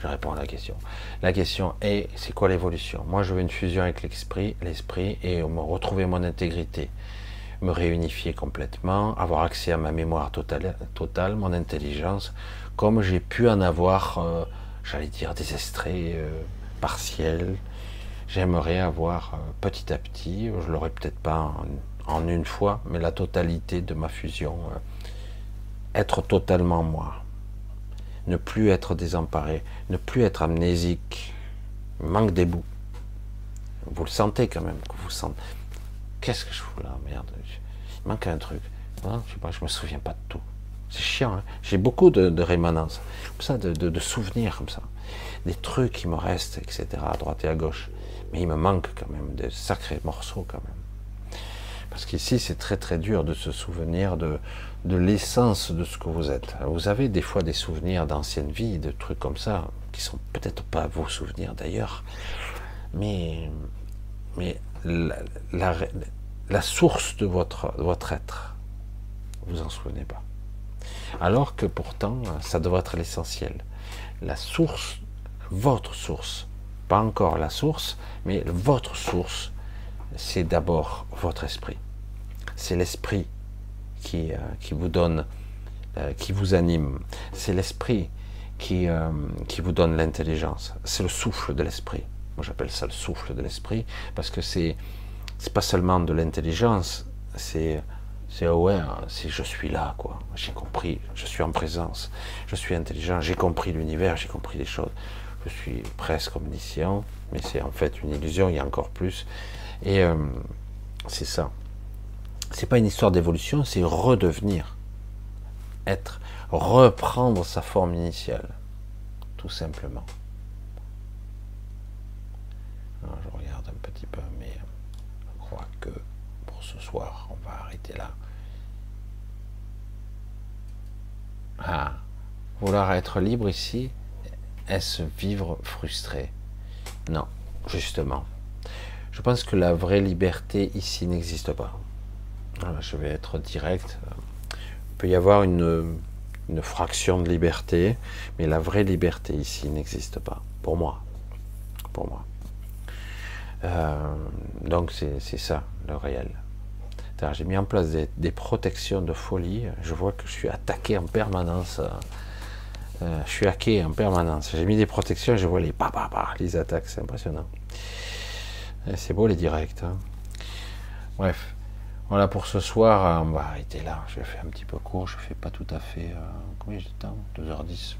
je réponds à la question. La question est, c'est quoi l'évolution? Moi, je veux une fusion avec l'esprit, l'esprit, et me retrouver mon intégrité, me réunifier complètement, avoir accès à ma mémoire totale, totale mon intelligence, comme j'ai pu en avoir, euh, j'allais dire, extraits euh, partiel. J'aimerais avoir euh, petit à petit, je l'aurais peut-être pas en, une fois, mais la totalité de ma fusion, euh, être totalement moi, ne plus être désemparé, ne plus être amnésique, manque des bouts. Vous le sentez quand même, que vous sentez. Qu'est-ce que je fous là, merde? Il manque un truc. Je sais pas, je me souviens pas de tout. C'est chiant. Hein. J'ai beaucoup de, de rémanence, comme ça, de, souvenirs comme ça, des trucs qui me restent, etc. à droite et à gauche. Mais il me manque quand même des sacrés morceaux quand même. Parce qu'ici, c'est très très dur de se souvenir de, l'essence de ce que vous êtes. Vous avez des fois des souvenirs d'anciennes vies, de trucs comme ça, qui sont peut-être pas vos souvenirs d'ailleurs, mais, la, source de votre, de votre être, vous en souvenez pas. Alors que pourtant, ça devrait être l'essentiel. La source, votre source, pas encore la source, mais votre source, c'est d'abord votre esprit. C'est l'esprit qui, euh, qui vous donne, euh, qui vous anime. C'est l'esprit qui, euh, qui vous donne l'intelligence. C'est le souffle de l'esprit. Moi, j'appelle ça le souffle de l'esprit parce que c'est pas seulement de l'intelligence, c'est C'est aware, c'est je suis là, quoi. J'ai compris, je suis en présence, je suis intelligent, j'ai compris l'univers, j'ai compris les choses. Je suis presque omniscient, mais c'est en fait une illusion, il y a encore plus. Et euh, c'est ça. C'est pas une histoire d'évolution, c'est redevenir, être, reprendre sa forme initiale, tout simplement. je regarde un petit peu, mais je crois que pour ce soir, on va arrêter là. Ah, vouloir être libre ici, est-ce vivre frustré? Non, justement. Je pense que la vraie liberté ici n'existe pas. je vais être direct. Il peut y avoir une, fraction de liberté, mais la vraie liberté ici n'existe pas. Pour moi. Pour moi. Euh, donc c'est ça, le réel. J'ai mis en place des, protections de folie. Je vois que je suis attaqué en permanence. Euh, je suis hacké en permanence. J'ai mis des protections et je vois les pa, les attaques. C'est impressionnant. C'est beau les directs. Hein. Bref. Voilà pour ce soir. On va arrêter là. Je faire un petit peu court. Je fais pas tout à fait. Euh, combien j'ai de temps? 2h10.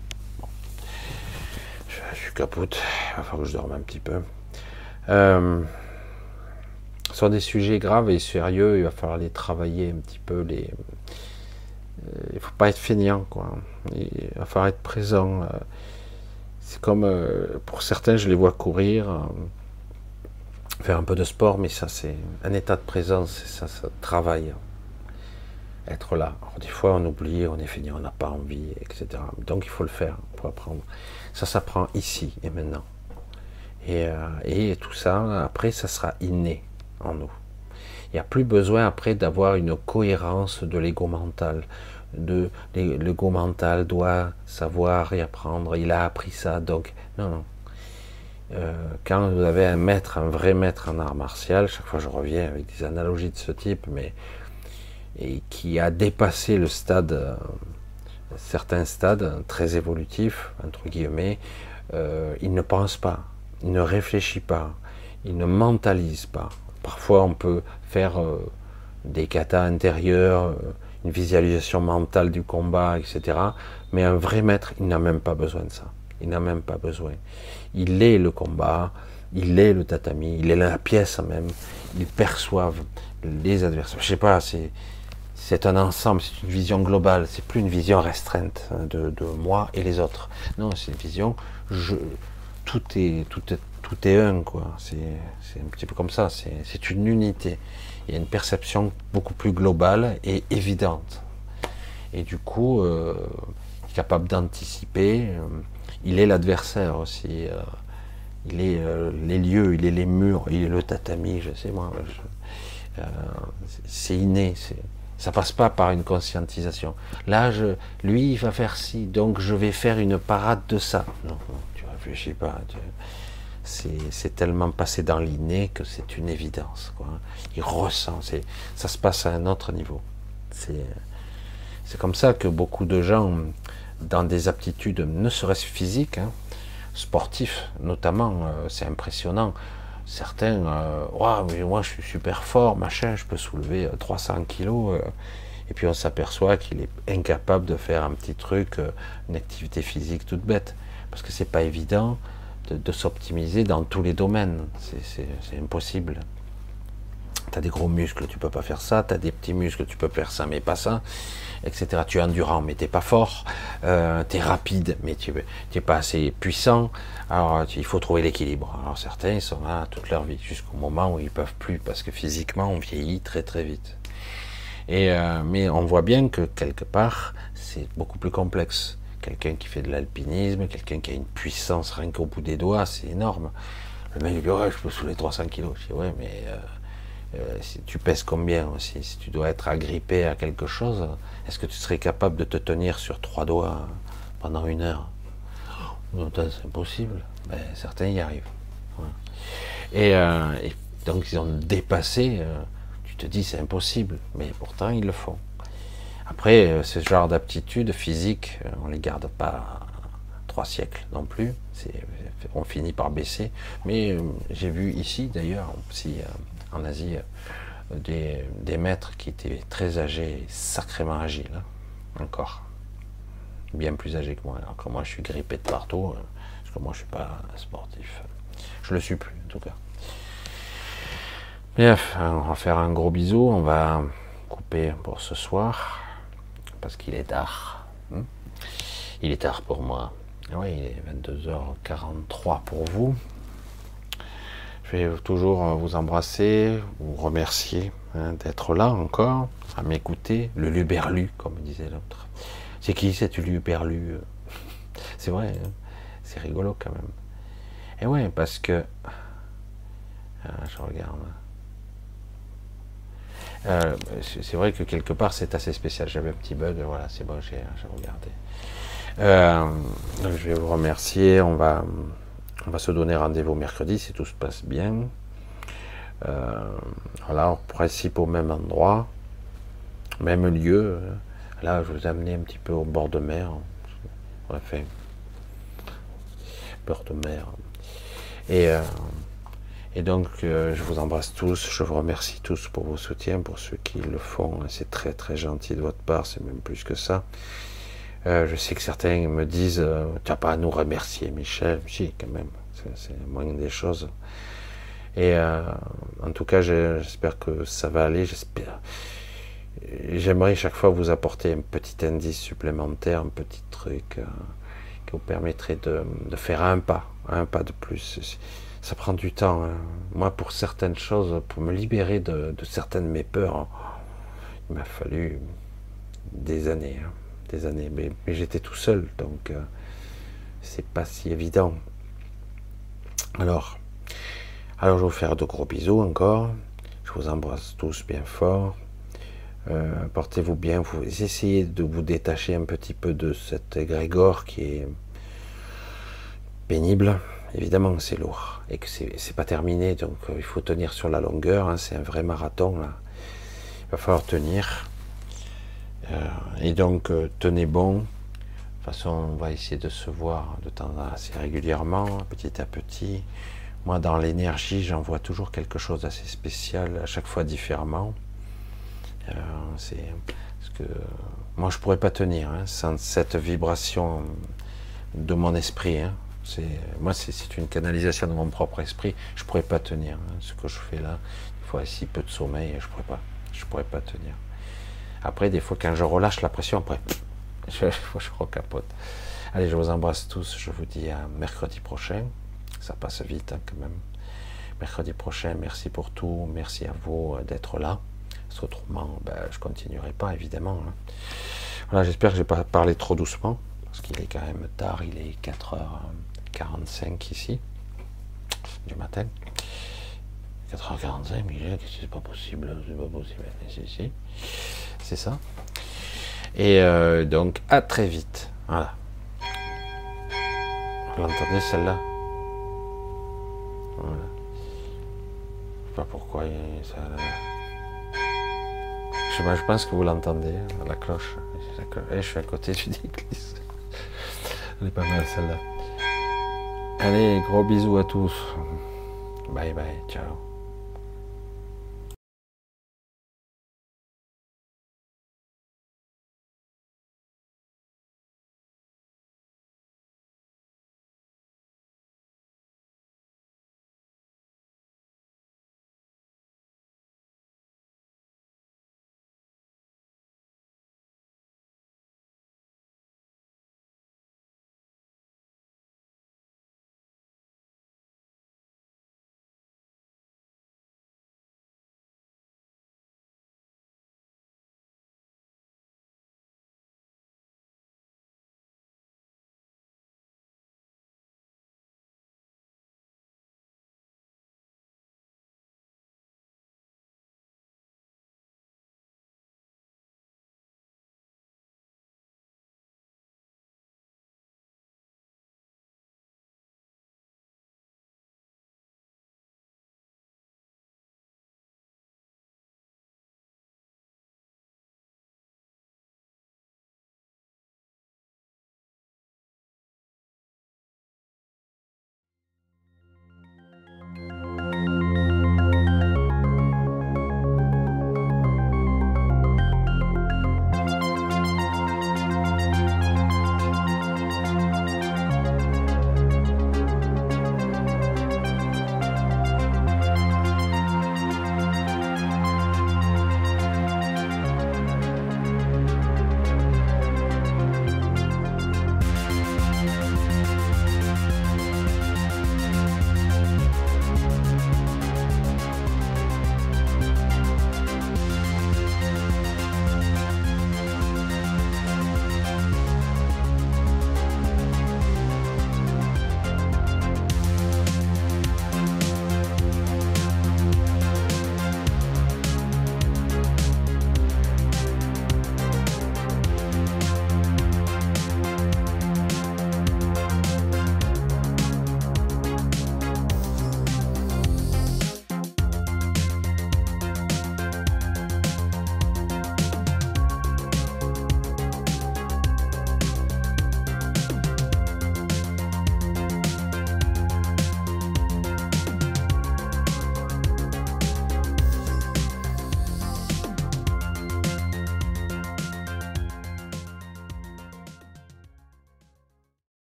Je, suis capote. Il va falloir que je dorme un petit peu. Euh, sur des sujets graves et sérieux, il va falloir les travailler un petit peu. Les, euh, il faut pas être feignant, quoi. Il va falloir être présent. Euh. C'est comme euh, pour certains, je les vois courir, faire un peu de sport, mais ça, c'est un état de présence, ça, ça travaille. Être là. des fois, on oublie, on est feignant, on n'a pas envie, etc. Donc, il faut le faire pour apprendre. Ça s'apprend ici et maintenant. Et tout ça, après, ça sera inné en nous. Il n'y a plus besoin après d'avoir une cohérence de l'ego mental. De, l'ego mental doit savoir et apprendre. Il a appris ça, donc non, non. Euh, quand vous avez un maître, un vrai maître en art martial, chaque fois je reviens avec des analogies de ce type, mais et qui a dépassé le stade, euh, certains stades très évolutifs entre guillemets, euh, il ne pense pas, il ne réfléchit pas, il ne mentalise pas. Parfois, on peut faire euh, des katas intérieurs, euh, une visualisation mentale du combat, etc. Mais un vrai maître, il n'a même pas besoin de ça. Il n'a même pas besoin. Il est le combat, il est le tatami, il est la pièce même. Il perçoit les adversaires. Je sais pas, c'est un ensemble, c'est une vision globale. C'est plus une vision restreinte hein, de, moi et les autres. Non, c'est une vision. Tout est tout est tout est un, quoi. C'est un petit peu comme ça, c'est une unité. Il y a une perception beaucoup plus globale et évidente. Et du coup, euh, il est capable d'anticiper. Euh, il est l'adversaire aussi. Euh, il est les lieux, il est les murs, il est le tatami, je sais moi. c'est inné. Ça passe pas par une conscientisation. Là, lui, il va faire ci, donc je vais faire une parade de ça. Non, tu réfléchis pas. C'est tellement passé dans l'inné que c'est une évidence. Il ressent, ça se passe à un autre niveau. C'est comme ça que beaucoup de gens, dans des aptitudes, ne serait-ce physiques, hein, sportifs notamment, euh, c'est impressionnant. Certains, euh, moi je suis super fort, machin, je peux soulever 300 euh, kilos, et puis on s'aperçoit qu'il est incapable de faire un petit truc, une activité physique toute bête, parce que c'est pas évident, de, s'optimiser dans tous les domaines. C'est impossible. Tu as des gros muscles, tu peux pas faire ça. Tu as des petits muscles, tu peux faire ça, mais pas ça, etc. Tu es endurant, mais tu pas fort. Euh, tu es rapide, mais tu n'es pas assez puissant. Alors, il faut trouver l'équilibre. Alors, certains, ils sont là toute leur vie, jusqu'au moment où ils peuvent plus, parce que physiquement, on vieillit très très vite. Et, euh, mais on voit bien que quelque part, c'est beaucoup plus complexe quelqu'un qui fait de l'alpinisme, quelqu'un qui a une puissance rien qu'au bout des doigts, c'est énorme. Le mec dit ouais, je peux soulever 300 kilos. Je dis ouais, mais euh, euh, si tu pèses combien Si tu dois être agrippé à quelque chose, est-ce que tu serais capable de te tenir sur trois doigts pendant une heure? C'est impossible. Ben, certains y arrivent. Euh, et, donc ils ont dépassé. tu te dis c'est impossible, mais pourtant ils le font. Après, euh, ce genre d'aptitudes physiques, euh, on ne les garde pas trois siècles non plus. On finit par baisser. Mais euh, j'ai vu ici, d'ailleurs, aussi en Asie, des, maîtres qui étaient très âgés, sacrément agiles, hein, encore. Bien plus âgés que moi. Alors que moi, je suis grippé de partout, parce que moi, je suis pas sportif. Je le suis plus, en tout cas. Bref, on va faire un gros bisou. On va couper pour ce soir, parce qu'il est tard. Hein. il est tard pour moi. Oui, il est 22h43 pour vous. Je vais toujours vous embrasser, vous remercier hein, d'être là encore, à m'écouter. Le Luberlu, comme disait l'autre. C'est qui cet Luberlu? [laughs] C'est vrai, hein. c'est rigolo quand même. Et ouais, parce que. Ah, je regarde. Euh, c'est vrai que quelque part c'est assez spécial. J'avais un petit bug, voilà, c'est bon, j'ai regardé. Euh, je vais vous remercier. On va, on va se donner rendez-vous mercredi si tout se passe bien. Euh, voilà, en principe au même endroit, même lieu. Là, je vous ai amené un petit peu au bord de mer. Bref, bord de mer. Et, et donc, euh, je vous embrasse tous. Je vous remercie tous pour vos soutiens, pour ceux qui le font. C'est très très gentil de votre part. C'est même plus que ça. Euh, je sais que certains me disent, tu n'as pas à nous remercier, Michel. Si, quand même. C'est moins des choses. Et en tout cas, j'espère que ça va aller. J'espère. J'aimerais chaque fois vous apporter un petit indice supplémentaire, un petit truc qui vous permettrait de, de faire un pas, un pas de plus. Ça prend du temps. Hein. Moi, pour certaines choses, pour me libérer de, certaines de mes peurs, il m'a fallu des années, hein. des années. Mais, j'étais tout seul, donc euh, c'est pas si évident. Alors, alors je vais vous faire de gros bisous encore. Je vous embrasse tous bien fort. Euh, portez-vous bien. Vous essayez de vous détacher un petit peu de cet égrégore qui est pénible. Évidemment c'est lourd et que c'est pas terminé, donc euh, il faut tenir sur la longueur. Hein, c'est un vrai marathon là. Il va falloir tenir. Euh, et donc tenez bon. De toute façon, on va essayer de se voir de temps assez régulièrement, petit à petit. Moi, dans l'énergie, j'en vois toujours quelque chose d'assez spécial, à chaque fois différemment. Euh, parce que moi je pourrais pas tenir hein, sans cette vibration de mon esprit. Hein. Moi c'est une canalisation de mon propre esprit. Je pourrais pas tenir hein, ce que je fais là. Il faut si peu de sommeil, je pourrais pas. Je pourrais pas tenir. Après des fois quand je relâche la pression, après [laughs] je, je recapote. Allez, je vous embrasse tous. Je vous dis à mercredi prochain. Ça passe vite quand même. Mercredi prochain, merci pour tout. Merci à vous euh, d'être là. Autrement, ben, je continuerai pas, évidemment. Hein. Voilà, j'espère que j'ai pas parlé trop doucement, parce qu'il est quand même tard, il est 4h45 ici, du matin. 4h45, mais c'est pas possible, c'est pas possible. Si, C'est ça. Et euh, donc, à très vite. Voilà. Vous l'entendez celle-là? Voilà. Je sais pas pourquoi ça. Je, pense que vous l'entendez, la cloche. Et je suis à côté du église. Elle est pas mal celle-là. Allez, gros bisous à tous. Bye bye, ciao.